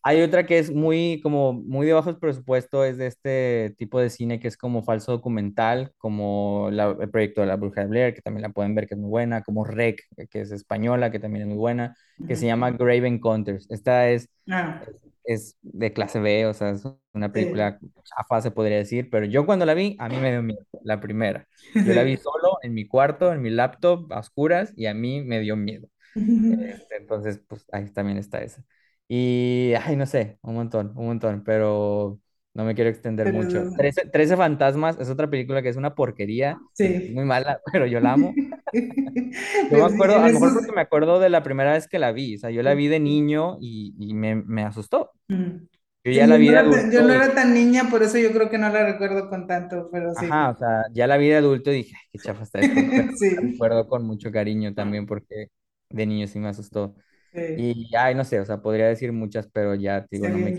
hay otra que es muy, como, muy de bajo presupuesto, es de este tipo de cine que es como falso documental, como la- el proyecto de la Bruja de Blair, que también la pueden ver, que es muy buena, como Rec, que es española, que también es muy buena, que se Ujú. llama Grave Encounters. Esta es Ah, es de clase B, o sea, es una sí, película chafa, se podría decir, pero yo cuando la vi, a mí me dio miedo, la primera. Yo la vi sí. solo en mi cuarto, en mi laptop, a oscuras, y a mí me dio miedo. Este, entonces, pues ahí también está esa. Y, ay, no sé, un montón, un montón, pero no me quiero extender Pero mucho. Trece, Trece Fantasmas es otra película que es una porquería, sí. muy mala, pero yo la amo. Yo me sí, acuerdo, a lo mejor porque me acuerdo de la primera vez que la vi, o sea, yo la vi de niño y, y me, me asustó. Mm. Yo Sí, ya yo la vi de tan- yo adulto no era tan niña, por eso yo creo que no la recuerdo con tanto, pero sí. ajá, o sea, ya la vi de adulto y dije, ay, qué chafa está esto, pero la Sí, recuerdo con mucho cariño también porque de niño sí me asustó. sí. Y, ay, no sé, o sea, podría decir muchas, pero ya, digo, no me.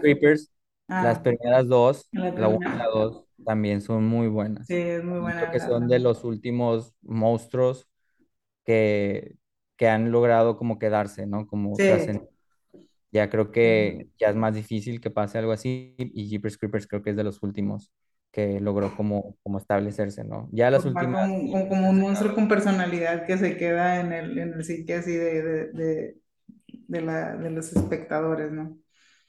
Creepers, las Ah, primeras dos, la la 1 y primera. la 2, también son muy Sí, buenas. es muy buena que la, son de los últimos monstruos que, que han logrado como quedarse, ¿no? Como Sí. trascender. Ya creo que ya es más difícil que pase algo así y Jeepers Creepers creo que es de los últimos que logró como, como establecerse, ¿no? Ya las Formar últimas como, sí, como, como un monstruo con personalidad que se queda en el, en el psique así de, de, de, de la, de los espectadores, ¿no?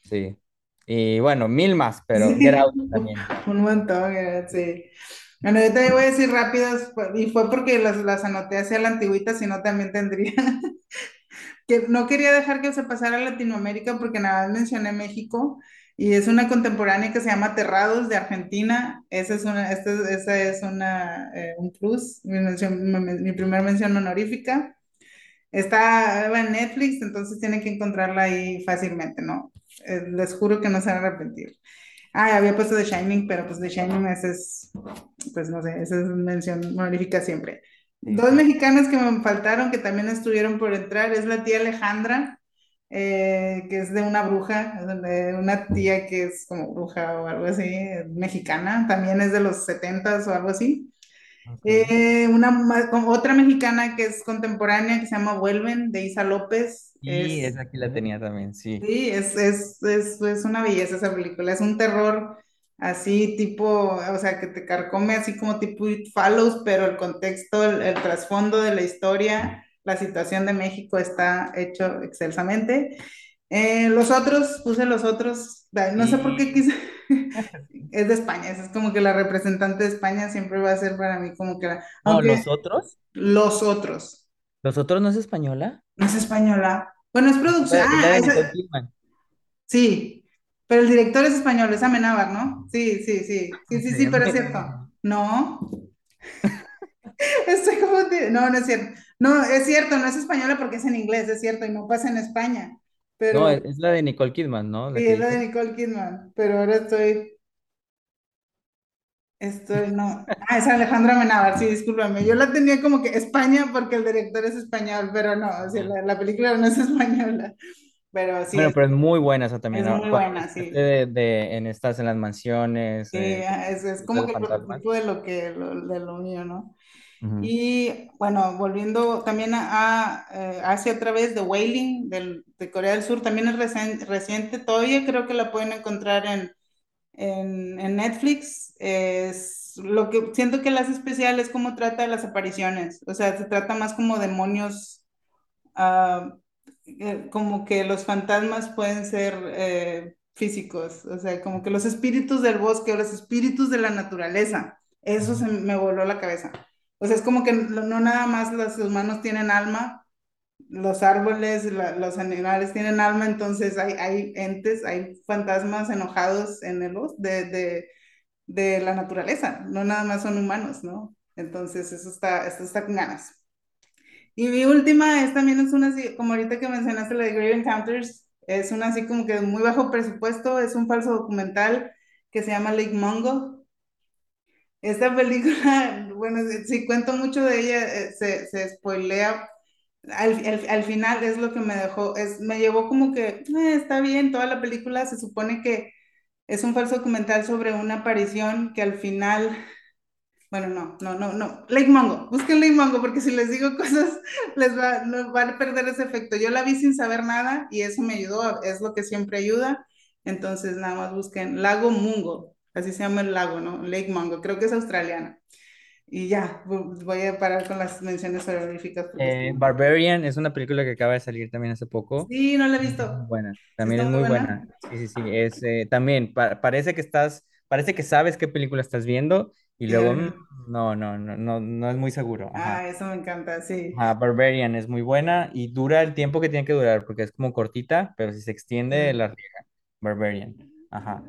Sí. Y bueno, mil más, pero Get Sí, Out también. un montón, eh, sí. Bueno, yo te voy a decir rápidas, y fue porque las, las anoté hacia la antigüita, si no también tendría. que no quería dejar que se pasara a Latinoamérica porque nada más mencioné México y es una contemporánea que se llama Aterrados de Argentina. Esa es una, esta, es- esa es una, eh, un plus, mi, mención, mi, mi primera mención honorífica. Está en Netflix, entonces tienen que encontrarla ahí fácilmente, ¿no? Eh, les juro que no se van a arrepentir. Ah, había puesto The Shining, pero pues The Shining ese es, pues no sé, esa es mención honorífica siempre. Sí, Dos mexicanas que me faltaron, que también estuvieron por entrar, es la tía Alejandra, eh, que es de una bruja, de una tía que es como bruja o algo así, eh, mexicana, también es de los setentas o algo así. Eh, una, otra mexicana que es contemporánea, que se llama Vuelven, de Isa López, Y es esa aquí la tenía también, sí. Sí, es, es, es, es una belleza esa película. Es un terror así tipo, o sea, que te carcome así como tipo It Follows, pero el contexto, el, el trasfondo de la historia, la situación de México está hecho excelsamente. Eh, los otros, puse los otros, no sé por qué quise, es de España, es como que la representante de España siempre va a ser para mí como que la, no, aunque los otros. los otros, ¿Los otros no es española? no es española. Bueno, es producción, ah, esa-. Sí, pero el director es español, es Amenábar, ¿no? Sí, sí, sí, sí, ¿Cómo sí, sí, pero es cierto. No, estoy como... No, no es cierto. No, es cierto, no es española porque es en inglés, es cierto, y no pasa en España. No, Pero es, es la de Nicole Kidman, ¿no? La sí, que es la de. Nicole Kidman, pero ahora estoy, estoy, no. Ah, es Alejandra Amenábar, sí, discúlpame. Yo la tenía como que España porque el director es español, pero no, o sea, Ah, la, la película no es española. pero sí, Bueno, pero es muy buena esa también, es ¿no? muy buena, sí. de, de- en estas, en las mansiones, Sí, eh, es, es como que el prototipo de lo que, lo- de lo mío, ¿no? Y bueno, volviendo también a, a, eh, Asia otra vez, The Wailing del, de Corea del Sur, también es recen- reciente, todavía creo que la pueden encontrar en, en, en Netflix. Es, lo que siento que la hace especial es cómo trata las apariciones, o sea, se trata más como demonios, eh, como que los fantasmas pueden ser eh, físicos, o sea, como que los espíritus del bosque o los espíritus de la naturaleza, eso se me voló la cabeza. O sea, es como que no, nada más los humanos tienen alma, los árboles, los animales tienen alma, entonces hay, hay entes, hay fantasmas enojados en el de, de, de la naturaleza, no nada más son humanos, ¿no? Entonces, eso está, está con ganas. Y mi última es también es una como ahorita que mencionaste la de Grave Encounters, es una así como que muy bajo presupuesto, es un falso documental que se llama Lake Mungo. Esta película, bueno, si cuento mucho de ella, eh, se, se spoilea. Al, al, al final es lo que me dejó, es, me llevó como que, "Eh, está bien, toda la película se supone que es un falso documental sobre una aparición que al final bueno, no, no, no, no. Lake Mango, busquen Lake Mango porque si les digo cosas les va, no, van a perder ese efecto. Yo la vi sin saber nada y eso me ayudó, es lo que siempre ayuda. Entonces nada más busquen Lago Mungo, así se llama el lago, ¿no? Lake Mango, creo que es australiana. Y ya, vo- voy a parar con las menciones honoríficas Eh. Barbarian es una película que acaba de salir también hace poco. Sí, no la he visto. buena, también es muy buena. buena. Sí, sí, sí. Es, eh, también pa- parece que estás, parece que sabes qué película estás viendo y luego final- no, no, no, no, no es muy seguro. Ah, Ajá. eso me encanta, sí. Ajá, Barbarian es muy buena y dura el tiempo que tiene que durar porque es como cortita, pero si se extiende la riega. Barbarian. Ajá.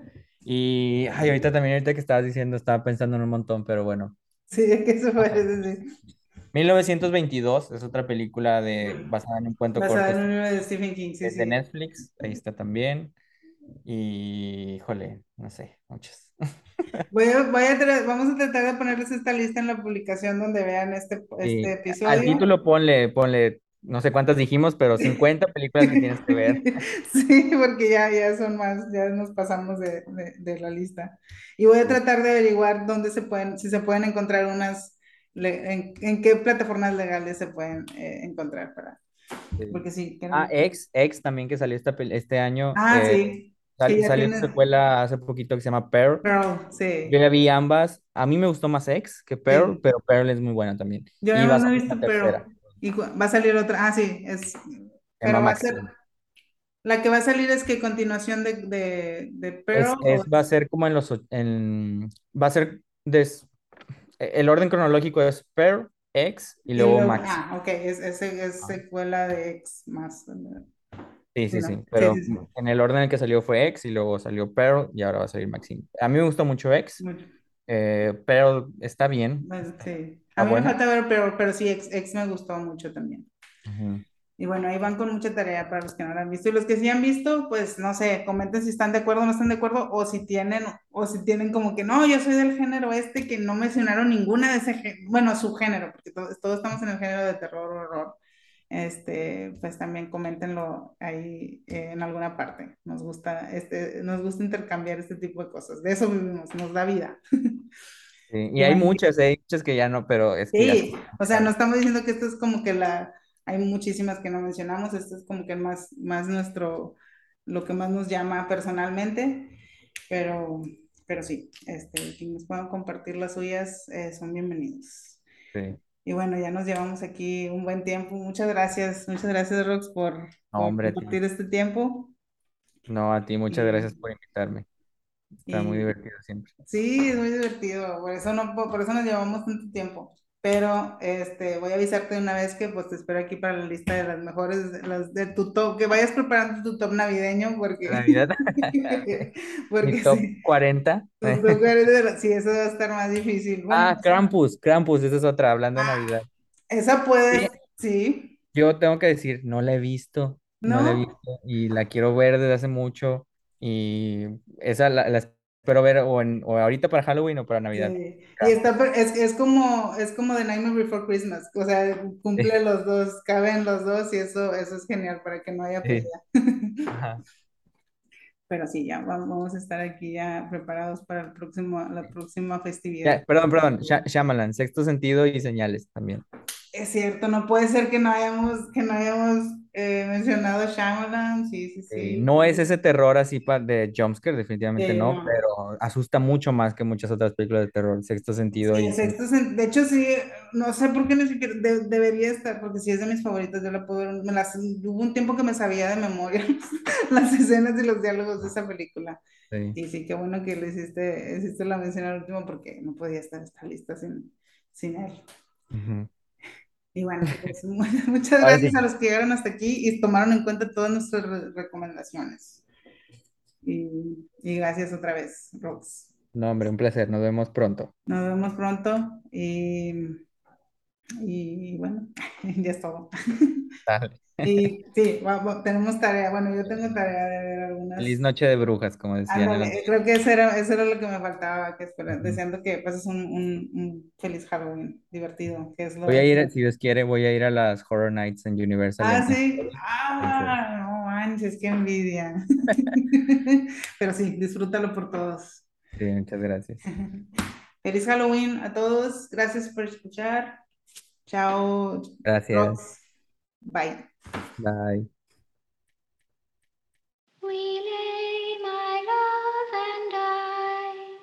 Y ay, ahorita también, ahorita que estabas diciendo, estaba pensando en un montón, pero bueno. sí, es que eso parece, sí. 1922 es otra película de, basada en un cuento Basada corto en un libro de Stephen King, sí, es de sí. Netflix, ahí está también. Y, híjole, no sé, muchas. Voy a, voy a vamos a tratar de ponerles esta lista en la publicación donde vean este, este Sí, al episodio. título ponle, ponle, no sé cuántas dijimos, pero 50 películas que tienes que ver. Sí, porque ya, ya son más, ya nos pasamos de, de- de la lista. Y voy a Sí, tratar de averiguar dónde se pueden, si se pueden encontrar unas, en, en qué plataformas legales se pueden eh, encontrar para, sí. porque sí, Ah, queremos. X, X también que salió esta, este año. Ah, eh, sí, sal- ya salió una secuela hace poquito que se llama Pearl. Pearl, Yo sí, ya vi ambas. A mí me gustó más X que Pearl, sí. pero Pearl es muy buena también. Yo Y no he visto Pearl. Y va a salir otra, ah, sí, es, pero va a ser. La que va a salir es que continuación de, de, Pearl es, va a ser como en los, en, va a ser des- el orden cronológico es Pearl, X y y luego luego, Maxine. ah, ok, es, es, es Ah, secuela de X más. Sí, Sí, sí, no, sí, sí, pero sí, sí. en el orden en el que salió fue X y luego salió Pearl y ahora va a salir Maxine. A mí me gustó mucho X, Mucho. Eh, Pearl está bien, Bueno, sí. A mí me falta ver Pearl, pero sí, X, X me gustó mucho también. Ujú, Y bueno, ahí van con mucha tarea para los que no la han visto. Y los que sí han visto, pues no sé, comenten si están de acuerdo o no están de acuerdo, o si tienen, o si tienen como que no, yo soy del género este, que no mencionaron ninguna de ese género, bueno, su género, porque todos, todos estamos en el género de terror o horror. Este, pues también coméntenlo ahí eh, en alguna parte. Nos gusta, este, nos gusta intercambiar este tipo de cosas. De eso vivimos, nos da vida. sí, Y hay muchas, hay muchas que ya no, pero es que ya Sí, son o sea, no estamos diciendo que esto es como que la, hay muchísimas que no mencionamos, esto es como que más, más nuestro, lo que más nos llama personalmente, pero, pero sí, este, quienes puedan compartir las suyas eh, son bienvenidos. Sí. Y bueno, ya nos llevamos aquí un buen tiempo. Muchas gracias, muchas gracias, Rox, por, No, hombre, compartir este tiempo. No, a ti, muchas gracias por invitarme. Está muy divertido siempre. Sí, es muy divertido, por eso no, por eso nos llevamos tanto tiempo. Pero este, voy a avisarte de una vez que pues te espero aquí para la lista de las mejores, las de tu top, que vayas preparando tu top navideño porque, Navidad, mi top sí, 40. tu top eres de la- sí, eso va a estar más difícil. Bueno, Ah. Krampus, Krampus, esa es otra, hablando de Ah, Navidad. esa puedes, sí, Yo tengo que decir, no la he visto, no la he visto y la quiero ver desde hace mucho y esa la, la espero ver o, en, o ahorita para Halloween o para Navidad. Sí. Y está, es, es como, es como The Nightmare Before Christmas, o sea, Sí, cumple los dos, caben los dos y eso, eso es genial para que no haya sí. pelea. Ajá. Pero sí, ya vamos a estar aquí ya preparados para el próximo, la próxima festividad. Ya, perdón, perdón, Shyamalan, sexto sentido y señales también. Es cierto, no puede ser que no hayamos, que no hayamos eh, mencionado Shyamalan, sí, sí, sí. no es ese terror así de jumpscare, definitivamente Sí, no, no. pero asusta mucho más que muchas otras películas de terror, sexto sentido Sí, y sexto sen- de hecho sí, no sé por qué ni siquiera de- debería estar, porque sí es de mis favoritas, yo la puedo me las, hubo un tiempo que me sabía de memoria las escenas y los diálogos de esa película. Sí. Y sí, qué bueno que le hiciste, hiciste la mención al último porque no podía estar esta lista sin, sin él. Ujú. Y bueno, pues, mu- muchas gracias a los que llegaron hasta aquí y tomaron en cuenta todas nuestras re- recomendaciones. Y, y gracias otra vez, Rox. no, hombre, un placer, nos vemos pronto. Nos vemos pronto y, y bueno, ya es todo. Dale. Y sí, tenemos tarea, bueno, yo tengo tarea de ver algunas. Feliz noche de brujas, como decían. Ándale, creo que eso era, eso era lo que me faltaba, que espera, Ujú. deseando que pases un, un, un feliz Halloween divertido, que es lo Voy a ir, si Dios quiere, voy a ir a las Horror Nights en Universal. Ah, sí. entonces, Ah, no manches, qué envidia. Pero sí, disfrútalo por todos. sí, muchas gracias. Feliz Halloween a todos. Gracias por escuchar. Chao. Gracias. Rox. Bye. Bye. We lay, my love and I,